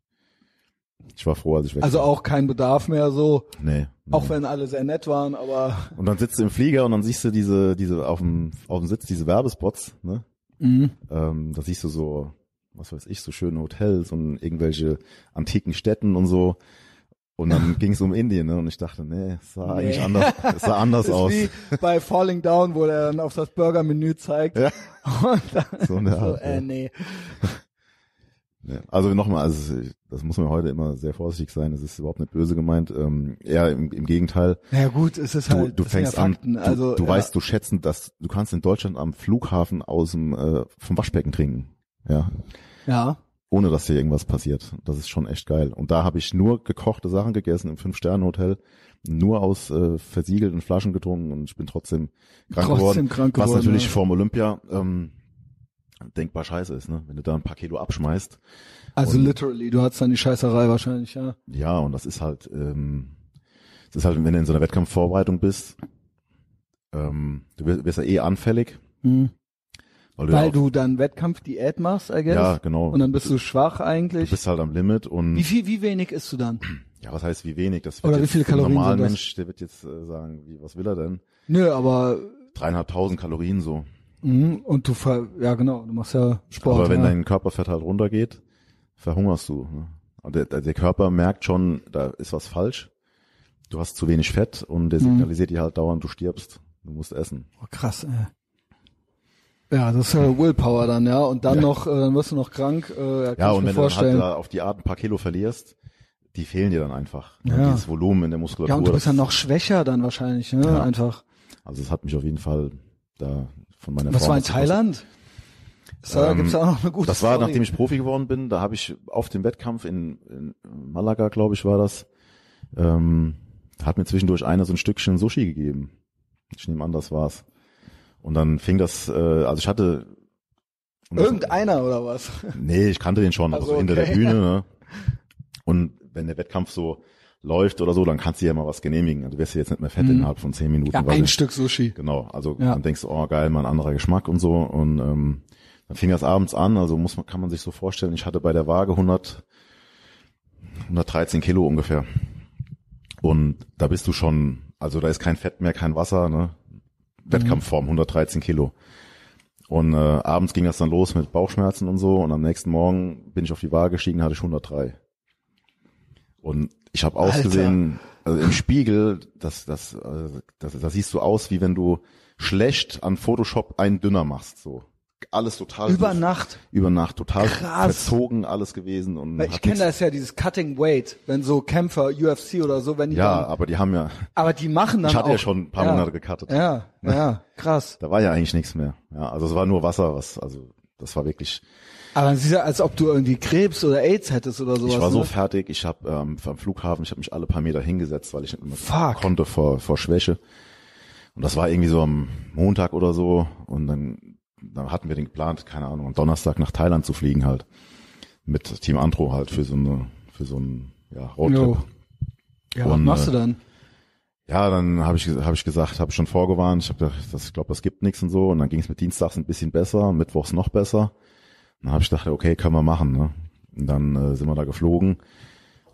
Ich war froh, als ich weg also war. auch kein Bedarf mehr so, Nee, nee. auch wenn alle sehr nett waren, aber Und dann sitzt du im Flieger und dann siehst du diese, diese auf dem auf dem Sitz diese Werbespots, ne? mhm. Ähm, da siehst du so, was weiß ich, so schöne Hotels und irgendwelche antiken Städten und so. Und dann ging es um Indien, ne? Und ich dachte, nee, es sah Nee. eigentlich anders, es sah anders ist aus. wie bei Falling Down, wo der dann auf das Burger-Menü zeigt. Ja. Und dann So eine so, Art, äh, ja. nee. Ja. Also nochmal, also das muss man heute immer sehr vorsichtig sein. Es ist überhaupt nicht böse gemeint. Ähm, eher im, im Gegenteil. Ja gut, es ist Du, halt, du fängst ja an, du, also, du ja. weißt, du schätzen, dass du kannst in Deutschland am Flughafen aus dem äh, vom Waschbecken trinken. Ja, Ja. ohne dass dir irgendwas passiert. Das ist schon echt geil. Und da habe ich nur gekochte Sachen gegessen im Fünf-Sterne-Hotel, nur aus äh, versiegelten Flaschen getrunken und ich bin trotzdem krank Trotzdem geworden. krank was geworden, natürlich ja. vorm Olympia ähm, denkbar scheiße ist, ne? Wenn du da ein paar Kilo abschmeißt. Also literally, du hattest dann die Scheißerei wahrscheinlich, ja. Ja, und das ist halt, ähm, das ist halt, wenn du in so einer Wettkampfvorbereitung bist, ähm, du wirst, wirst ja eh anfällig. Hm. Weil du, Weil ja, auch, du dann Wettkampf-Diät machst, I guess. ja genau. Und dann bist du schwach du eigentlich. bist halt am Limit und Wie viel, wie wenig isst du dann? ja, was heißt wie wenig? Das wird Oder wie viele Kalorien sind das? Mensch, der wird jetzt äh, sagen, wie, was will er denn? Nö, aber dreieinhalbtausend Kalorien so. Mhm. Und du ver ja genau, du machst ja Sport. Aber wenn ja. dein Körperfett halt runtergeht, verhungerst du. Ne? Und der, der Körper merkt schon, da ist was falsch. Du hast zu wenig Fett und der Mhm. signalisiert dir halt dauernd, du stirbst. Du musst essen. oh, krass, ey. Ja, das ist ja Willpower dann, ja. Und dann Ja. noch, äh, dann wirst du noch krank, äh, ja, und mir wenn du dann halt vorstellen. da auf die Art ein paar Kilo verlierst, die fehlen dir dann einfach. Ne? Ja. Dieses Volumen in der Muskulatur. ja, und du bist dann noch schwächer dann wahrscheinlich, ne? Ja. Einfach. Also es hat mich auf jeden Fall da von meiner Was Form war in was. Thailand? Da Ähm, gibt's auch noch eine gute Das war, Story. nachdem ich Profi geworden bin, da habe ich auf dem Wettkampf in, in Malaga, glaube ich, war das, ähm, da hat mir zwischendurch einer so ein Stückchen Sushi gegeben. Ich nehme an, das war's. Und dann fing das, äh, also ich hatte Irgendeiner oder was? Nee, ich kannte den schon, Also, also hinter der okay. Bühne. Ne? Und wenn der Wettkampf so läuft oder so, dann kannst du ja mal was genehmigen. Also Du wirst ja jetzt nicht mehr fett Mhm. innerhalb von zehn Minuten. Ja, ein du- Stück Sushi. Genau, also Ja. dann denkst du, oh geil, mal ein anderer Geschmack und so. Und ähm, dann fing das abends an, also muss man, kann man sich so vorstellen, ich hatte bei der Waage 100, 113 Kilo ungefähr. Und da bist du schon, also da ist kein Fett mehr, kein Wasser, ne? Wettkampfform, 113 Kilo. Und äh, abends ging das dann los mit Bauchschmerzen und so. Und am nächsten Morgen bin ich auf die Waage gestiegen, hatte ich 103. Und ich habe ausgesehen, also im Spiegel, das, das, das, das siehst du aus, wie wenn du schlecht an Photoshop einen dünner machst. So alles total Über Nacht. über Nacht total Krass. verzogen alles gewesen und ich kenne das ja, dieses Cutting Weight, wenn so Kämpfer, UFC oder so, wenn die Ja, dann, aber die haben ja, aber die machen dann ich hatte auch, ja schon ein paar ja, Monate gecuttet. Ja, ja, krass. Da war ja eigentlich nichts mehr. Ja, also es war nur Wasser, was, also das war wirklich. Aber es ist ja, als ob du irgendwie Krebs oder AIDS hättest oder sowas. ich war so ne? fertig. Ich habe ähm, am Flughafen, ich habe mich alle paar Meter hingesetzt, weil ich nicht mehr Fuck. konnte vor vor Schwäche. Und das war irgendwie so am Montag oder so. Und dann, dann hatten wir den geplant, keine Ahnung, am Donnerstag nach Thailand zu fliegen halt mit Team Antro halt für so eine für so ein ja, Roadtrip. Jo. Ja, was Und, machst äh, du dann? Ja, dann habe ich hab ich gesagt, habe schon vorgewarnt, ich habe gedacht, das, ich glaube, das gibt nichts und so. Und dann ging es mit Dienstags ein bisschen besser, mittwochs noch besser. Dann habe ich gedacht, okay, können wir machen. Ne? Und dann äh, sind wir da geflogen.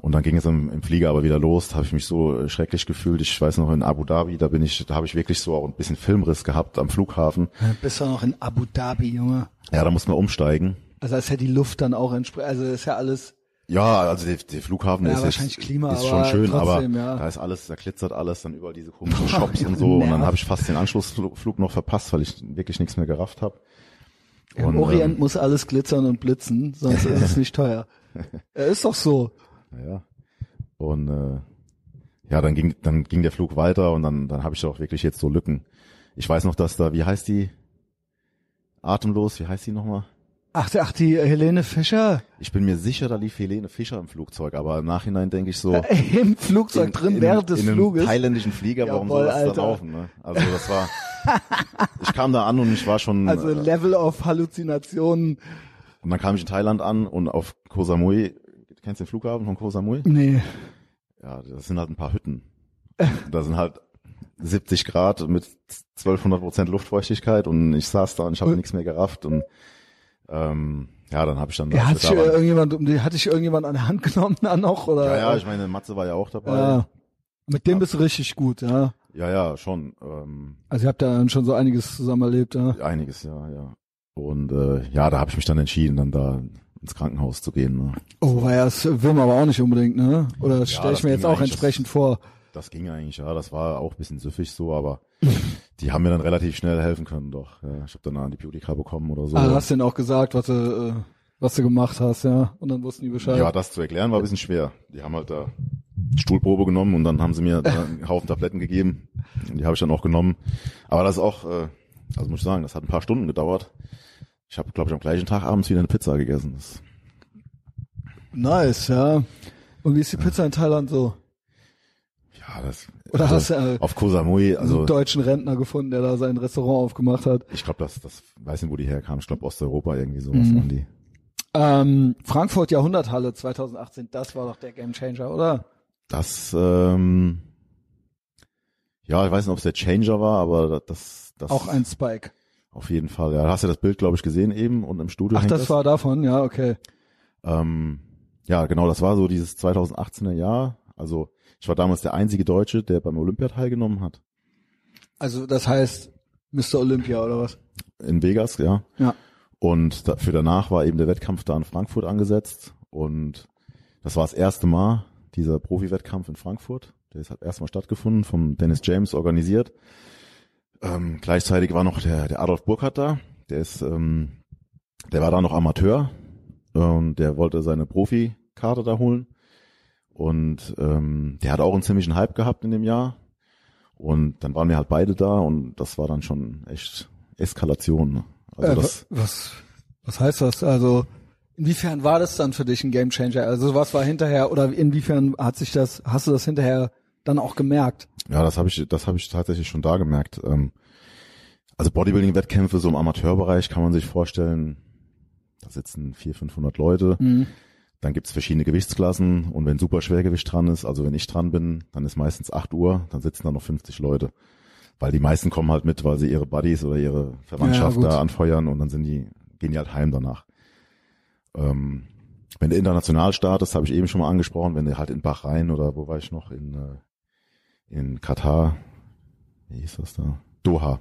Und dann ging es im, im Flieger aber wieder los. Da habe ich mich so äh, schrecklich gefühlt. Ich weiß noch in Abu Dhabi, da bin ich, da habe ich wirklich so auch ein bisschen Filmriss gehabt am Flughafen. Bist du noch in Abu Dhabi, Junge? Ja, da mussten wir umsteigen. Also ist ja die Luft dann auch entsprechend, also ist ja alles, Ja, also der, der Flughafen Ja, ist, wahrscheinlich jetzt, Klima, ist schon schön, trotzdem, aber ja. da ist alles, da glitzert alles, dann überall diese komischen Shops und so. Und dann habe ich fast den Anschlussflug Flug noch verpasst, weil ich wirklich nichts mehr gerafft habe. Im Orient muss alles glitzern und blitzen, sonst ist es nicht teuer. Ja, ist doch so. Ja. Und äh, ja, dann ging dann ging der Flug weiter und dann dann habe ich auch wirklich jetzt so Lücken. Ich weiß noch, dass da wie heißt die Atemlos, wie heißt die nochmal? Ach, ach, die Helene Fischer Ich bin mir sicher, da lief Helene Fischer im Flugzeug, aber im Nachhinein denke ich so im Flugzeug drin während des in einem Fluges. thailändischen Flieger, warum Jawohl, soll das Alter. da laufen? Ne? Also das war, ich kam da an und ich war schon, Also äh, Level of Halluzinationen. und dann kam ich in Thailand an und auf Koh Samui, kennst du den Flughafen von Koh Samui? Nee. Ja, das sind halt ein paar Hütten. Da sind halt 70 Grad mit 1200 Prozent Luftfeuchtigkeit und ich saß da und ich habe Und- nichts mehr gerafft und ähm, ja, dann habe ich dann Ja, hat als sich wir da waren- irgendjemand, um die, hat dich irgendjemand an der Hand genommen dann noch, oder? ja, ja, ich meine, Matze war ja auch dabei. Ja. Mit dem bist du richtig gut, ja. Ja, ja, schon. Ähm, Also ihr habt da schon so einiges zusammen erlebt, ja. einiges, ja, ja. Und äh, ja, da habe ich mich dann entschieden, dann da ins Krankenhaus zu gehen. Ne? Oh, weil das will man aber auch nicht unbedingt, ne? Oder das stelle ich das mir jetzt auch entsprechend vor. Das ging eigentlich, ja. Das war auch ein bisschen süffig so, aber die haben mir dann relativ schnell helfen können, doch. Ja, ich habe dann eine Antibiotika bekommen oder so. Ah, du hast denen auch gesagt, was du, äh, was du gemacht hast, ja. Und dann wussten die Bescheid. Ja, das zu erklären war ein bisschen schwer. Die haben halt da Stuhlprobe genommen und dann haben sie mir einen Haufen Tabletten gegeben. Und die habe ich dann auch genommen. Aber das ist auch, äh, also muss ich sagen, das hat ein paar Stunden gedauert. Ich habe, glaube ich, am gleichen Tag abends wieder eine Pizza gegessen. Das, Nice, ja. Und wie ist die Pizza in Thailand so? ja, das Oder also hast du äh, auf Koh Samui, so also einen deutschen Rentner gefunden, der da sein Restaurant aufgemacht hat? ich glaube, das, das weiß nicht, wo die herkamen. Ich glaube Osteuropa irgendwie sowas Mhm. waren die. Ähm, Frankfurt Jahrhunderthalle 2018, das war doch der Gamechanger, oder? Das, ähm, ja, ich weiß nicht, ob es der Changer war, aber das, das Auch ein Spike. auf jeden Fall. Ja, hast du das Bild, glaube ich, gesehen eben und im Studio Ach, hängt das war davon, ja, okay. Ähm, ja, genau, das war so dieses 2018er Jahr. Also ich war damals der einzige Deutsche, der beim Olympia teilgenommen hat. Also das heißt, Mr. Olympia oder was? In Vegas, ja. Ja. Und da, für danach war eben der Wettkampf da in Frankfurt angesetzt. Und das war das erste Mal, dieser Profi-Wettkampf in Frankfurt. Der ist halt erstmal stattgefunden, vom Dennis James organisiert. Ähm, gleichzeitig war noch der, der Adolf Burkhardt da. Der ist, ähm, der war da noch Amateur und der wollte seine Profikarte da holen. Und ähm, der hat auch einen ziemlichen Hype gehabt in dem Jahr. Und dann waren wir halt beide da und das war dann schon echt Eskalation. ne? Also Äh, das, was, was heißt das? Also, inwiefern war das dann für dich ein Gamechanger? Also, was war hinterher oder inwiefern hat sich das, hast du das hinterher dann auch gemerkt? Ja, das habe ich, das habe ich tatsächlich schon da gemerkt. Ähm, also Bodybuilding-Wettkämpfe so im Amateurbereich kann man sich vorstellen, da sitzen 400, 500 Leute. Mhm. Dann gibt's verschiedene Gewichtsklassen und wenn Superschwergewicht dran ist, also wenn ich dran bin, dann ist meistens 8 Uhr, dann sitzen da noch 50 Leute. Weil die meisten kommen halt mit, weil sie ihre Buddies oder ihre Verwandtschaft Ja, da anfeuern und dann sind die, gehen die halt heim danach. Ähm, wenn du international startest, habe ich eben schon mal angesprochen, wenn du halt in Bahrain oder wo war ich noch, in, äh, in Katar, wie hieß das da? Doha.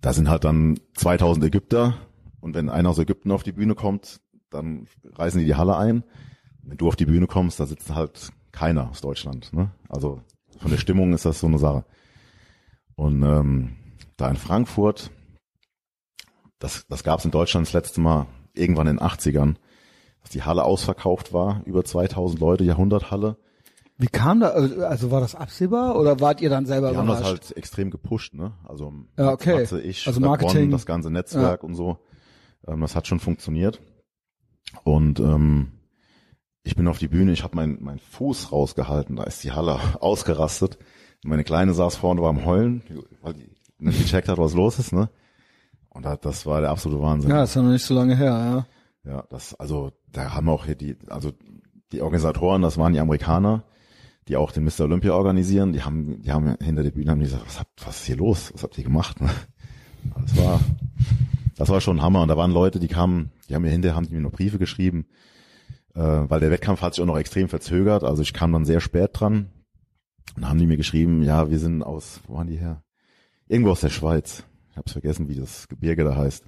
Da sind halt dann 2000 Ägypter und wenn einer aus Ägypten auf die Bühne kommt, dann reißen die die Halle ein. Wenn du auf die Bühne kommst, da sitzt halt keiner aus Deutschland. Ne? Also von der Stimmung ist das so eine Sache. Und ähm, da in Frankfurt, das, das gab es in Deutschland das letzte Mal irgendwann in den 80ern, dass die Halle ausverkauft war, über 2000 Leute, Jahrhunderthalle. Wie kam da, also war das absehbar oder wart ihr dann selber Die haben das überrascht? halt extrem gepusht, ne? Also Ja, okay. Matze, ich, Also Marketing. Bonn, das ganze Netzwerk und so. Ähm, das hat schon funktioniert. Und ähm, ich bin auf die Bühne, ich habe meinen mein Fuß rausgehalten, da ist die Halle ausgerastet. Meine Kleine saß vorne, war am Heulen, weil die nicht gecheckt hat, was los ist, ne? Und da, das war der absolute Wahnsinn. ja, ist ja noch nicht so lange her, ja. Ja, das, also, da haben auch hier die, also, die Organisatoren, das waren die Amerikaner, die auch den Mr. Olympia organisieren, die haben, die haben hinter der Bühne haben die gesagt, was habt, was ist hier los? Was habt ihr gemacht? ne? Das war, das war schon Hammer. Und da waren Leute, die kamen, die haben mir hinterher, haben mir noch Briefe geschrieben, äh, weil der Wettkampf hat sich auch noch extrem verzögert. Also ich kam dann sehr spät dran. Und haben die mir geschrieben, ja, wir sind aus, wo waren die her? Irgendwo aus der Schweiz. Ich hab's vergessen, wie das Gebirge da heißt.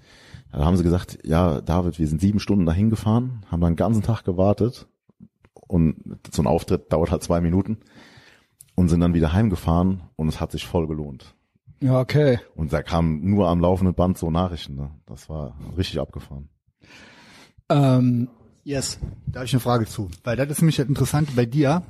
Da haben sie gesagt, ja, David, wir sind sieben Stunden dahin gefahren, haben dann den ganzen Tag gewartet und so ein Auftritt dauert halt zwei Minuten und sind dann wieder heimgefahren und es hat sich voll gelohnt. Ja, okay. Und da kamen nur am laufenden Band so Nachrichten. Ne? Das war richtig abgefahren. Ähm, Yes. Da habe ich eine Frage zu. Weil das ist nämlich das Interessante bei dir.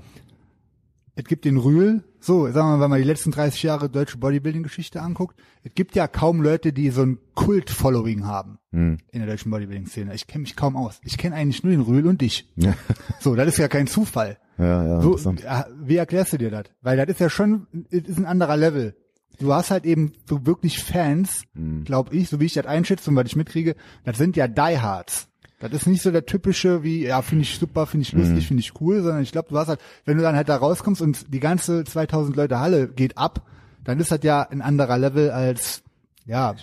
Es gibt den Rühl, so, sagen wir mal, wenn man die letzten 30 Jahre deutsche Bodybuilding-Geschichte anguckt, es gibt ja kaum Leute, die so ein Kult-Following haben Hm. in der deutschen Bodybuilding-Szene. Ich kenne mich kaum aus. Ich kenne eigentlich nur den Rühl und dich. Ja, So, das ist ja kein Zufall. ja, ja So, ja, wie erklärst du dir das? Weil das ist ja schon, ist ein anderer Level. Du hast halt eben so wirklich Fans, Hm. glaube ich, so wie ich das einschätze und was ich mitkriege, das sind ja Diehards. Das ist nicht so der typische, wie, ja, finde ich super, finde ich Hm. lustig, finde ich cool, sondern ich glaube, du hast halt, wenn du dann halt da rauskommst und die ganze 2000 Leute Halle geht ab, dann ist das ja ein anderer Level als, ja.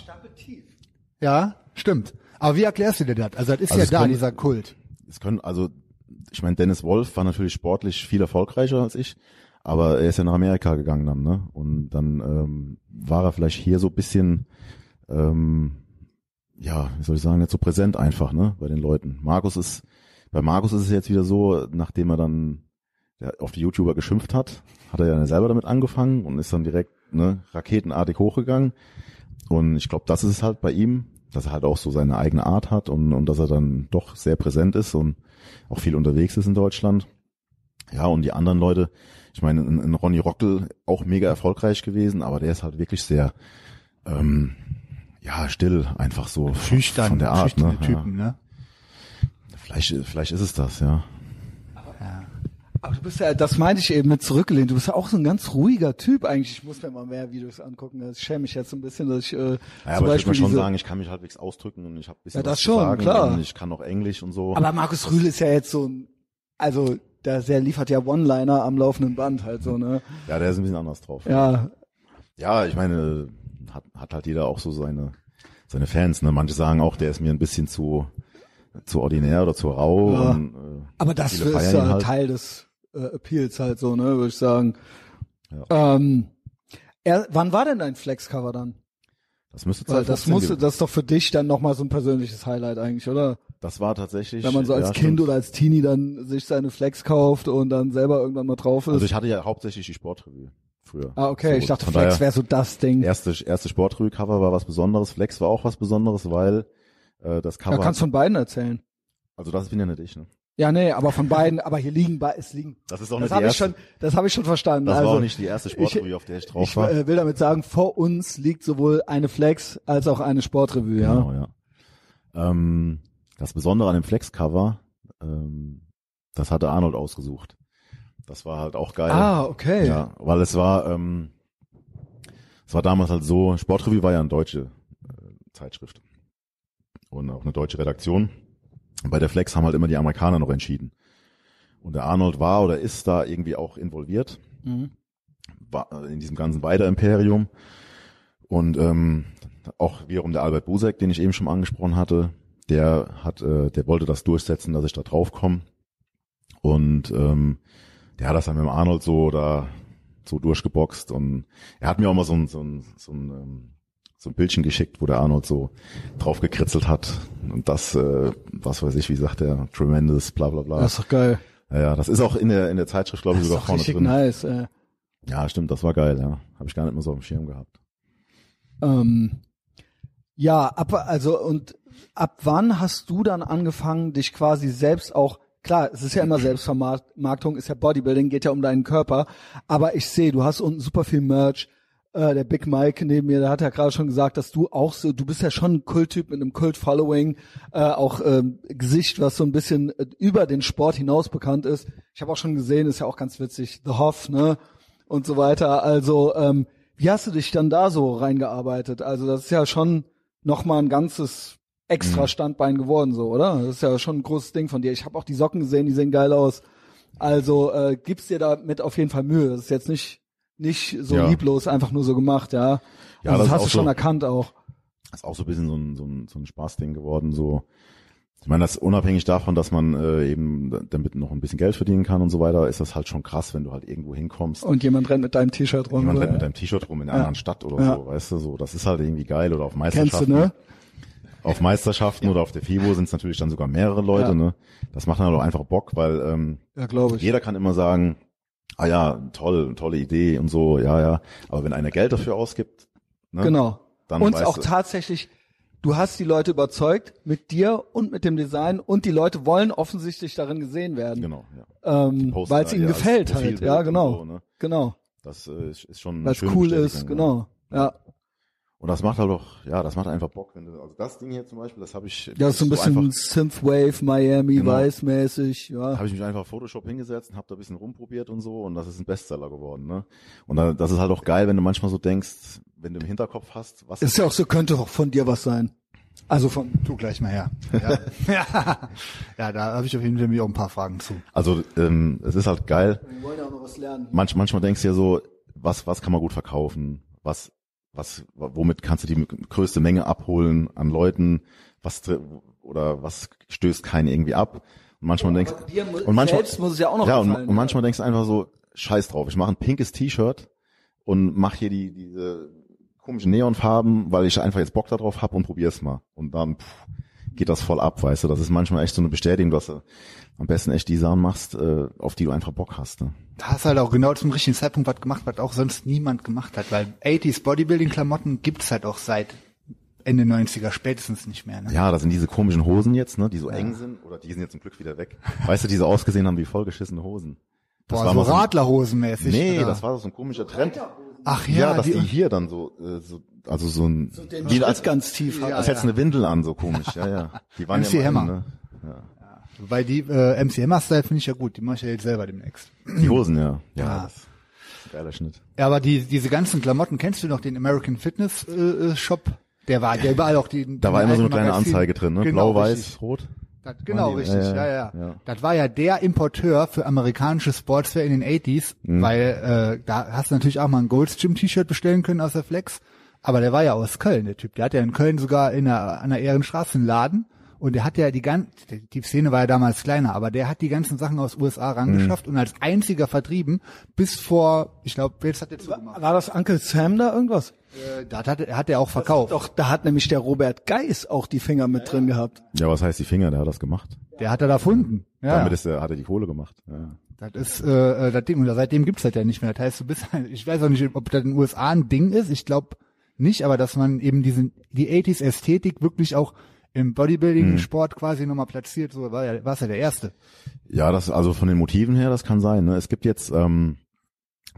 Ja, stimmt. Aber wie erklärst du dir das? Also das ist Also ja da, kommt- dieser Kult. Es können, also, ich meine, Dennis Wolf war natürlich sportlich viel erfolgreicher als ich, aber er ist ja nach Amerika gegangen dann, ne? Und dann ähm, war er vielleicht hier so bisschen, ähm, ja, wie soll ich sagen, nicht so präsent einfach, ne, bei den Leuten. Markus ist, bei Markus ist es jetzt wieder so, nachdem er dann ja, auf die YouTuber geschimpft hat, hat er ja selber damit angefangen und ist dann direkt ne, raketenartig hochgegangen. Und ich glaube, das ist es halt bei ihm, dass er halt auch so seine eigene Art hat und, und dass er dann doch sehr präsent ist und auch viel unterwegs ist in Deutschland. Ja, und die anderen Leute, ich meine, ein, ein Ronny Rockel auch mega erfolgreich gewesen, aber der ist halt wirklich sehr, ähm, ja, still, einfach so Schüchtern, von der Art. Ne? Typen, ne? Ja. Vielleicht, vielleicht ist es das, ja. aber du bist ja, das meinte ich eben mit zurückgelehnt. Du bist ja auch so ein ganz ruhiger Typ eigentlich. Ich muss mir mal mehr Videos angucken. Ich schäme mich jetzt so ein bisschen, dass ich äh, Ja, zum aber ich würde Beispiel schon diese, sagen, ich kann mich halbwegs ausdrücken und ich habe bisschen Ja, das was schon, zu sagen klar. und ich kann auch Englisch und so. Aber Markus Rühl ist ja jetzt so ein, also der, der liefert ja One-Liner am laufenden Band halt so, ne? ja, der ist ein bisschen anders drauf. Ja, Ja, ich meine, hat, hat halt jeder auch so seine, seine Fans. Ne? Manche sagen auch, der ist mir ein bisschen zu, zu ordinär oder zu rau. Ja. Und, äh, aber das ist ja halt. Teil des äh, Appeals halt so, ne, würde ich sagen. Ähm, er, wann war denn dein Flex-Cover dann? Das müsste Weil das 2015 musste, das ist doch für dich dann nochmal so ein persönliches Highlight eigentlich, oder? das war tatsächlich. Wenn man so als ja, Kind stimmt. oder als Teenie dann sich seine Flex kauft und dann selber irgendwann mal drauf ist. Also ich hatte ja hauptsächlich die Sportrevue früher. ah, okay, So, ich dachte Flex wäre so das Ding. erste, erste Sportrevue-Cover war was Besonderes. Flex war auch was Besonderes, weil äh, das Da Cover. kannst du von beiden erzählen. also das bin ja nicht ich. Ne? Ja, nee, aber von beiden, aber hier liegen es liegen. Das ist auch Das nicht die habe ich erste. schon, das habe ich schon verstanden. das also, war auch nicht die erste Sportrevue, auf der ich drauf ich war. äh, will damit sagen, vor uns liegt sowohl eine Flex als auch eine Sportrevue, ja. Genau, ja. Ähm, das Besondere an dem Flex-Cover, ähm, das hatte Arnold ausgesucht. Das war halt auch geil. Ah, okay. Ja, weil es war, ähm, es war damals halt so, Sportrevue war ja eine deutsche äh, Zeitschrift und auch eine deutsche Redaktion. Bei der Flex haben halt immer die Amerikaner noch entschieden. Und der Arnold war oder ist da irgendwie auch involviert, Mhm. war äh, in diesem ganzen Weider-Imperium. Und ähm, auch wiederum der Albert Busek, den ich eben schon angesprochen hatte, der hat, äh, der wollte das durchsetzen, dass ich da drauf komme. Und ähm, der hat das dann mit dem Arnold so da so durchgeboxt und er hat mir auch mal so ein, so ein, so ein, ähm, so ein Bildchen geschickt, wo der Arnold so drauf gekritzelt hat und das, äh, was weiß ich, wie sagt er, tremendous, bla bla bla. Das ist doch geil. Ja, das ist auch in der in der Zeitschrift, glaube ich, sogar vorne drin. nice. Äh. Ja, stimmt, das war geil, ja. Habe ich gar nicht mehr so auf dem Schirm gehabt. Ähm, ja, ab, also und ab wann hast du dann angefangen, dich quasi selbst auch, klar, es ist ja immer Selbstvermarktung, ist ja Bodybuilding, geht ja um deinen Körper, aber ich sehe, du hast unten super viel Merch, äh, der Big Mike neben mir, der hat ja gerade schon gesagt, dass du auch so, du bist ja schon ein Kulttyp mit einem Kult-Following, äh, auch ähm, Gesicht, was so ein bisschen äh, über den Sport hinaus bekannt ist. Ich habe auch schon gesehen, ist ja auch ganz witzig, The Hoff, ne? Und so weiter. Also, ähm, wie hast du dich dann da so reingearbeitet? Also, das ist ja schon nochmal ein ganzes extra Standbein geworden, so, oder? Das ist ja schon ein großes Ding von dir. Ich habe auch die Socken gesehen, die sehen geil aus. Also äh, gibst dir damit auf jeden Fall Mühe. Das ist jetzt nicht nicht so Ja. lieblos, einfach nur so gemacht, ja. Ja, also das das hast du schon so. erkannt auch. Das ist auch so ein bisschen so ein, so ein, so ein Spaßding geworden, so. Ich meine, das unabhängig davon, dass man äh, eben damit noch ein bisschen Geld verdienen kann und so weiter, ist das halt schon krass, wenn du halt irgendwo hinkommst. Und jemand rennt mit deinem T-Shirt rum. Jemand oder? rennt mit deinem T-Shirt rum in einer Ja. anderen Stadt oder Ja. so, weißt du, so. Das ist halt irgendwie geil oder auf Kennst Meisterschaften. du, ne? Auf Meisterschaften oder auf der FIBO sind es natürlich dann sogar mehrere Leute, ne? Das macht dann halt auch einfach Bock, weil ähm, Ja, ich. jeder kann immer sagen, ah ja, toll, tolle Idee und so, ja, ja. Aber wenn einer Geld dafür ausgibt, ne, Genau. dann und auch du, tatsächlich, du hast die Leute überzeugt mit dir und mit dem Design und die Leute wollen offensichtlich darin gesehen werden, genau, ja. ähm, weil es ihnen ja gefällt halt. Ja, genau, so, ne? genau. Das äh, ist, schon Weil es cool ist, genau. Ja, Und das macht halt auch, ja, das macht einfach Bock. Wenn du, also das Ding hier zum Beispiel, das habe ich, das ist so ein bisschen einfach, Synthwave, Miami, Genau. Vice-mäßig, ja. habe ich mich einfach Photoshop hingesetzt und habe da ein bisschen rumprobiert und so und das ist ein Bestseller geworden, ne? Und da, das ist halt auch geil, wenn du manchmal so denkst, wenn du im Hinterkopf hast, was Ist ja auch so, könnte auch von dir was sein. Also von, Tu gleich mal her. Ja, ja. ja da habe ich auf jeden Fall mir auch ein paar Fragen zu. also ähm, es ist halt geil. wir wollen ja auch noch was lernen. Manch, manchmal denkst du ja so, was was kann man gut verkaufen? Was was womit kannst du die größte Menge abholen an Leuten? Was oder was stößt keinen irgendwie ab? Und manchmal denkst dir mu- und manchmal muss es ja auch noch ja und, und manchmal denkst du einfach so Scheiß drauf. Ich mache ein pinkes T-Shirt und mach hier die diese komischen Neonfarben, weil ich einfach jetzt Bock darauf hab und probier's mal. Und dann pff, geht das voll ab, weißt du. Das ist manchmal echt so eine Bestätigung, dass du am besten echt die Sachen machst, äh, auf die du einfach Bock hast. Ne? Da hast halt auch genau zum richtigen Zeitpunkt was gemacht, was auch sonst niemand gemacht hat, weil 80s Bodybuilding-Klamotten gibt's halt auch seit Ende 90er spätestens nicht mehr. Ne? Ja, das sind diese komischen Hosen jetzt, ne, die so eng sind, oder die sind jetzt zum Glück wieder weg. Weißt du, die so ausgesehen haben wie vollgeschissene Hosen. Das Boah, war so so Radlerhosenmäßig. Nee, oder? das war so ein komischer Trend. Ach Ja, ja, dass die, die, hier dann so, äh, so also so ein, wie Schritt als, ganz tief hat. als hättest du eine Windel an, so komisch, ja, ja. Die waren MC ja Hammer. ne? ja. Wobei die äh, MC Hammer Style finde ich ja gut, die mache ich ja jetzt selber demnächst. Die Hosen, ja. Ja, Ja. das ist ein geiler Schnitt. Ja, aber die, diese ganzen Klamotten, kennst du noch den American Fitness äh, äh, Shop? Der war, der überall auch die. Da war immer so eine kleine Magazine. Anzeige drin, ne? Genau, Blau, richtig. weiß, rot. Das, genau, die- richtig, ja, ja, ja, ja. Das war ja der Importeur für amerikanische Sportswear in den 80s, Mhm. weil äh, da hast du natürlich auch mal ein Gold's Gym T-Shirt bestellen können aus der Flex, aber der war ja aus Köln, der Typ. Der hat ja in Köln sogar in der, an der Ehrenstraße einen Laden Und der hat ja die ganze, die Szene war ja damals kleiner, aber der hat die ganzen Sachen aus USA rangeschafft und als einziger vertrieben bis vor, ich glaube, jetzt hat er zugemacht. War das Uncle Sam da irgendwas? Äh, da hat, er- hat er auch verkauft. Doch, da hat nämlich der Robert Geis auch die Finger mit drin gehabt. Ja, was heißt die Finger? Der hat das gemacht. Der hat er da erfunden. Ja. Damit ist er, hat er die Kohle gemacht. Ja. Das ist äh, äh, das Ding. Und seitdem gibt's das ja nicht mehr. Das heißt, du bist, ich weiß auch nicht, ob das in den USA ein Ding ist. Ich glaube nicht, aber dass man eben diesen die 80s Ästhetik wirklich auch im Bodybuilding-Sport quasi nochmal platziert, so war ja, war's ja der erste. Ja, das also von den Motiven her, das kann sein. Ne? Es gibt jetzt ähm,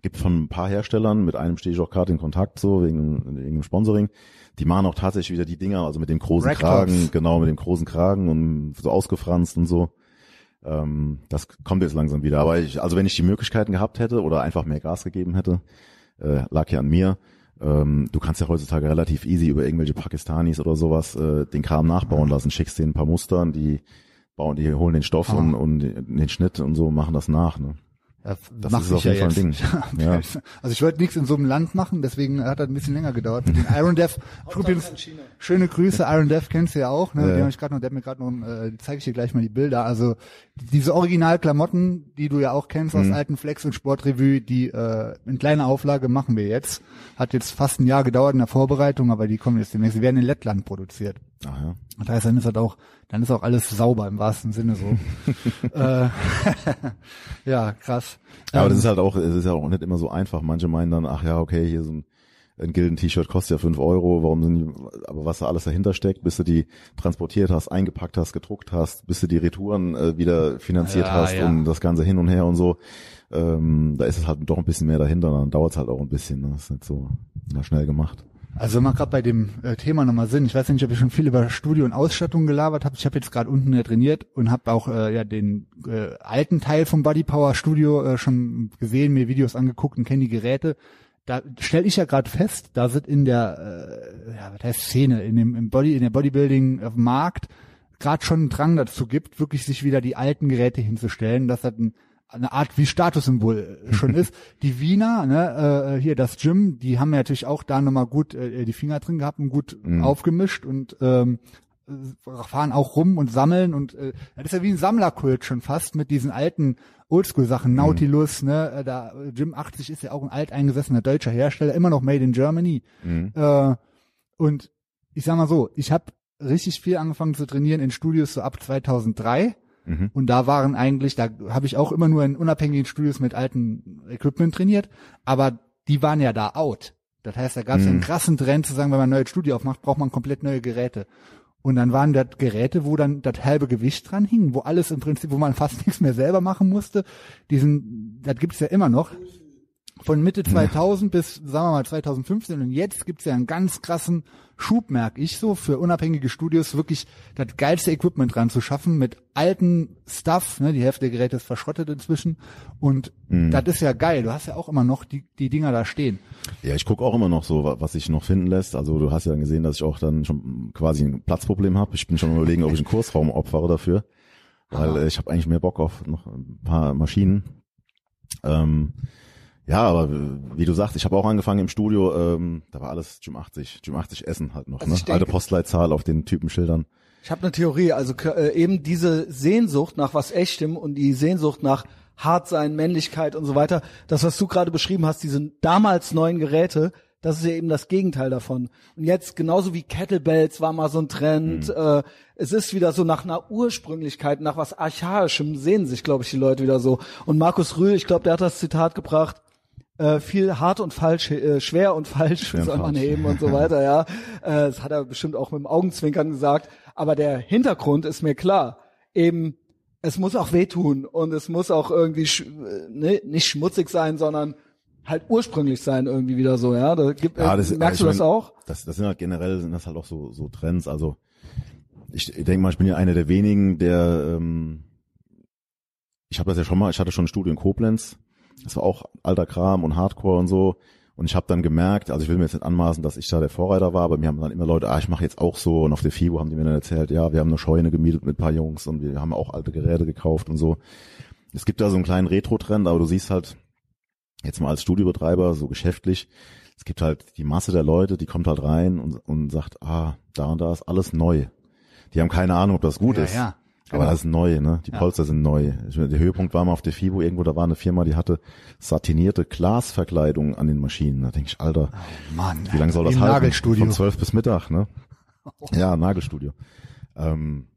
gibt von ein paar Herstellern, mit einem stehe ich auch gerade in Kontakt, so wegen, wegen dem Sponsoring. Die machen auch tatsächlich wieder die Dinger, also mit dem großen Ragtops. Kragen, genau mit dem großen Kragen und so ausgefranst und so. Ähm, das kommt jetzt langsam wieder. Aber ich, also wenn ich die Möglichkeiten gehabt hätte oder einfach mehr Gas gegeben hätte, äh, lag ja an mir. Ähm, du kannst ja heutzutage relativ easy über irgendwelche Pakistanis oder sowas äh, den Kram nachbauen lassen, schickst denen ein paar Mustern, die bauen, die holen den Stoff Ah. und, und den Schnitt und so machen das nach. Ne? Ja, Das mach ist ich auf jeden ja Fall ein. Ding. Ja. Also ich wollte nichts in so einem Land machen, deswegen hat das ein bisschen länger gedauert. Den Iron Death, übrigens, schöne Grüße, Iron Death kennst du ja auch, ne? Ja. Den hab ich gerade noch, der hat mir gerade noch, äh, zeige ich dir gleich mal die Bilder. Also diese Originalklamotten, die du ja auch kennst Mhm. aus alten Flex und Sportrevue, die äh, in kleiner Auflage machen wir jetzt. Hat jetzt fast ein Jahr gedauert in der Vorbereitung, aber die kommen jetzt demnächst. Die werden in Lettland produziert. Ach ja. Das heißt, dann ist das auch, dann ist auch alles sauber im wahrsten Sinne so. äh, ja, krass. Ja, aber Ähm, das ist halt auch, es ist ja auch nicht immer so einfach. Manche meinen dann, ach ja, okay, hier so ein, ein Gilden-T-Shirt kostet ja fünf Euro, warum sind die, aber was da alles dahinter steckt, bis du die transportiert hast, eingepackt hast, gedruckt hast, bis du die Retouren äh, wieder finanziert Ja, hast ja. und das Ganze hin und her und so, ähm, da ist es halt doch ein bisschen mehr dahinter, dann dauert es halt auch ein bisschen, ne? das ist nicht so mal schnell gemacht. Also wenn wir gerade bei dem äh, Thema nochmal sind, ich weiß nicht, ob ich schon viel über Studio und Ausstattung gelabert habe. Ich habe jetzt gerade unten ja trainiert und habe auch äh, ja den äh, alten Teil vom Body Power Studio äh, schon gesehen, mir Videos angeguckt und kenne die Geräte. Da stelle ich ja gerade fest, da sind in der äh, ja, was heißt Szene, in dem im Body, in der Bodybuilding auf dem Markt gerade schon einen Drang dazu gibt, wirklich sich wieder die alten Geräte hinzustellen, dass das ein eine Art wie Statussymbol äh, schon ist. Die Wiener, ne, äh, hier das Gym, die haben ja natürlich auch da nochmal gut äh, die Finger drin gehabt und gut aufgemischt und ähm, äh, fahren auch rum und sammeln und äh, das ist ja wie ein Sammlerkult schon fast mit diesen alten Oldschool-Sachen, Nautilus, ne, äh, da äh, Gym 80 ist ja auch ein alteingesessener deutscher Hersteller, immer noch made in Germany. Äh, und ich sag mal so, ich habe richtig viel angefangen zu trainieren in Studios so ab 2003. Mhm. Und da waren eigentlich, da habe ich auch immer nur in unabhängigen Studios mit alten Equipment trainiert, aber die waren ja da out. Das heißt, da gab es ja einen krassen Trend zu sagen, wenn man ein neues Studio aufmacht, braucht man komplett neue Geräte. Und dann waren das Geräte, wo dann das halbe Gewicht dran hing, wo alles im Prinzip, wo man fast nichts mehr selber machen musste. Diesen, das gibt's ja immer noch. Von Mitte 2000 bis, sagen wir mal, 2015 und jetzt gibt's ja einen ganz krassen Schub, merk ich so, für unabhängige Studios wirklich das geilste Equipment dran zu schaffen mit alten Stuff, ne, die Hälfte der Geräte ist verschrottet inzwischen und das ist ja geil, du hast ja auch immer noch die, die Dinger da stehen. Ja, ich gucke auch immer noch so, wa- was sich noch finden lässt. Also du hast ja gesehen, dass ich auch dann schon quasi ein Platzproblem habe. Ich bin schon überlegen, ob ich einen Kursraum opfere dafür, weil äh, ich habe eigentlich mehr Bock auf noch ein paar Maschinen. Ähm, ja, aber wie du sagst, ich habe auch angefangen im Studio, ähm, da war alles Gym 80, Gym 80 Essen halt noch, Also ne? denke- Alte Postleitzahl auf den Typenschildern. Ich habe eine Theorie, also äh, eben diese Sehnsucht nach was Echtem und die Sehnsucht nach hart sein, Männlichkeit und so weiter, das, was du gerade beschrieben hast, diese damals neuen Geräte, das ist ja eben das Gegenteil davon. Und jetzt genauso wie Kettlebells war mal so ein Trend, äh, es ist wieder so nach einer Ursprünglichkeit, nach was Archaischem sehen sich, glaube ich, die Leute wieder so. Und Markus Rühl, ich glaube, der hat das Zitat gebracht, äh, viel hart und falsch, äh, schwer und falsch Schwer soll man falsch. heben und so weiter, ja. Äh, das hat er bestimmt auch mit dem Augenzwinkern gesagt. Aber der Hintergrund ist mir klar. Eben, es muss auch wehtun und es muss auch irgendwie sch äh, ne, nicht schmutzig sein, sondern halt ursprünglich sein irgendwie wieder so, ja. Da gibt, Ja, das, merkst du das mein, auch? Das, das sind halt generell sind das halt auch so so Trends. Also ich, ich denke mal, ich bin ja einer der wenigen, der ähm, ich habe das ja schon mal, ich hatte schon ein Studio in Koblenz. Das war auch alter Kram und Hardcore und so. Und ich habe dann gemerkt, also ich will mir jetzt nicht anmaßen, dass ich da der Vorreiter war, aber mir haben dann immer Leute, ah, ich mache jetzt auch so. Und auf der FIBO haben die mir dann erzählt, ja, wir haben eine Scheune gemietet mit ein paar Jungs und wir haben auch alte Geräte gekauft und so. Es gibt da so einen kleinen Retro-Trend, aber du siehst halt, jetzt mal als Studiobetreiber, so geschäftlich, es gibt halt die Masse der Leute, die kommt halt rein und, und sagt, ah, da und da ist alles neu. die haben keine Ahnung, ob das gut Ja, ist. ja, Aber genau. das ist neu, ne? Die Ja. Polster sind neu. Der Höhepunkt war mal auf der FIBO irgendwo, da war eine Firma, die hatte satinierte Glasverkleidung an den Maschinen. Da denke ich, Alter, Mann. wie lange soll das halten? Nagelstudio. Von zwölf bis Mittag, ne? Ja, Nagelstudio. Ähm,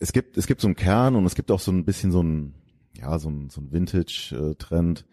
es gibt, es gibt so einen Kern und es gibt auch so ein bisschen so ein, ja, so ein, so ein Vintage-Trend.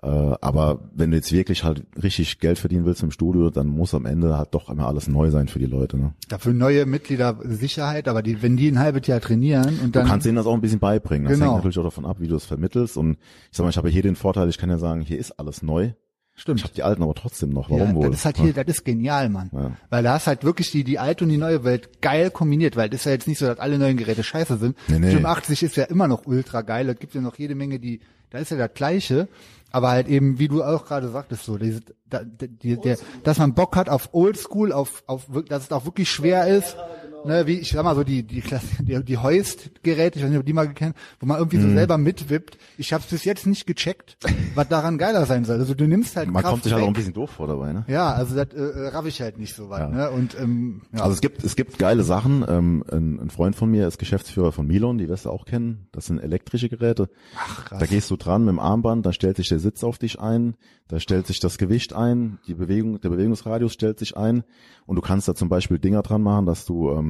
Äh, aber wenn du jetzt wirklich halt richtig Geld verdienen willst im Studio, dann muss am Ende halt doch immer alles neu sein für die Leute, ne? Dafür neue Mitglieder Sicherheit, aber die, wenn die ein halbes Jahr trainieren und Du dann. kannst denen das auch ein bisschen beibringen. Das Genau. hängt natürlich auch davon ab, wie du es vermittelst. Und ich sag mal, ich habe hier den Vorteil, ich kann ja sagen, hier ist alles neu. stimmt. Ich habe die alten aber trotzdem noch. Warum ja, wohl? Das ist halt hier, das ist genial, Mann. Ja. Weil da hast halt wirklich die, die alte und die neue Welt geil kombiniert, weil das ist ja jetzt nicht so, dass alle neuen Geräte scheiße sind. Nee, nee. 85 ist ja immer noch ultra geil. Es gibt ja noch jede Menge, die, da ist ja das Gleiche. Aber halt eben, wie du auch gerade sagtest, so, diese, da, die, der, dass man Bock hat auf Oldschool, auf, auf, dass es auch wirklich schwer ist. Ne, wie, ich sag mal so, die, die, Klasse- die, die Heust-Geräte, ich weiß nicht, ob die mal gekannt, wo man irgendwie Mhm. so selber mitwippt. Ich habe es bis jetzt nicht gecheckt, was daran geiler sein soll. Also du nimmst halt Man Kraft kommt sich halt weg. auch ein bisschen doof vor dabei, ne? Ja, also das äh, äh, raff ich halt nicht so weit. Ja. Ne? Und ähm, ja. Also es gibt, es gibt geile Sachen. Ähm, ein, ein Freund von mir ist Geschäftsführer von Milon, die wirst du auch kennen. Das sind elektrische Geräte. Ach, krass. Da gehst du dran mit dem Armband, da stellt sich der Sitz auf dich ein, da stellt sich das Gewicht ein, die Bewegung, der Bewegungsradius stellt sich ein und du kannst da zum Beispiel Dinger dran machen, dass du, ähm,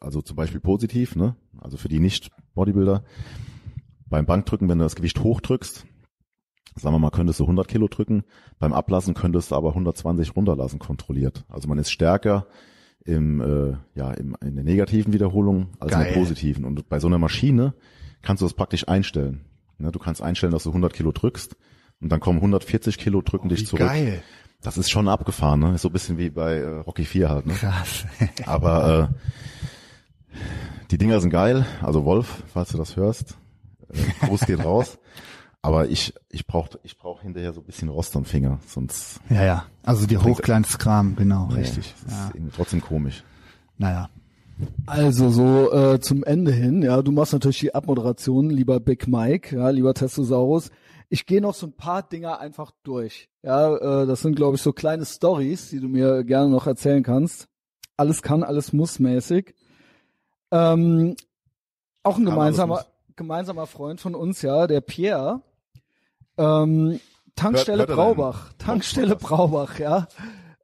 also zum Beispiel positiv, ne, also für die Nicht-Bodybuilder, beim Bankdrücken, wenn du das Gewicht hochdrückst, sagen wir mal, könntest du 100 Kilo drücken, beim Ablassen könntest du aber 120 runterlassen kontrolliert. Also man ist stärker im, äh, ja, im, in der negativen Wiederholung als in Geil. der positiven. Und bei so einer Maschine kannst du das praktisch einstellen. Ne, du kannst einstellen, dass du 100 Kilo drückst und dann kommen 140 Kilo, drücken dich Wie zurück. geil. Das ist schon abgefahren, ne? Ist so ein bisschen wie bei äh, Rocky 4 halt, ne? Krass. Aber äh, die Dinger sind geil. Also Wolf, falls du das hörst, äh, Gruß geht raus. Aber ich ich brauch ich brauch hinterher so ein bisschen Rost am Finger, sonst ja, ja. Also die Hochglanzkram, genau, nee, richtig. Das Ja. ist irgendwie trotzdem komisch. Naja. Also so äh, zum Ende hin, ja, du machst natürlich die Abmoderation, lieber Big Mike, ja, lieber Testosaurus. Ich gehe noch so ein paar Dinger einfach durch. Ja, äh, das sind glaube ich so kleine Stories, die du mir gerne noch erzählen kannst. Alles kann, alles muss mäßig. Ähm, auch ein gemeinsamer gemeinsamer Freund von uns, ja, der Pierre. Ähm, Tankstelle Hört- hört Braubach, Tankstelle? Braubach, ja.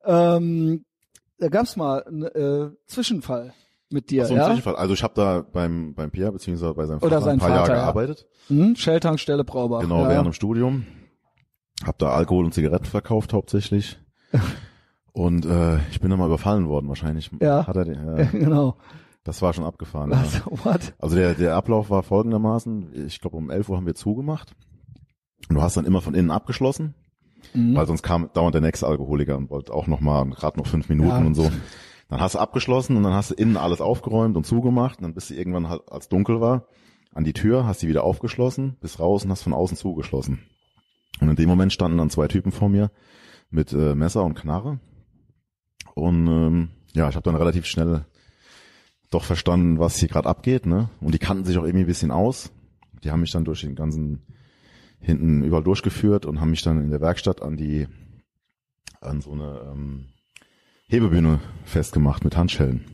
Ähm, da gab's mal einen äh, Zwischenfall mit dir, Ach so, ein ja? Zwischenfall. Also ich habe da beim beim Pierre beziehungsweise bei seinem Oder Vater sein ein paar Vater, Jahre ja. gearbeitet. Hm? Shell-Tankstelle Braubach. Genau, ja. während dem Studium. Hab da Alkohol und Zigaretten verkauft hauptsächlich. Und äh, ich bin dann mal überfallen worden wahrscheinlich. Ja. Hat er den, ja, genau. Das war schon abgefahren. Ja. Was? What? Also der, der Ablauf war folgendermaßen. Ich glaube, um 11 Uhr haben wir zugemacht. Und du hast dann immer von innen abgeschlossen, Mhm. weil sonst kam dauernd der nächste Alkoholiker und wollte auch noch mal gerade noch fünf Minuten Ja. und so. Dann hast du abgeschlossen und dann hast du innen alles aufgeräumt und zugemacht. Und dann bist du irgendwann halt, als dunkel war, an die Tür, hast die wieder aufgeschlossen, bist raus und hast von außen zugeschlossen. Und in dem Moment standen dann zwei Typen vor mir mit äh, Messer und Knarre. Und ähm, ja, ich habe dann relativ schnell doch verstanden, was hier gerade abgeht, ne? Und die kannten sich auch irgendwie ein bisschen aus. Die haben mich dann durch den ganzen hinten überall durchgeführt und haben mich dann in der Werkstatt an die an so eine ähm, Hebebühne festgemacht mit Handschellen.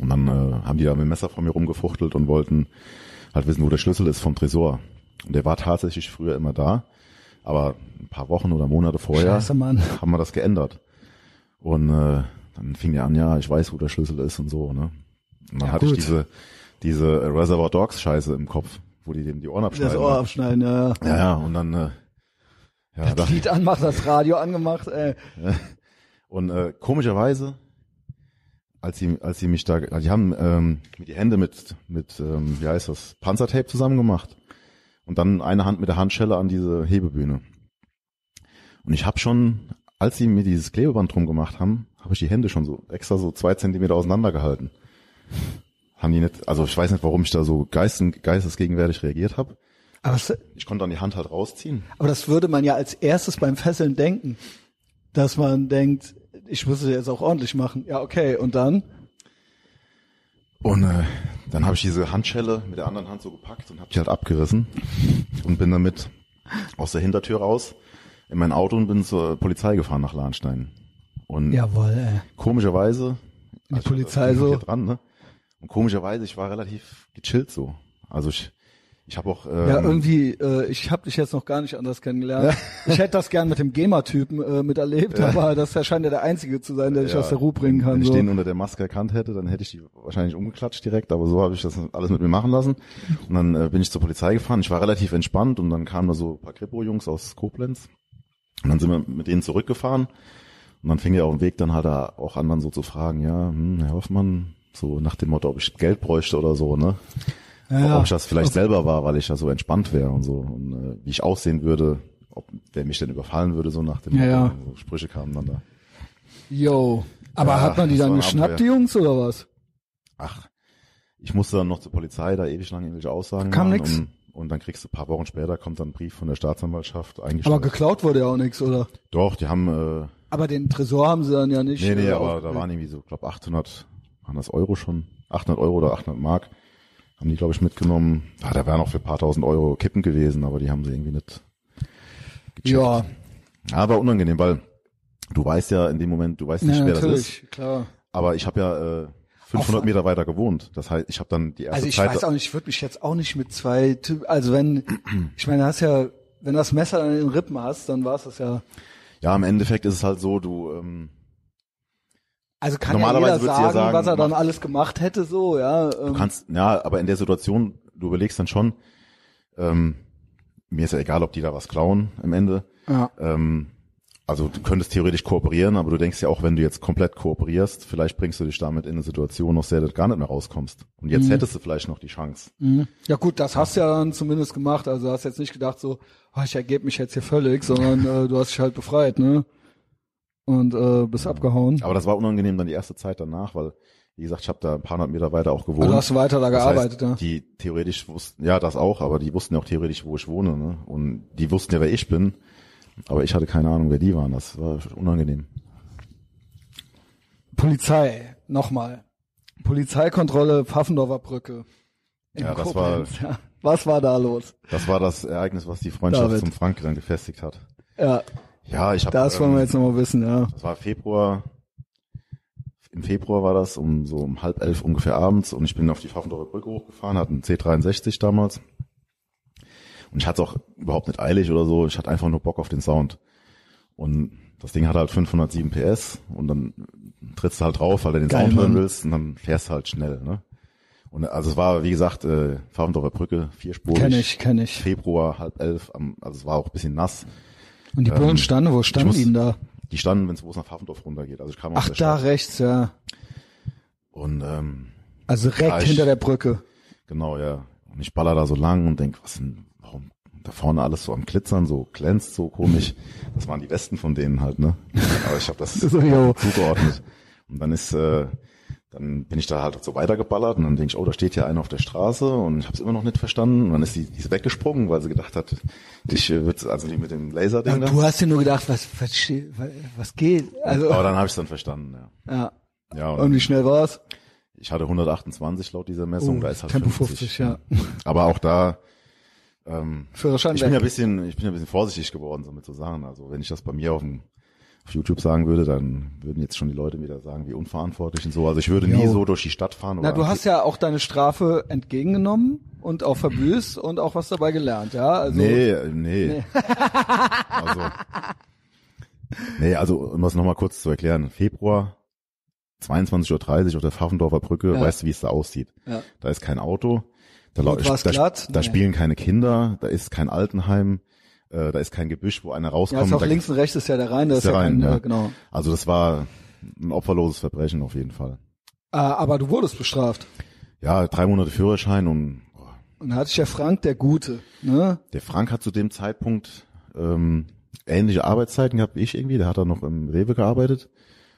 Und dann äh, haben die da mit dem Messer vor mir rumgefuchtelt und wollten halt wissen, wo der Schlüssel ist vom Tresor. Und der war tatsächlich früher immer da, aber ein paar Wochen oder Monate vorher Scheiße, haben wir das geändert. Und äh, dann fing er an, ja, ich weiß, wo der Schlüssel ist und so, ne? Und dann Ja, hatte gut. ich diese, diese Reservoir Dogs Scheiße im Kopf, wo die dem die Ohren abschneiden. Das Ohr ne? abschneiden, ja. ja. Ja, ja, und dann, äh, ja, da, Das Lied anmacht, das Radio angemacht, ey. und äh, komischerweise, als sie, als sie mich da, die haben ähm, mir die Hände mit, mit, ähm, wie heißt das, Panzertape zusammen gemacht und dann eine Hand mit der Handschelle an diese Hebebühne. Und ich habe schon, als sie mir dieses Klebeband drum gemacht haben, habe ich die Hände schon so extra so zwei Zentimeter auseinandergehalten. Haben die nicht, also ich weiß nicht, warum ich da so geisten, geistesgegenwärtig reagiert habe. Aber das, Ich konnte dann die Hand halt rausziehen. aber das würde man ja als erstes beim Fesseln denken. Dass man denkt, ich muss es jetzt auch ordentlich machen. Ja, okay. Und dann? Und äh, dann habe ich diese Handschelle mit der anderen Hand so gepackt und habe die halt abgerissen und bin damit aus der Hintertür raus in mein Auto und bin zur Polizei gefahren nach Lahnstein. Und Jawohl, ey. komischerweise, Die also Polizei so. dran, ne? Und komischerweise, ich war relativ gechillt so. Also ich, ich habe auch. Ähm, Ja, irgendwie, äh, ich habe dich jetzt noch gar nicht anders kennengelernt. Ich hätte das gern mit dem GEMA-Typen äh, miterlebt, aber das scheint ja der Einzige zu sein, der dich ja, aus der Ruhe bringen kann. Wenn ich So. den unter der Maske erkannt hätte, dann hätte ich die wahrscheinlich umgeklatscht direkt, aber so habe ich das alles mit mir machen lassen. Und dann äh, bin ich zur Polizei gefahren. Ich war relativ entspannt und dann kamen da so ein paar Kripo-Jungs aus Koblenz. Und dann sind wir mit denen zurückgefahren. Und dann fing er auf dem Weg dann halt da auch an, dann so zu fragen, ja, hm, Herr Hoffmann, so nach dem Motto, ob ich Geld bräuchte oder so, ne? Ja, Ob ich das vielleicht selber war, weil ich ja so entspannt wäre und so. Und äh, wie ich aussehen würde, ob wer mich denn überfallen würde, so nach dem Ja, Motto. ja. So Sprüche kamen dann da. Yo. Aber Ja, hat man die dann geschnappt, die Abenteuer. Jungs, oder was? Ach, ich musste dann noch zur Polizei, da ewig lang irgendwelche Aussagen Kam machen nix? Und, und dann kriegst du ein paar Wochen später, kommt dann ein Brief von der Staatsanwaltschaft Aber eingestellt. geklaut wurde ja auch nichts, oder? Doch, die haben, äh, Aber den Tresor haben sie dann ja nicht. nee, nee, äh, aber da waren irgendwie so, glaube 800, waren das Euro schon? 800 Euro oder 800 Mark haben die, glaube ich, mitgenommen. Ah, da wären auch für ein paar tausend Euro Kippen gewesen, aber die haben sie irgendwie nicht gecheckt. Ja, Ja, war unangenehm, weil du weißt ja in dem Moment, du weißt nicht, ja wer das ist. natürlich, klar. Aber ich habe ja äh, 500 Meter weiter gewohnt. Das heißt, ich habe dann die erste Also ich Zeit. weiß auch nicht, ich würde mich jetzt auch nicht mit zwei Typen, also wenn, ich meine, hast ja, wenn du das Messer dann in den Rippen hast, dann war es das ja. ja, im Endeffekt ist es halt so, du ähm, Also kann Normalerweise ja jeder du ja sagen, sagen, was er dann alles gemacht hätte, so, ja. Ähm, Du kannst, ja, aber in der Situation, du überlegst dann schon, ähm, mir ist ja egal, ob die da was klauen am Ende. ja. Ähm, also du könntest theoretisch kooperieren, aber du denkst ja auch, wenn du jetzt komplett kooperierst, vielleicht bringst du dich damit in eine Situation, aus der du gar nicht mehr rauskommst. Und jetzt Mhm. hättest du vielleicht noch die Chance. Mhm. Ja gut, das hast du ja dann zumindest gemacht. Also du hast jetzt nicht gedacht so, oh, ich ergebe mich jetzt hier völlig, sondern äh, du hast dich halt befreit, ne? Und äh, bist abgehauen. Aber das war unangenehm dann die erste Zeit danach, weil, wie gesagt, ich habe da ein paar hundert Meter weiter auch gewohnt. Also hast du weiter da Das gearbeitet, heißt, ja. Die theoretisch wussten, ja, das auch, aber die wussten ja auch theoretisch, wo ich wohne, ne? Und die wussten ja, wer ich bin. Aber ich hatte keine Ahnung, wer die waren. Das war unangenehm. Polizei, nochmal. Polizeikontrolle Pfaffendorfer Brücke. in Ja, das Koblenz, ja. Was war da los? Das war das Ereignis, was die Freundschaft David. zum Frank dann gefestigt hat. Ja, Ja, ich habe. das wollen wir jetzt nochmal wissen, ja. Das war Februar. Im Februar war das um so um halb elf ungefähr abends und ich bin auf die Pfaffendorfer Brücke hochgefahren, hatte einen C63 damals. Und ich hatte es auch überhaupt nicht eilig oder so. Ich hatte einfach nur Bock auf den Sound. Und das Ding hat halt 507 PS und dann trittst du halt drauf, weil du den Geil, Sound hören willst und dann fährst du halt schnell. Ne? Und also es war, wie gesagt, äh, Pfaffendorfer Brücke, vierspurig. Kenn ich, kenn ich. Februar, halb elf, am, also es war auch ein bisschen nass. Und die Bullen standen, wo standen muss- die denn da? Die standen, wenn es wo es nach Pfaffendorf runtergeht. Also ich kam Ach, da Stadt. rechts, ja. Und ähm, Also direkt Ja, ich- hinter der Brücke. genau, ja. Und ich baller da so lang und denk, was denn, warum da vorne alles so am Glitzern, so glänzt, so komisch. Das waren die Westen von denen halt, ne? Aber ich habe das So, zugeordnet. Und dann ist, äh, dann bin ich da halt so weitergeballert und dann denke ich, oh, da steht ja einer auf der Straße und ich habe es immer noch nicht verstanden. Und dann ist die, die ist weggesprungen, weil sie gedacht hat, ich äh, wird also die mit dem Laserding da. Du hast dir nur gedacht, was, was, was, geht? Also, Aber dann habe ich es dann verstanden, ja. ja. Ja, Und wie schnell war's? Ich hatte 128 laut dieser Messung, Oh, da ist halt Tempo 50. 50, ja. Aber auch da, ähm, Führerschein ich bin ja ein bisschen, ich bin ja ein bisschen vorsichtig geworden, so mit so Sachen. Also wenn ich das bei mir auf, dem, auf YouTube sagen würde, dann würden jetzt schon die Leute wieder sagen, wie unverantwortlich und so. Also ich würde nie Jo. so durch die Stadt fahren. Na, du hast ja auch deine Strafe entgegengenommen und auch verbüßt und auch was dabei gelernt, ja? Also, Nee, äh, nee. also, nee, also um das nochmal kurz zu erklären. Februar 22.30 Uhr auf der Pfaffendorfer Brücke, Ja. weißt du, wie es da aussieht. Ja. Da ist kein Auto, da, da, da Nee. spielen keine Kinder, da ist kein Altenheim, äh, da ist kein Gebüsch, wo einer Ja, rauskommt. ist auch links und rechts ist ja der Rhein, da ist, der ja Rhein, kein, ja. äh, genau. Also das war ein opferloses Verbrechen auf jeden Fall. Äh, aber du wurdest bestraft. Ja, drei Monate Führerschein und boah, Und da hatte ich ja Frank, der Gute, ne? der Frank hat zu dem Zeitpunkt ähm, ähnliche Arbeitszeiten gehabt wie ich irgendwie. Der hat dann noch im Rewe gearbeitet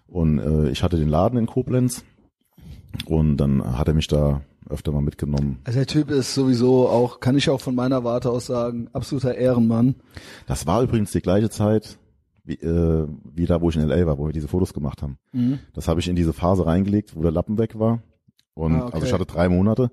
und äh, ich hatte den Laden in Koblenz und dann hat er mich da öfter mal mitgenommen. Also der Typ ist sowieso auch, kann ich auch von meiner Warte aus sagen, absoluter Ehrenmann. Das war übrigens die gleiche Zeit wie, äh, wie da, wo ich in LA war, wo wir diese Fotos gemacht haben. Mhm. Das habe ich in diese Phase reingelegt, wo der Lappen weg war. Und Ah, okay. also ich hatte drei Monate.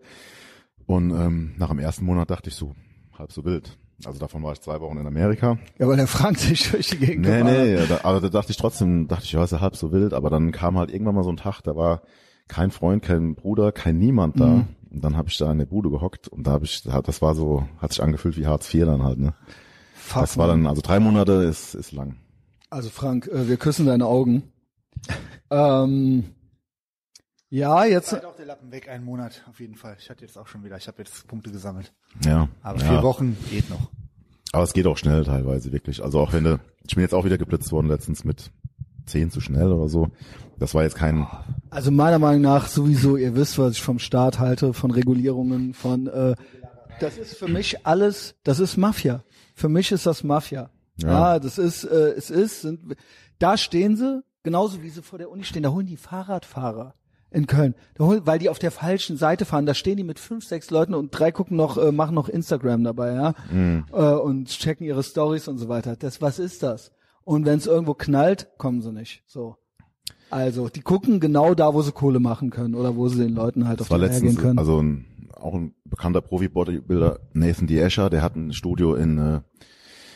Und ähm, nach dem ersten Monat dachte ich so, halb so wild. Also davon war ich zwei Wochen in Amerika. Ja, weil der Frank sich durch die Gegend Nee, nee, ja, da, aber da dachte ich trotzdem, dachte ich, ja, ist ja halb so wild. Aber dann kam halt irgendwann mal so ein Tag, da war kein Freund, kein Bruder, kein niemand da. Und dann habe ich da in der Bude gehockt und da habe ich, das war so, hat sich angefühlt wie Hartz IV dann halt, ne? Fuck, Das war dann, also drei Monate ist, ist lang. Also Frank, äh, wir küssen deine Augen. ähm, ja, jetzt Seid auch der Lappen weg, einen Monat auf jeden Fall. Ich hatte jetzt auch schon wieder, ich habe jetzt Punkte gesammelt. Ja. Aber ja. vier Wochen geht noch. Aber es geht auch schnell teilweise, wirklich. Also auch wenn du, ich bin jetzt auch wieder geblitzt worden letztens mit zehn zu schnell oder so. Das war jetzt kein, Also meiner Meinung nach sowieso, ihr wisst, was ich vom Staat halte, von Regulierungen, von äh, das ist für mich alles, das ist Mafia. Für mich ist das Mafia. Ja, Ja. das ist, äh, es ist, sind, da stehen sie, genauso wie sie vor der Uni stehen, da holen die Fahrradfahrer in Köln, da holen, weil die auf der falschen Seite fahren, da stehen die mit fünf, sechs Leuten und drei gucken noch, äh, machen noch Instagram dabei, ja, äh, und checken ihre Stories und so weiter. Das, was ist das? Und wenn es irgendwo knallt, kommen sie nicht. So. Also, die gucken genau da, wo sie Kohle machen können oder wo sie den Leuten halt auf das war die Eier gehen können. also ein, auch ein bekannter Profi-Bodybuilder, Nathan D. Escher, der hat ein Studio in, äh,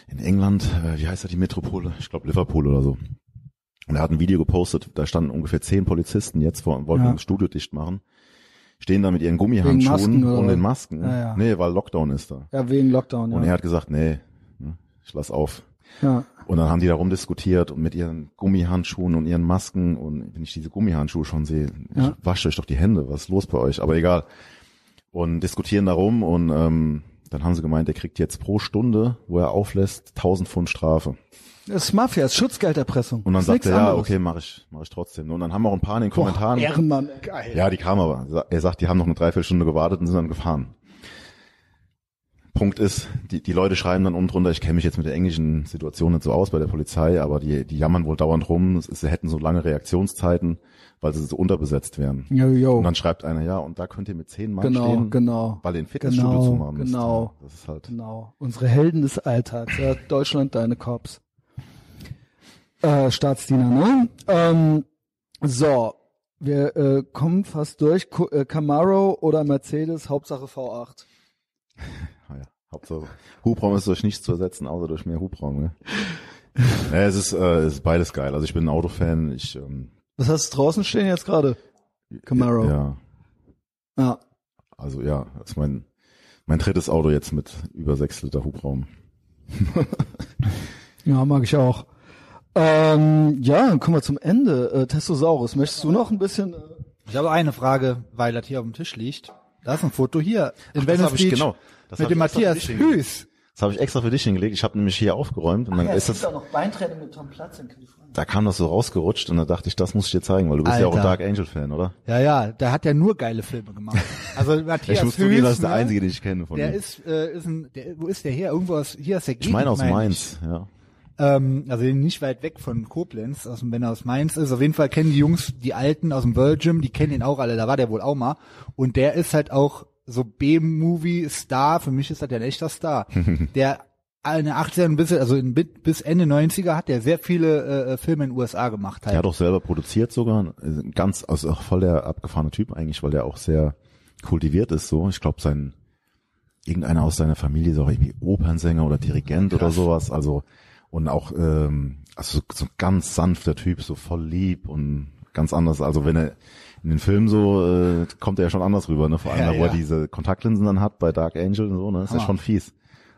in England, äh, wie heißt er die Metropole? Ich glaube Liverpool oder so. Und er hat ein Video gepostet, da standen ungefähr zehn Polizisten jetzt vor und wollten Ja. das Studio dicht machen. Stehen da mit ihren Gummihandschuhen und den Masken. Ja, ja. Nee, weil Lockdown ist da. ja, wegen Lockdown, ja. Und er hat gesagt, nee, ne, ich lass auf. ja. Und dann haben die darum diskutiert und mit ihren Gummihandschuhen und ihren Masken und wenn ich diese Gummihandschuhe schon sehe, Ja. ich wascht euch doch die Hände, was ist los bei euch? Aber egal. Und diskutieren darum und ähm, dann haben sie gemeint, er kriegt jetzt pro Stunde, wo er auflässt, 1000 Pfund Strafe. Das ist Mafia, das ist Schutzgelderpressung. Und dann Das sagt er, ja, okay, mache ich, mach ich trotzdem. Und dann haben auch ein paar in den Kommentaren, Boah, Ehrenmann. Geil. ja, die kamen aber. Er sagt, die haben noch eine Dreiviertelstunde gewartet und sind dann gefahren. Punkt ist, die, die Leute schreiben dann unten drunter, ich kenne mich jetzt mit der englischen Situation nicht so aus bei der Polizei, aber die, die jammern wohl dauernd rum, es- sie hätten so lange Reaktionszeiten, weil sie so unterbesetzt wären. Jo, jo. Und dann schreibt einer, ja, und da könnt ihr mit zehn Mann Genau, stehen, genau. weil ihr ein Fitnessstudio Genau, zu machen müsst. genau. Ja, Das ist halt, Genau. Unsere Helden des Alltags. Ja, Deutschland, deine Cops. Äh, Staatsdiener, ne? Ähm, so. Wir äh, kommen fast durch. Äh, Camaro oder Mercedes, Hauptsache V8. Hauptsache, Hubraum ist durch nichts zu ersetzen, außer durch mehr Hubraum, ne? ja, es ist, äh, es ist beides geil. Also ich bin ein Autofan, ich, ähm, Was hast du draußen stehen jetzt gerade? Camaro. ja, Ja. Also ja, das ist mein, mein drittes Auto jetzt mit über sechs Liter Hubraum. Ja, mag ich auch. Ähm, ja, dann kommen wir zum Ende. Äh, Testosaurus, möchtest du noch ein bisschen? Äh, Ich habe eine Frage, weil das hier auf dem Tisch liegt. Da ist ein Foto hier in das Venice Beach genau. Das mit dem ich Matthias. Hüß. Das habe ich extra für dich hingelegt. Ich habe nämlich hier aufgeräumt und dann ist das, noch Beintraining mit Tom Platz in Kalifornien. da kam das so rausgerutscht und da dachte ich, das muss ich dir zeigen, weil du bist ja auch ein Alter. Dark Angel Fan, oder? Ja, ja, der hat ja nur geile Filme gemacht. Also Matthias ich muss zugeben, das ist der ne, einzige, den ich kenne von Der ihm. ist, äh, ist ein, der, wo ist der her? Irgendwo aus, hier aus der Gegend. ich meine aus mein Mainz, ja. Ähm, also nicht weit weg von Koblenz, aus dem, wenn er aus Mainz ist. Auf jeden Fall kennen die Jungs, die Alten aus dem World Gym, die kennen ihn auch alle, da war der wohl auch mal. Und der ist halt auch so B-Movie-Star, für mich ist das ja ein echter Star. der in den 80ern bis, also in, bis Ende 90er hat der sehr viele äh, Filme in den USA gemacht halt. Der hat auch selber produziert sogar, ein ganz, also auch voll der abgefahrene Typ eigentlich, weil der auch sehr kultiviert ist so. Ich glaube, sein, irgendeiner aus seiner Familie ist auch irgendwie Opernsänger oder Dirigent oder sowas, also, und auch, ähm, also so, so ganz sanfter Typ, so voll lieb und ganz anders, also wenn er in den Filmen so, äh, kommt er ja schon anders rüber, ne, vor allem Ja, da, wo er ja. diese Kontaktlinsen dann hat bei Dark Angel und so, ne, ist ja Hammer. schon fies.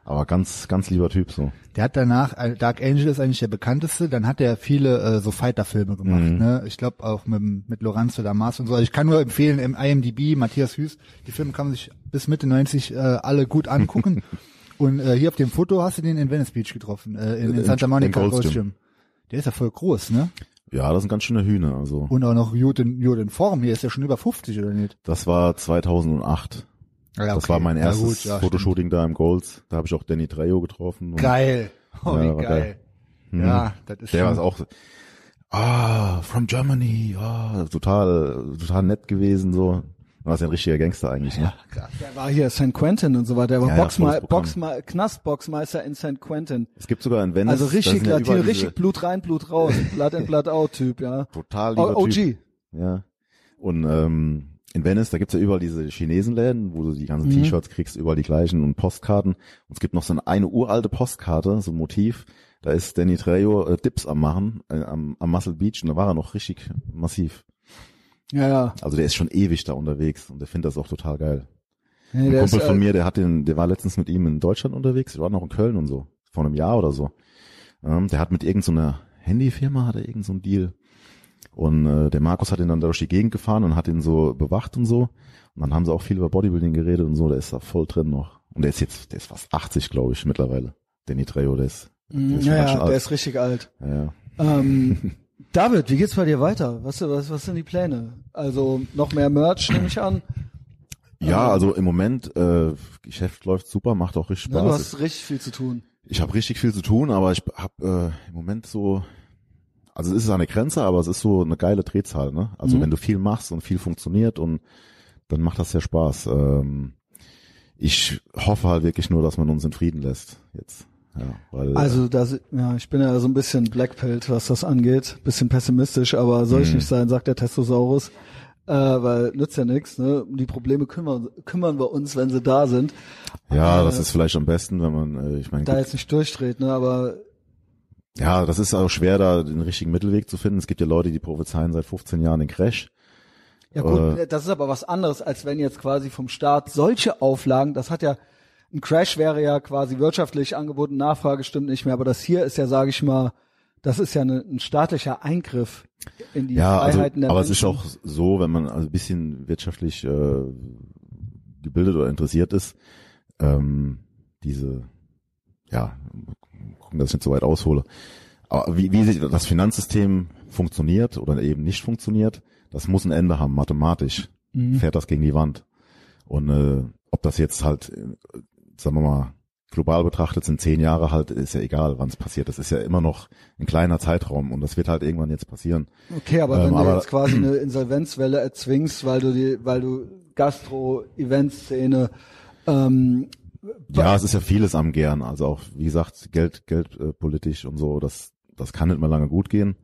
Aber ganz, ganz lieber Typ so. Der hat danach, äh, Dark Angel ist eigentlich der bekannteste, dann hat er viele äh, so Fighter-Filme gemacht. Mhm. Ne? Ich glaube auch mit, mit Lorenzo Damas und so. Also ich kann nur empfehlen, im IMDb, Matthias Hüß, die Filme kann man sich bis Mitte 90 äh, alle gut angucken. und äh, hier auf dem Foto hast du den in Venice Beach getroffen, äh, in, in In- Santa Monica in Gold's Gold's Gym. Gym. Der ist ja voll groß, ne? Ja, das sind ganz schöne Hühner, also. Und auch noch gut in, gut in Form. Hier ist ja schon über 50, oder nicht? Das war 2008. Ja, Das okay. war mein erstes gut, ja, Fotoshooting da im Golds. Da habe ich auch Danny Trejo getroffen. Und. Geil. Oh, Ja, wie war geil. Mhm. Ja, das ist Der schon, war auch, ah, from Germany, ah, total, total nett gewesen, so. Du warst ja ein richtiger Gangster eigentlich, ne? Der war hier St. Quentin und so weiter. Der war Ja, ja, Programm. Boxma Knastboxmeister in St. Quentin. Es gibt sogar in Venice. Also richtig ja überall richtig Blut rein, Blut raus. Blood in, Blood out Typ, ja. Total O lieber OG. Typ. Ja. Und ähm, in Venice, da gibt's ja überall diese Chinesenläden, wo du die ganzen Mhm. T-Shirts kriegst, überall die gleichen und Postkarten. Und es gibt noch so eine, eine uralte Postkarte, so ein Motiv. Da ist Danny Trejo äh, Dips am machen, äh, am, am Muscle Beach und da war er noch richtig massiv. Ja, ja. Also der ist schon ewig da unterwegs und der findet das auch total geil. Nee, Ein der Kumpel ist, von äh, mir, der hat den, der war letztens mit ihm in Deutschland unterwegs, wir waren noch in Köln und so, vor einem Jahr oder so. Ähm, der hat mit irgendeiner Handyfirma, hat er irgendeinen so einen Deal. Und äh, der Markus hat ihn dann durch die Gegend gefahren und hat ihn so bewacht und so. Und dann haben sie auch viel über Bodybuilding geredet und so, der ist da voll drin noch. Und der ist jetzt, der ist fast 80, glaube ich, mittlerweile. Danny Trejo, der ist, der ist ja, ja, der alt. ist richtig alt. Ja. Ähm, David, wie geht's bei dir weiter? Was, was, was sind die Pläne? Also noch mehr Merch, nehme ich an. Ja, also im Moment, äh, Geschäft läuft super, macht auch richtig Spaß. du hast richtig viel zu tun. Ich habe richtig viel zu tun, aber ich habe äh, im Moment so, also es ist an der Grenze, aber es ist so eine geile Drehzahl. Ne? Also Mhm. wenn du viel machst und viel funktioniert und dann macht das ja Spaß. Ähm, ich hoffe halt wirklich nur, dass man uns in Frieden lässt jetzt. Ja, Also das, ja, ich bin ja so ein bisschen blackpilled, was das angeht, bisschen pessimistisch, aber soll ich Mhm. nicht sein, sagt der Testosaurus, äh, weil nützt ja nichts. Ne? Um die Probleme kümmern, kümmern wir uns, wenn sie da sind. ja, äh, das ist vielleicht am besten, wenn man, äh, ich meine, Da jetzt nicht durchdreht, ne? Aber ja, das ist auch schwer, da den richtigen Mittelweg zu finden. Es gibt ja Leute, die prophezeien seit 15 Jahren den Crash. ja gut, Äh, das ist aber was anderes, als wenn jetzt quasi vom Staat solche Auflagen, das hat ja ein Crash wäre ja quasi wirtschaftlich angeboten, Nachfrage stimmt nicht mehr, aber das hier ist ja, sage ich mal, das ist ja eine, ein staatlicher Eingriff in die Ja, also, Freiheiten der aber es ist Menschen. auch so, wenn man also ein bisschen wirtschaftlich äh, gebildet oder interessiert ist, ähm, diese, ja, gucken, dass ich nicht so weit aushole. Aber wie, wie sich das Finanzsystem funktioniert oder eben nicht funktioniert, das muss ein Ende haben, mathematisch. Mhm. Fährt das gegen die Wand. Und äh, ob das jetzt halt, sagen wir mal, global betrachtet sind zehn Jahre halt, ist ja egal, wann es passiert. Das ist ja immer noch ein kleiner Zeitraum und das wird halt irgendwann jetzt passieren. Okay, aber Ähm, wenn du aber- jetzt quasi eine Insolvenzwelle erzwingst, weil du die, weil du Gastro-Event-Szene ähm, Ja, es ist ja vieles am Gern. Also auch, wie gesagt, Geld, Geld äh, politisch und so, das, das kann nicht mehr lange gut gehen.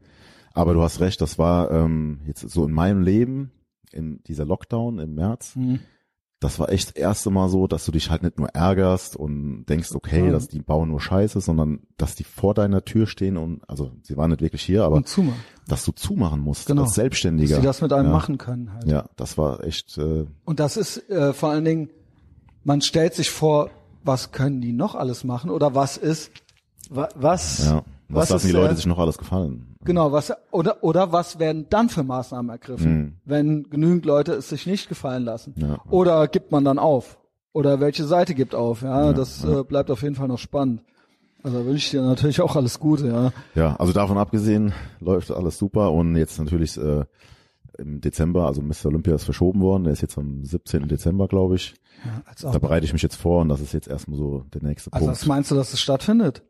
Aber du hast recht, das war ähm, jetzt so in meinem Leben, in dieser Lockdown im März, hm, das war echt das erste Mal so, dass du dich halt nicht nur ärgerst und denkst, okay, Ja. dass die bauen nur Scheiße, sondern dass die vor deiner Tür stehen und, also sie waren nicht wirklich hier, aber dass du zumachen musst, Genau. als dass Selbstständiger. die das mit einem ja. machen können halt. Ja, das war echt, äh, Und das ist äh, vor allen Dingen, man stellt sich vor, was können die noch alles machen oder was ist, wa, was, ja. Was, lassen ist, die Leute äh, sich noch alles gefallen? Genau, was oder oder was werden dann für Maßnahmen ergriffen, Mhm. wenn genügend Leute es sich nicht gefallen lassen? Ja. Oder gibt man dann auf? Oder welche Seite gibt auf? Ja, Ja, das ja. Äh, bleibt auf jeden Fall noch spannend. Also da wünsche ich dir natürlich auch alles Gute, ja. Ja, also davon abgesehen läuft alles super und jetzt natürlich äh, im Dezember, also Mr. Olympia ist verschoben worden, der ist jetzt am 17. Dezember, glaube ich. ja als Da bereite ich mich jetzt vor und das ist jetzt erstmal so der nächste also Punkt. was meinst du, dass es stattfindet?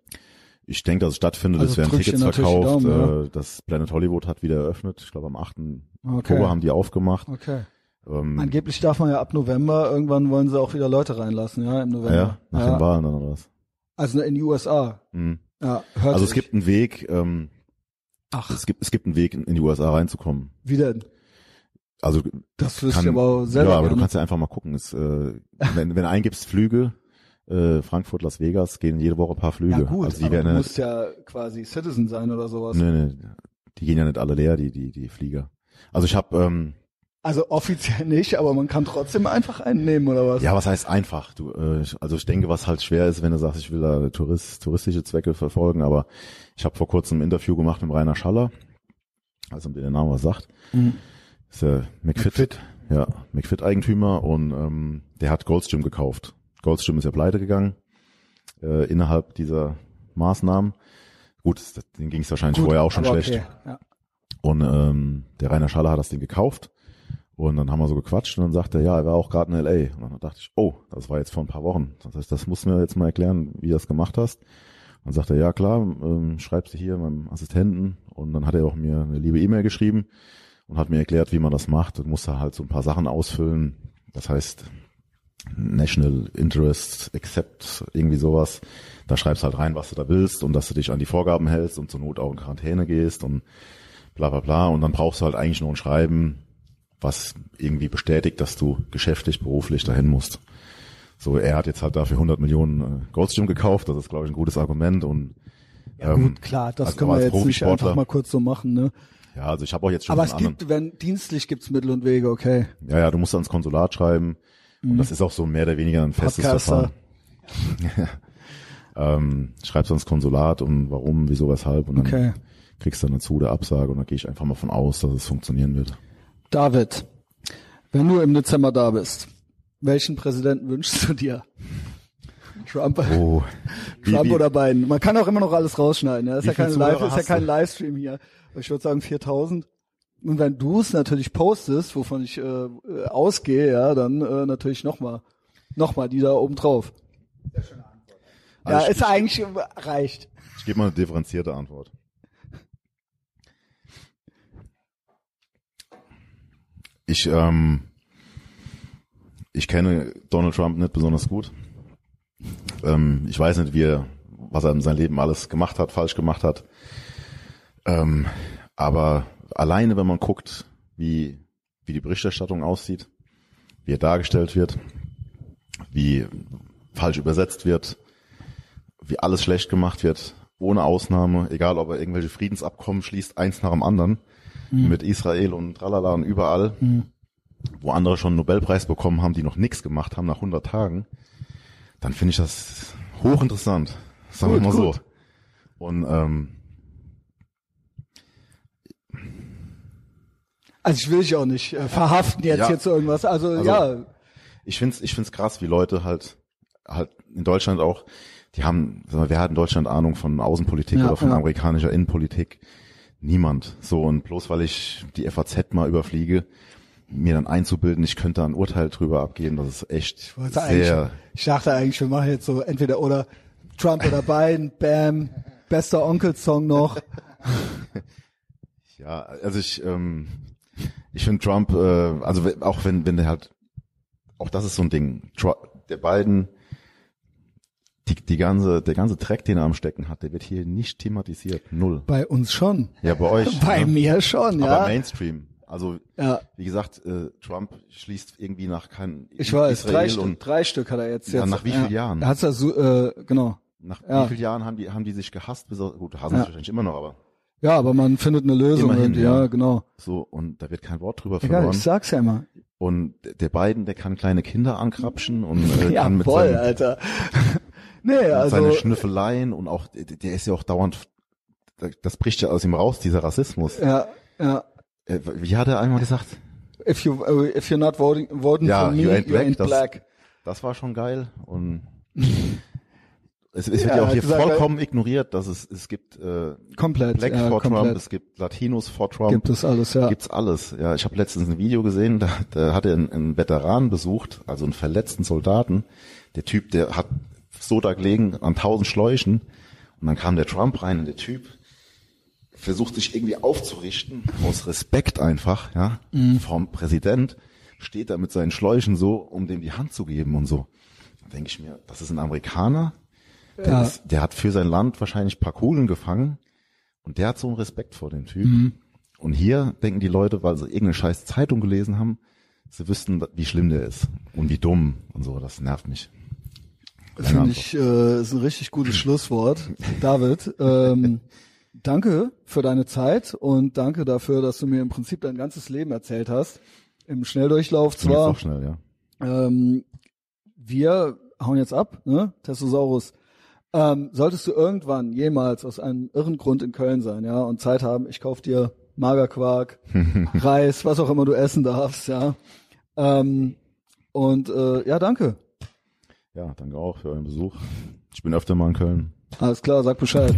Ich denke, dass es stattfindet, Also es werden Tickets verkauft, Daumen, äh, das Planet Hollywood hat wieder eröffnet, ich glaube am 8. Okay. Oktober haben die aufgemacht. Okay. Ähm, Angeblich darf man ja ab November, irgendwann wollen sie auch wieder Leute reinlassen, ja, im November. ja, nach den Wahlen dann oder was? Also in die USA. Mhm. Ja, hört Also es sich. gibt einen Weg, ähm, Ach, es gibt es gibt einen Weg in, die USA reinzukommen. wie denn? Also Das kann, ich aber selber ja, aber du kannst ja einfach mal gucken. Es, äh, wenn, wenn du eingibst Flüge, äh, Frankfurt, Las Vegas, gehen jede Woche ein paar Flüge. Ja gut, also die aber werden du ja, musst ja quasi Citizen sein oder sowas. nee, nee, die gehen ja nicht alle leer, die die die Flieger. Also ich habe ähm, Also offiziell nicht, aber man kann trotzdem einfach einen nehmen oder was? ja, was heißt einfach? Du, äh, also ich denke, was halt schwer ist, wenn du sagst, ich will da Tourist, touristische Zwecke verfolgen. Aber ich habe vor kurzem ein Interview gemacht mit Rainer Schaller, also um den der Name was sagt. Mhm. Ist der McFit, ja, McFit-Eigentümer und ähm, der hat Goldstream gekauft. Goldstream ist ja pleite gegangen äh, innerhalb dieser Maßnahmen. Gut, das- denen ging es wahrscheinlich Gut, vorher auch schon schlecht. Okay. Ja. Und ähm, der Rainer Schaller hat das Ding gekauft. Und dann haben wir so gequatscht und dann sagte er, ja, er war auch gerade in L.A. Und dann dachte ich, oh, das war jetzt vor ein paar Wochen. Das heißt, das musst du mir jetzt mal erklären, wie du das gemacht hast. Und dann sagte er, ja klar, ähm, schreibst du hier meinem Assistenten. Und dann hat er auch mir eine liebe E-Mail geschrieben und hat mir erklärt, wie man das macht. Du musst da halt so ein paar Sachen ausfüllen. Das heißt, National Interest Accept, irgendwie sowas. Da schreibst halt rein, was du da willst und dass du dich an die Vorgaben hältst und zur Not auch in Quarantäne gehst und bla bla bla. Und dann brauchst du halt eigentlich nur ein Schreiben, was irgendwie bestätigt, dass du geschäftlich, beruflich dahin musst. So, er hat jetzt halt dafür 100 Millionen äh, Goldstream gekauft. Das ist, glaube ich, ein gutes Argument. Und Ja ähm, gut, klar, das können wir jetzt nicht einfach mal kurz so machen, ne? Ja, also ich habe auch jetzt schon Aber es anderen. gibt, wenn dienstlich gibt's Mittel und Wege, okay. Ja, ja, du musst ans Konsulat schreiben. Und das ist auch so mehr oder weniger ein festes Mhm. Podcaster. Verfahren. ähm, schreibst ans Konsulat und warum, wieso, weshalb und dann Okay. kriegst du eine zu der Absage und dann gehe ich einfach mal von aus, dass es funktionieren wird. David, wenn du im Dezember da bist, welchen Präsidenten wünschst du dir? Trump, Oh, Trump wie, oder Biden? Man kann auch immer noch alles rausschneiden. Ja? Ist Wie ja kein Live, ist ja kein? Livestream hier. Ich würde sagen 4000. Und wenn du es natürlich postest, wovon ich äh, äh, ausgehe, ja, dann äh, natürlich nochmal, nochmal die da oben drauf. Ja, Also ich- ist eigentlich äh, reicht. ich gebe mal eine differenzierte Antwort. Ich, ähm, ich kenne Donald Trump nicht besonders gut. Ähm, ich weiß nicht, wie er, was er in seinem Leben alles gemacht hat, falsch gemacht hat. Ähm, aber alleine, wenn man guckt, wie, wie die Berichterstattung aussieht, wie er dargestellt wird, wie falsch übersetzt wird, wie alles schlecht gemacht wird, ohne Ausnahme, egal ob er irgendwelche Friedensabkommen schließt, eins nach dem anderen, mit Israel und tralala und überall, wo andere schon einen Nobelpreis bekommen haben, die noch nichts gemacht haben nach 100 Tagen, dann finde ich das hochinteressant. Sagen wir Gut, mal so. gut. Und ähm, Also ich will dich auch nicht äh, verhaften jetzt Ja. hier zu irgendwas. Also, Also- ja, ich find's, ich find's krass, wie Leute halt, halt in Deutschland auch, die haben, mal, wer hat in Deutschland Ahnung von Außenpolitik Ja, oder von ja. amerikanischer Innenpolitik? Niemand. So, und bloß weil ich die FAZ mal überfliege, mir dann einzubilden, ich könnte ein Urteil drüber abgeben, das ist echt eigentlich, sehr, ich dachte eigentlich, wir machen jetzt so entweder oder Trump oder Biden, bam, bester Onkel-Song noch. ja, also ich, ähm, ich finde Trump, äh, also auch wenn, wenn der halt, auch das ist so ein Ding, Tru- der Biden, die, die ganze, der ganze Dreck, den er am Stecken hat, der wird hier nicht thematisiert. Null. Bei uns schon. Ja, bei euch. Bei ne? mir schon, Aber ja. Mainstream. Also, Ja, wie gesagt, äh, Trump schließt irgendwie nach kein ich weiß, drei, Israel Stück, und drei Stück hat er jetzt. Ja, jetzt nach wie vielen Jahren? Er hat's ja so, äh, genau. nach Ja. wie vielen Jahren haben die, haben die sich gehasst, bis gut, hassen Ja. sich wahrscheinlich immer noch, aber Ja, aber man findet eine Lösung Immerhin, irgendwie, ja. genau. so, und da wird kein Wort drüber Egal, verloren. ich sag's ja immer. Und der Biden, der kann kleine Kinder ankrapschen und äh, Ja, kann mit, voll, seinen, Alter. nee, also, seinen Schnüffeleien und auch, der, ist ja auch dauernd, das bricht ja aus ihm raus, dieser Rassismus. ja, ja. Äh, Wie hat er einmal gesagt? If you, uh, if you're not voting, voting Ja, for me, you ain't you ain't black, das- black. Das war schon geil und es, es wird Ja, ja auch hier gesagt, vollkommen ignoriert, dass es es gibt äh, Komplett, Black ja, for komplett. Trump, es gibt Latinos for Trump, Gibt es alles, ja. gibt's alles. Ja, ich habe letztens ein Video gesehen, da, da hat er einen, einen Veteran besucht, also einen verletzten Soldaten. Der Typ, der hat so da gelegen an tausend Schläuchen und dann kam der Trump rein und der Typ versucht sich irgendwie aufzurichten, aus Respekt einfach, ja, Mhm. vom Präsident, steht da mit seinen Schläuchen so, um dem die Hand zu geben und so. Da denke ich mir, das ist ein Amerikaner, der, Ja. ist, der hat für sein Land wahrscheinlich ein paar Kugeln gefangen und der hat so einen Respekt vor dem Typ. Mhm. Und hier denken die Leute, weil sie irgendeine scheiß Zeitung gelesen haben, sie wüssten, wie schlimm der ist und wie dumm und so. Das nervt mich. Finde ich, äh, ist ein richtig gutes Schlusswort. David, ähm, danke für deine Zeit und danke dafür, dass du mir im Prinzip dein ganzes Leben erzählt hast. Im Schnelldurchlauf zwar. schnell, ja. Ähm, wir hauen jetzt ab, ne? Testosaurus. Ähm, solltest du irgendwann jemals aus einem irren Grund in Köln sein, ja, und Zeit haben, ich kauf dir Magerquark, Reis, was auch immer du essen darfst, ja. Ähm, und äh, ja, danke. Ja, danke auch für euren Besuch. Ich bin öfter mal in Köln. Alles klar, sag Bescheid.